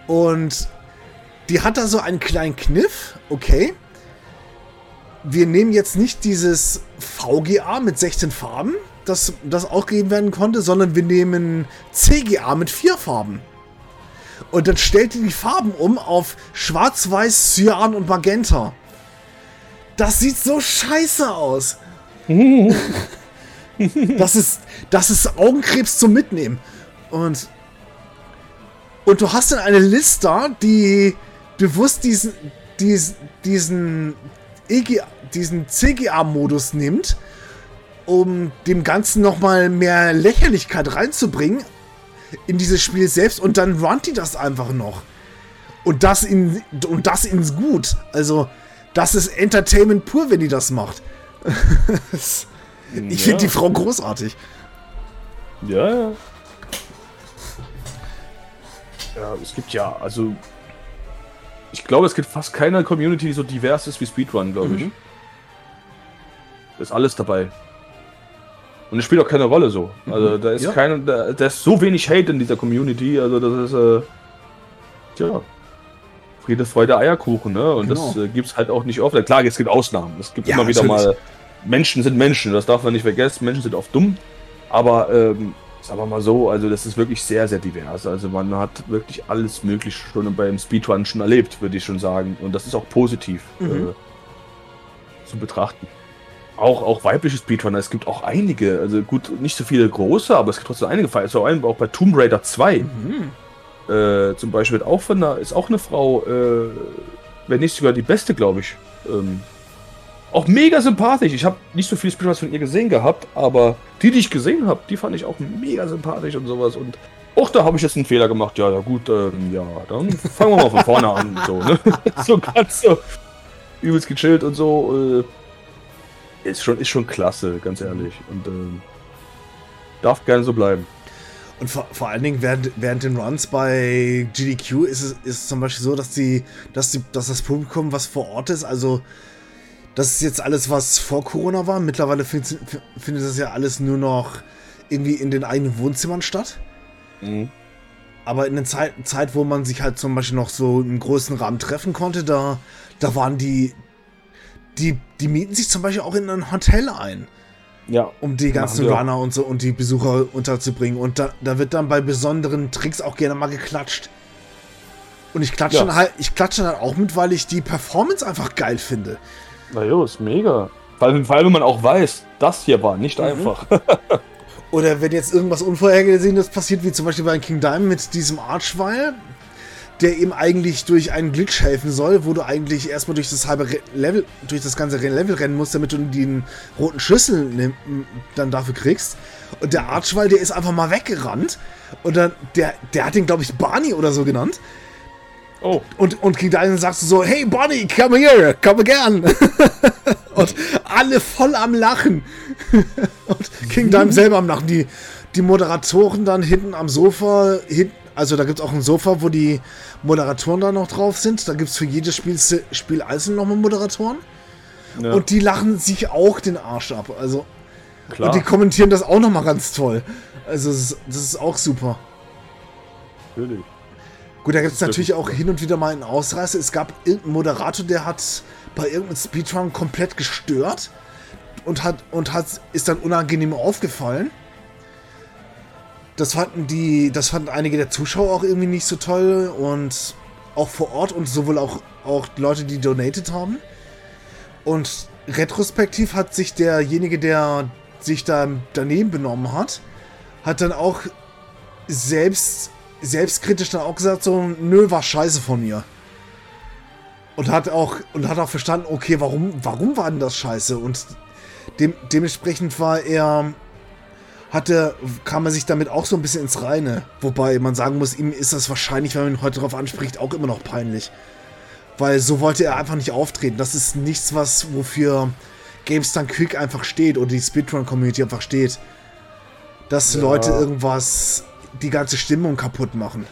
Speaker 1: Und die hat da so einen kleinen Kniff, okay. Wir nehmen jetzt nicht dieses VGA mit 16 Farben, das, das auch gegeben werden konnte, sondern wir nehmen CGA mit vier Farben. Und dann stellt ihr die Farben um auf Schwarz, Weiß, Cyan und Magenta. Das sieht so scheiße aus. das ist, das ist Augenkrebs zum Mitnehmen. Und, und du hast dann eine Liste, die bewusst diesen, diesen, diesen, EG, diesen CGA-Modus nimmt, um dem Ganzen nochmal mehr Lächerlichkeit reinzubringen in dieses Spiel selbst und dann runnt die das einfach noch. Und das in und das ins Gut. Also, das ist Entertainment pur, wenn die das macht. ich ja. finde die Frau großartig.
Speaker 2: Ja, ja. Ja, es gibt ja, also ich glaube, es gibt fast keine Community, die so divers ist wie Speedrun, glaube ich. Mhm. Da ist alles dabei. Und es spielt auch keine Rolle so. Also mhm. da ist ja. keine, da, da, ist so wenig Hate in dieser Community. Also das ist äh, tja. Friede, Freude, Eierkuchen, ne? Und genau. das äh, gibt es halt auch nicht oft. Klar, es gibt Ausnahmen. Es gibt ja, immer wieder mal. Menschen sind Menschen, das darf man nicht vergessen. Menschen sind oft dumm. Aber ähm, sagen wir mal so, also das ist wirklich sehr, sehr divers. Also man hat wirklich alles Mögliche schon beim Speedrun schon erlebt, würde ich schon sagen. Und das ist auch positiv mhm. äh, zu betrachten auch, auch weibliche Speedrunner. Es gibt auch einige, also gut, nicht so viele große, aber es gibt trotzdem einige Fall. Also auch bei Tomb Raider 2. Mhm. Äh, zum Beispiel wird auch von einer, ist auch eine Frau, äh, wenn nicht sogar die beste, glaube ich. Ähm, auch mega sympathisch. Ich habe nicht so viele Speedruns von ihr gesehen gehabt, aber die, die ich gesehen habe, die fand ich auch mega sympathisch und sowas. Und auch da habe ich jetzt einen Fehler gemacht. Ja, ja gut, ähm, ja, dann fangen wir mal von vorne an. So, ne? so ganz so übelst gechillt und so. Äh, ist schon, ist schon klasse, ganz ehrlich. Und ähm, darf gerne so bleiben.
Speaker 1: Und vor, vor allen Dingen während, während den Runs bei GDQ ist es ist zum Beispiel so, dass die, dass die, dass das Publikum, was vor Ort ist, also das ist jetzt alles, was vor Corona war. Mittlerweile findet, findet das ja alles nur noch irgendwie in den eigenen Wohnzimmern statt. Mhm. Aber in der Zeit, Zeit, wo man sich halt zum Beispiel noch so im größten Rahmen treffen konnte, da, da waren die, die, die mieten sich zum Beispiel auch in ein Hotel ein.
Speaker 2: Ja.
Speaker 1: Um die ganzen Runner und so und die Besucher unterzubringen. Und da, da wird dann bei besonderen Tricks auch gerne mal geklatscht. Und ich klatsche ja. dann halt, ich klatsche dann auch mit, weil ich die Performance einfach geil finde.
Speaker 2: Na jo, ist mega. Vor allem, vor allem, wenn man auch weiß, das hier war nicht mhm. einfach.
Speaker 1: Oder wenn jetzt irgendwas Unvorhergesehenes passiert, wie zum Beispiel bei King Diamond mit diesem Archwile, der eben eigentlich durch einen Glitch helfen soll, wo du eigentlich erstmal durch das halbe Level, durch das ganze Level rennen musst, damit du den roten Schlüssel dann dafür kriegst. Und der Archwall, der ist einfach mal weggerannt. Und dann, der, der hat den, glaube ich, Barney oder so genannt. Oh. Und, und King Diamond sagst du so, hey Bonnie, come here, come again. und alle voll am Lachen. und King Diamond selber am Lachen. Die, die Moderatoren dann hinten am Sofa, hinten also da gibt es auch ein Sofa, wo die Moderatoren da noch drauf sind. Da gibt es für jedes Spiel, Spiel einzeln nochmal Moderatoren. Ja. Und die lachen sich auch den Arsch ab. Also. Klar. Und die kommentieren das auch nochmal ganz toll. Also das ist, das ist auch super. Natürlich. Gut, da gibt es natürlich auch hin und wieder mal einen Ausreißer. Es gab irgendeinen Moderator, der hat bei irgendeinem Speedrun komplett gestört und hat und hat ist dann unangenehm aufgefallen. Das fanden die, das fanden einige der Zuschauer auch irgendwie nicht so toll und auch vor Ort und sowohl auch, auch Leute, die donated haben. Und retrospektiv hat sich derjenige, der sich da daneben benommen hat, hat dann auch selbst selbstkritisch dann auch gesagt, so, nö, war scheiße von mir. Und hat auch, und hat auch verstanden, okay, warum, warum war denn das scheiße? Und dem, dementsprechend war er, hatte, kam er sich damit auch so ein bisschen ins Reine. Wobei man sagen muss, ihm ist das wahrscheinlich, wenn man ihn heute darauf anspricht, auch immer noch peinlich. Weil so wollte er einfach nicht auftreten. Das ist nichts, was, wofür GameStar Quick einfach steht oder die Speedrun-Community einfach steht. Dass ja. Leute irgendwas, die ganze Stimmung kaputt machen.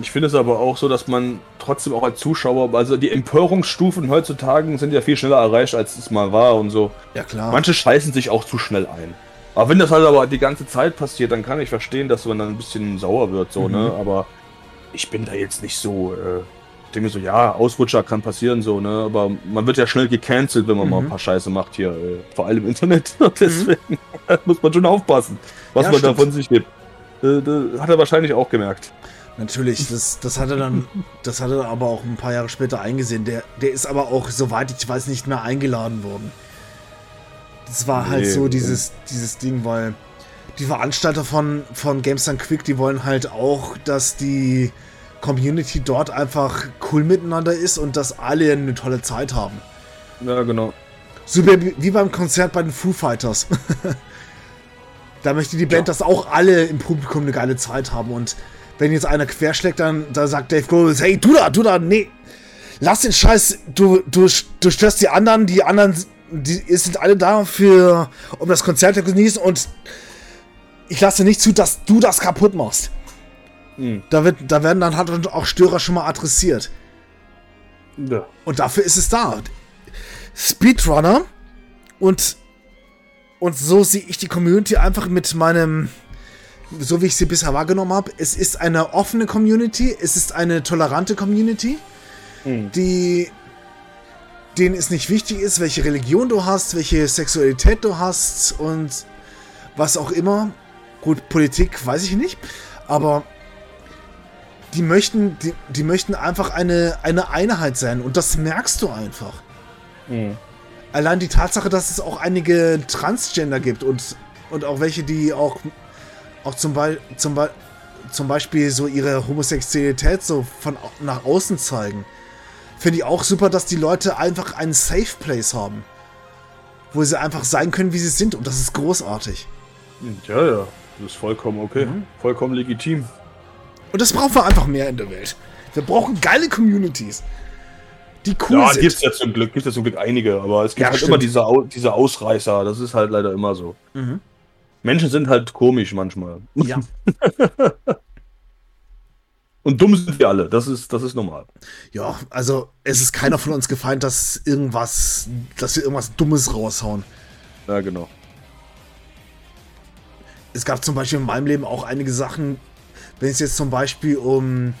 Speaker 2: Ich finde es aber auch so, dass man trotzdem auch als Zuschauer, also die Empörungsstufen heutzutage sind ja viel schneller erreicht, als es mal war und so.
Speaker 1: Ja, klar.
Speaker 2: Manche scheißen sich auch zu schnell ein. Aber wenn das halt aber die ganze Zeit passiert, dann kann ich verstehen, dass man dann ein bisschen sauer wird, so, ne? mhm. ne? Aber ich bin da jetzt nicht so, äh, ich denke so, ja, Ausrutscher kann passieren, so, ne? Aber man wird ja schnell gecancelt, wenn man mhm. mal ein paar Scheiße macht hier, äh, vor allem im Internet. Deswegen mhm. muss man schon aufpassen, was ja, man stimmt. da von sich gibt. Äh, hat er wahrscheinlich auch gemerkt.
Speaker 1: Natürlich, das, das hat er dann, das hat er aber auch ein paar Jahre später eingesehen. Der, der ist aber auch, soweit ich weiß, nicht mehr eingeladen worden. Das war halt nee, so dieses, dieses Ding, weil die Veranstalter von, von GameStop Quick, die wollen halt auch, dass die Community dort einfach cool miteinander ist und dass alle eine tolle Zeit haben.
Speaker 2: Ja, genau.
Speaker 1: So wie, wie beim Konzert bei den Foo Fighters. da möchte die Band, ja. dass auch alle im Publikum eine geile Zeit haben und wenn jetzt einer querschlägt, dann da sagt Dave Grohl, hey, du da, du da, nee, lass den Scheiß, du, du, du störst die anderen, die anderen, die sind alle da für, um das Konzert zu genießen und ich lasse nicht zu, dass du das kaputt machst. Mhm. Da, wird, da werden dann halt auch Störer schon mal adressiert. Ja. Und dafür ist es da. Speedrunner und und so sehe ich die Community einfach mit meinem so wie ich sie bisher wahrgenommen habe, es ist eine offene Community, es ist eine tolerante Community, mhm. die denen es nicht wichtig ist, welche Religion du hast, welche Sexualität du hast und was auch immer. Gut, Politik weiß ich nicht, aber die möchten, die, die möchten einfach eine, eine Einheit sein und das merkst du einfach. Mhm. Allein die Tatsache, dass es auch einige Transgender gibt und, und auch welche, die auch auch zum, Be zum, Be zum Beispiel so ihre Homosexualität so von nach außen zeigen. Finde ich auch super, dass die Leute einfach einen Safe Place haben. Wo sie einfach sein können, wie sie sind. Und das ist großartig.
Speaker 2: Ja, ja. Das ist vollkommen okay. Mhm. Vollkommen legitim.
Speaker 1: Und das brauchen wir einfach mehr in der Welt. Wir brauchen geile Communities. Die cool ja, sind.
Speaker 2: Gibt's ja zum Glück, gibt ja zum Glück einige, aber es gibt ja, halt stimmt. immer diese, diese Ausreißer. Das ist halt leider immer so. Mhm. Menschen sind halt komisch manchmal.
Speaker 1: Ja.
Speaker 2: Und dumm sind wir alle, das ist, das ist normal.
Speaker 1: Ja, also es ist keiner von uns gefeind, dass irgendwas, dass wir irgendwas Dummes raushauen.
Speaker 2: Ja, genau.
Speaker 1: Es gab zum Beispiel in meinem Leben auch einige Sachen, wenn es jetzt zum Beispiel um,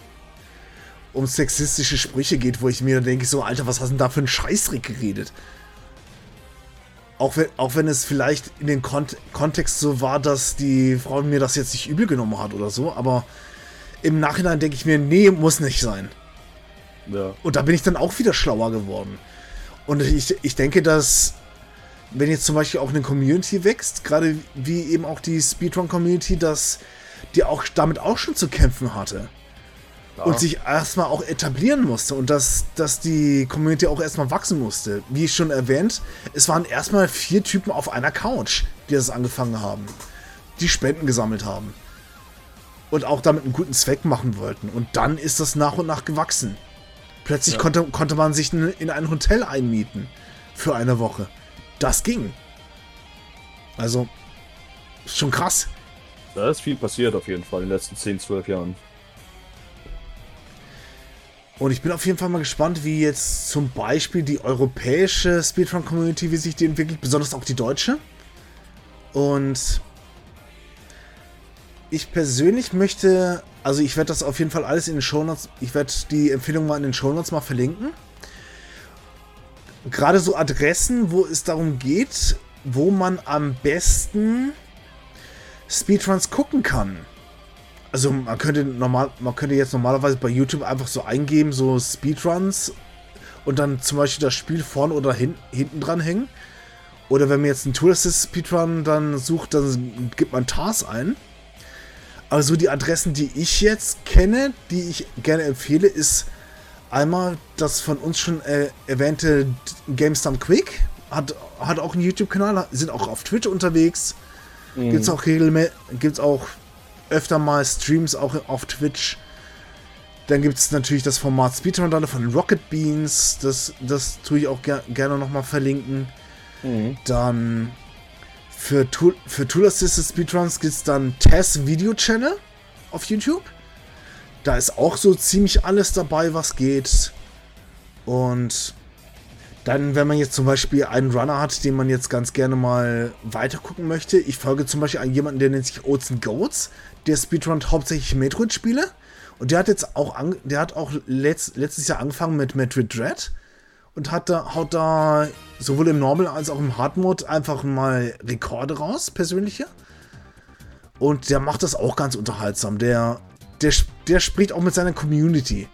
Speaker 1: um sexistische Sprüche geht, wo ich mir denke, so, Alter, was hast du denn da für einen Scheißrick geredet? Auch wenn, auch wenn es vielleicht in den Kont Kontext so war, dass die Frau mir das jetzt nicht übel genommen hat oder so, aber im Nachhinein denke ich mir, nee, muss nicht sein. Ja. Und da bin ich dann auch wieder schlauer geworden. Und ich, ich denke, dass wenn jetzt zum Beispiel auch eine Community wächst, gerade wie eben auch die Speedrun-Community, dass die auch damit auch schon zu kämpfen hatte ja. und sich erstmal auch etablieren musste und dass, dass die Community auch erstmal wachsen musste. Wie schon erwähnt, es waren erstmal vier Typen auf einer Couch, die das angefangen haben, die Spenden gesammelt haben und auch damit einen guten Zweck machen wollten. Und dann ist das nach und nach gewachsen. Plötzlich ja. konnte, konnte man sich in ein Hotel einmieten für eine Woche. Das ging. Also, schon krass.
Speaker 2: Da ist viel passiert auf jeden Fall in den letzten 10, 12 Jahren.
Speaker 1: Und ich bin auf jeden Fall mal gespannt, wie jetzt zum Beispiel die europäische Speedrun-Community, wie sich die entwickelt, besonders auch die deutsche. Und ich persönlich möchte, also ich werde das auf jeden Fall alles in den Shownotes, ich werde die Empfehlung mal in den Shownotes mal verlinken. Gerade so Adressen, wo es darum geht, wo man am besten Speedruns gucken kann. Also man könnte normal, man könnte jetzt normalerweise bei YouTube einfach so eingeben, so Speedruns und dann zum Beispiel das Spiel vorne oder hin, hinten dran hängen. Oder wenn man jetzt einen Assist Speedrun dann sucht, dann gibt man TARS ein. Aber so die Adressen, die ich jetzt kenne, die ich gerne empfehle, ist einmal das von uns schon äh, erwähnte GameStop Quick, hat, hat auch einen YouTube-Kanal, sind auch auf Twitch unterwegs. Mhm. Gibt es auch gibt's auch öfter mal Streams auch auf Twitch. Dann gibt es natürlich das Format Speedrun von Rocket Beans. Das, das tue ich auch ger gerne nochmal verlinken. Mhm. Dann für Tool, für Tool Assisted Speedruns gibt es dann Tess Video Channel auf YouTube. Da ist auch so ziemlich alles dabei, was geht. Und dann, wenn man jetzt zum Beispiel einen Runner hat, den man jetzt ganz gerne mal weiter gucken möchte. Ich folge zum Beispiel an jemanden, der nennt sich Oats and Goats. Der speedrunnt hauptsächlich Metroid-Spiele. Und der hat jetzt auch, der hat auch letzt, letztes Jahr angefangen mit Metroid Dread. Und hat da, haut da sowohl im Normal als auch im Hard Mode einfach mal Rekorde raus, persönliche. Und der macht das auch ganz unterhaltsam. Der, der, der spricht auch mit seiner Community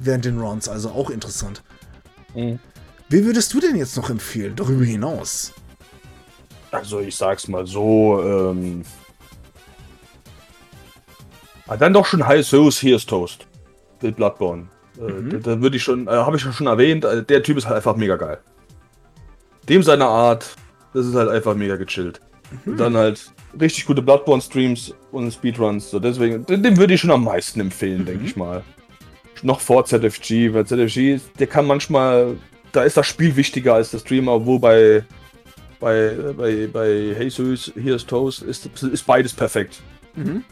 Speaker 1: während den Rounds, also auch interessant. Mhm. Wie würdest du denn jetzt noch empfehlen, darüber hinaus?
Speaker 2: Also ich sag's mal so, ähm, ah, dann doch schon High Souls, hier ist Toast. Mit Bloodborne. Äh, mhm. Da, da würde ich schon, äh, habe ich schon erwähnt, äh, der Typ ist halt einfach mega geil. Dem seine Art, das ist halt einfach mega gechillt. Mhm. Und dann halt richtig gute Bloodborne-Streams und Speedruns. So deswegen, dem würde ich schon am meisten empfehlen, mhm. denke ich mal. Noch vor ZFG, weil ZFG, der kann manchmal da ist das Spiel wichtiger als der Streamer, wo bei, bei, bei, bei Jesus, Here's Toast ist, ist beides perfekt. Mhm.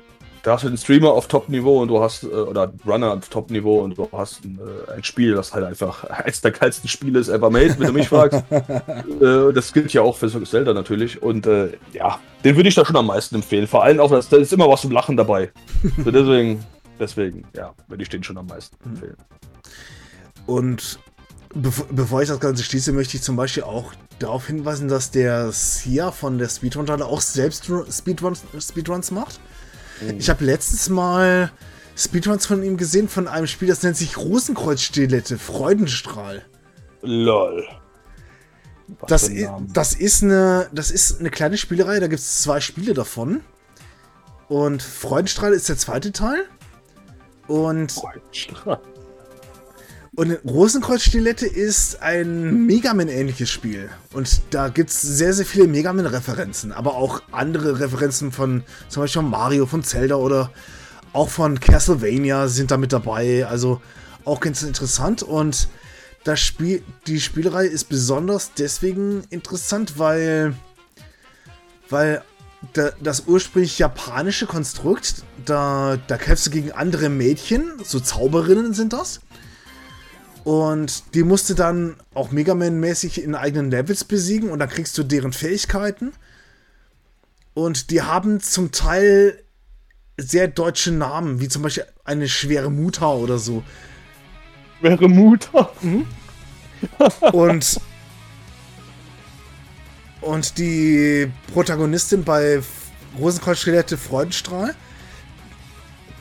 Speaker 2: Da hast du den Streamer auf Top-Niveau und du hast, äh, oder Runner auf Top-Niveau und du hast ein, äh, ein, Spiel, das halt einfach eins der geilsten Spiele ist ever made, wenn du mich fragst. äh, das gilt ja auch für Zelda natürlich. Und ja, den würde ich da schon am meisten empfehlen. Vor allem auch, da ist immer was zum Lachen dabei. so deswegen, deswegen, ja, würde ich den schon am meisten mhm. empfehlen.
Speaker 1: Und Bevor, bevor ich das Ganze schließe, möchte ich zum Beispiel auch darauf hinweisen, dass der Sia von der Speedrun auch selbst Speedruns, Speedruns macht. Mhm. Ich habe letztes Mal Speedruns von ihm gesehen, von einem Spiel, das nennt sich Rosenkreuz-Stilette, Freudenstrahl.
Speaker 2: Lol.
Speaker 1: Das, das, ist eine, das ist eine kleine Spielerei, da gibt es zwei Spiele davon. Und Freudenstrahl ist der zweite Teil. Und Freudenstrahl. Und Rosenkreuz-Stilette ist ein Megaman-ähnliches Spiel. Und da gibt es sehr, sehr viele Megaman-Referenzen, aber auch andere Referenzen von zum Beispiel Mario, von Zelda oder auch von Castlevania sind da mit dabei. Also auch ganz interessant. Und das Spiel, die Spielerei ist besonders deswegen interessant, weil, weil das ursprünglich japanische Konstrukt, da, da kämpfst du gegen andere Mädchen, so Zauberinnen sind das. Und die musste dann auch Mega Man-mäßig in eigenen Levels besiegen und dann kriegst du deren Fähigkeiten. Und die haben zum Teil sehr deutsche Namen, wie zum Beispiel eine schwere Mutter oder so.
Speaker 2: Schwere Mutter? Mhm.
Speaker 1: und, und die Protagonistin bei Rosenkreuz-Skelette Freudenstrahl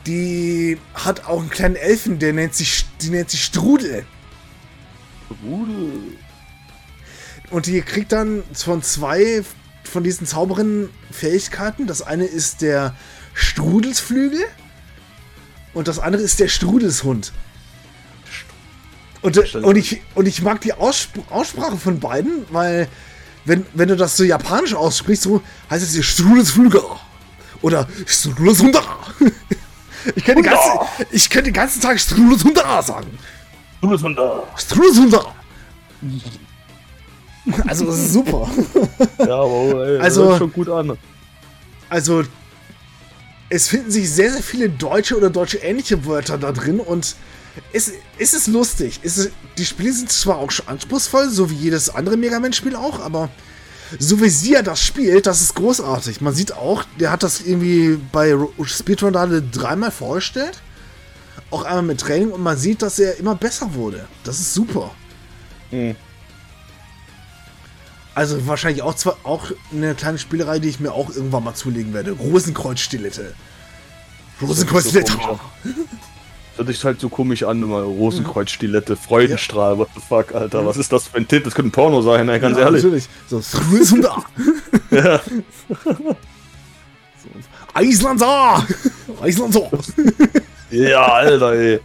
Speaker 1: die hat auch einen kleinen Elfen, der nennt sich, die nennt sich Strudel. Strudel. Und die kriegt dann von zwei von diesen Zauberinnen Fähigkeiten. Das eine ist der Strudelsflügel und das andere ist der Strudelshund. Und, und, ich, und ich mag die Ausspr Aussprache von beiden, weil wenn, wenn du das so japanisch aussprichst, so heißt es hier Strudelsflügel oder Strudelshund. Ich könnte, ganze, ich könnte den ganzen Tag Strudelsunda sagen. Strudelsunda. Strudelsunda. Also, das ist super.
Speaker 2: Ja, aber ey, also, das schon gut an.
Speaker 1: Also, es finden sich sehr, sehr viele deutsche oder deutsche ähnliche Wörter da drin und es, es ist lustig. Es die Spiele sind zwar auch schon anspruchsvoll, so wie jedes andere Mega Man-Spiel auch, aber so wie sie ja das spielt, das ist großartig. Man sieht auch, der hat das irgendwie bei Speedrun dreimal vorgestellt. Auch einmal mit Training und man sieht, dass er immer besser wurde. Das ist super. Mhm. Also wahrscheinlich auch zwar auch eine kleine Spielerei, die ich mir auch irgendwann mal zulegen werde. Rosenkreuz-Stilette. Rosenkreuz-Stilette.
Speaker 2: hört sich halt so komisch an, immer Rosenkreuz-Stilette, Freudenstrahl, ja. what the fuck, Alter, was ist das für ein Tipp? Das könnte ein Porno sein, ey, ganz ja, ehrlich. natürlich. So, ja.
Speaker 1: so. Island da! Island so!
Speaker 2: ja, Alter, ey.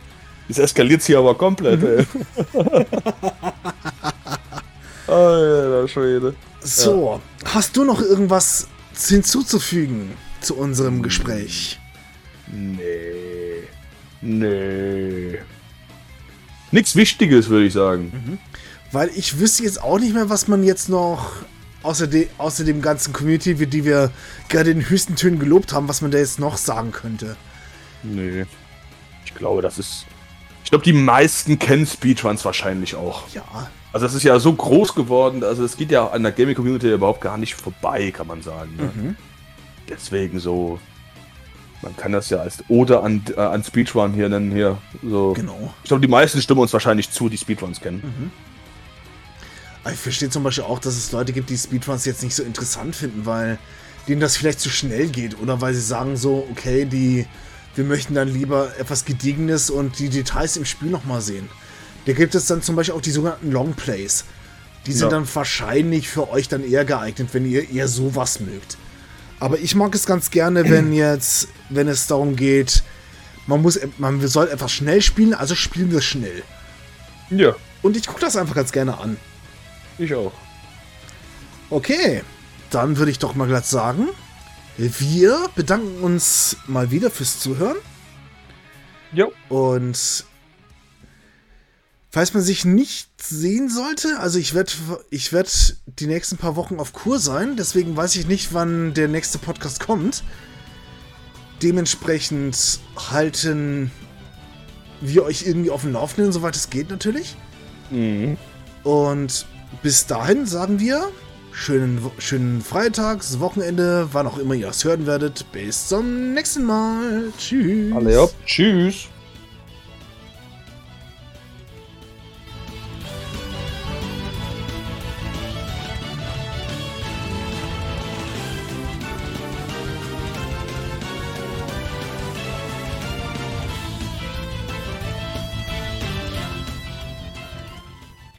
Speaker 2: Jetzt eskaliert hier aber komplett, ey. Alter Schwede.
Speaker 1: So, hast du noch irgendwas hinzuzufügen zu unserem Gespräch?
Speaker 2: Nee. Nee. Nichts Wichtiges, würde ich sagen.
Speaker 1: Weil ich wüsste jetzt auch nicht mehr, was man jetzt noch außer, de, außer dem ganzen Community, die wir gerade in höchsten Tönen gelobt haben, was man da jetzt noch sagen könnte.
Speaker 2: Nee. Ich glaube, das ist. Ich glaube, die meisten kennen Speedruns wahrscheinlich auch.
Speaker 1: Ja,
Speaker 2: Also es ist ja so groß geworden, also es geht ja an der Gaming-Community überhaupt gar nicht vorbei, kann man sagen. Ne? Deswegen so, man kann das ja als Ode an, äh, an Speedrun hier nennen hier. So.
Speaker 1: genau.
Speaker 2: Ich glaube, die meisten stimmen uns wahrscheinlich zu, die Speedruns kennen.
Speaker 1: Aber Ich verstehe zum Beispiel auch, dass es Leute gibt, die Speedruns jetzt nicht so interessant finden, weil denen das vielleicht zu schnell geht oder weil sie sagen so, okay, die, wir möchten dann lieber etwas Gediegenes und die Details im Spiel nochmal sehen. Da gibt es dann zum Beispiel auch die sogenannten Longplays. Die sind
Speaker 2: Ja.
Speaker 1: dann wahrscheinlich für euch dann eher geeignet, wenn ihr eher sowas mögt. Aber ich mag es ganz gerne, wenn jetzt, wenn es darum geht, man muss, man soll etwas schnell spielen, also spielen wir schnell.
Speaker 2: Ja,
Speaker 1: Und ich gucke das einfach ganz gerne an.
Speaker 2: ich auch.
Speaker 1: Okay, dann würde ich doch mal glatt sagen, wir bedanken uns mal wieder fürs Zuhören
Speaker 2: Jo.
Speaker 1: und falls man sich nicht sehen sollte, also ich werde ich werd die nächsten paar Wochen auf Kur sein, deswegen weiß ich nicht, wann der nächste Podcast kommt. Dementsprechend halten wir euch irgendwie auf dem Laufenden, soweit es geht natürlich.
Speaker 2: Mhm.
Speaker 1: Und bis dahin sagen wir schönen, schönen Freitags, Wochenende, wann auch immer ihr es hören werdet. Bis zum nächsten Mal. Tschüss.
Speaker 2: Alle, ja. Tschüss.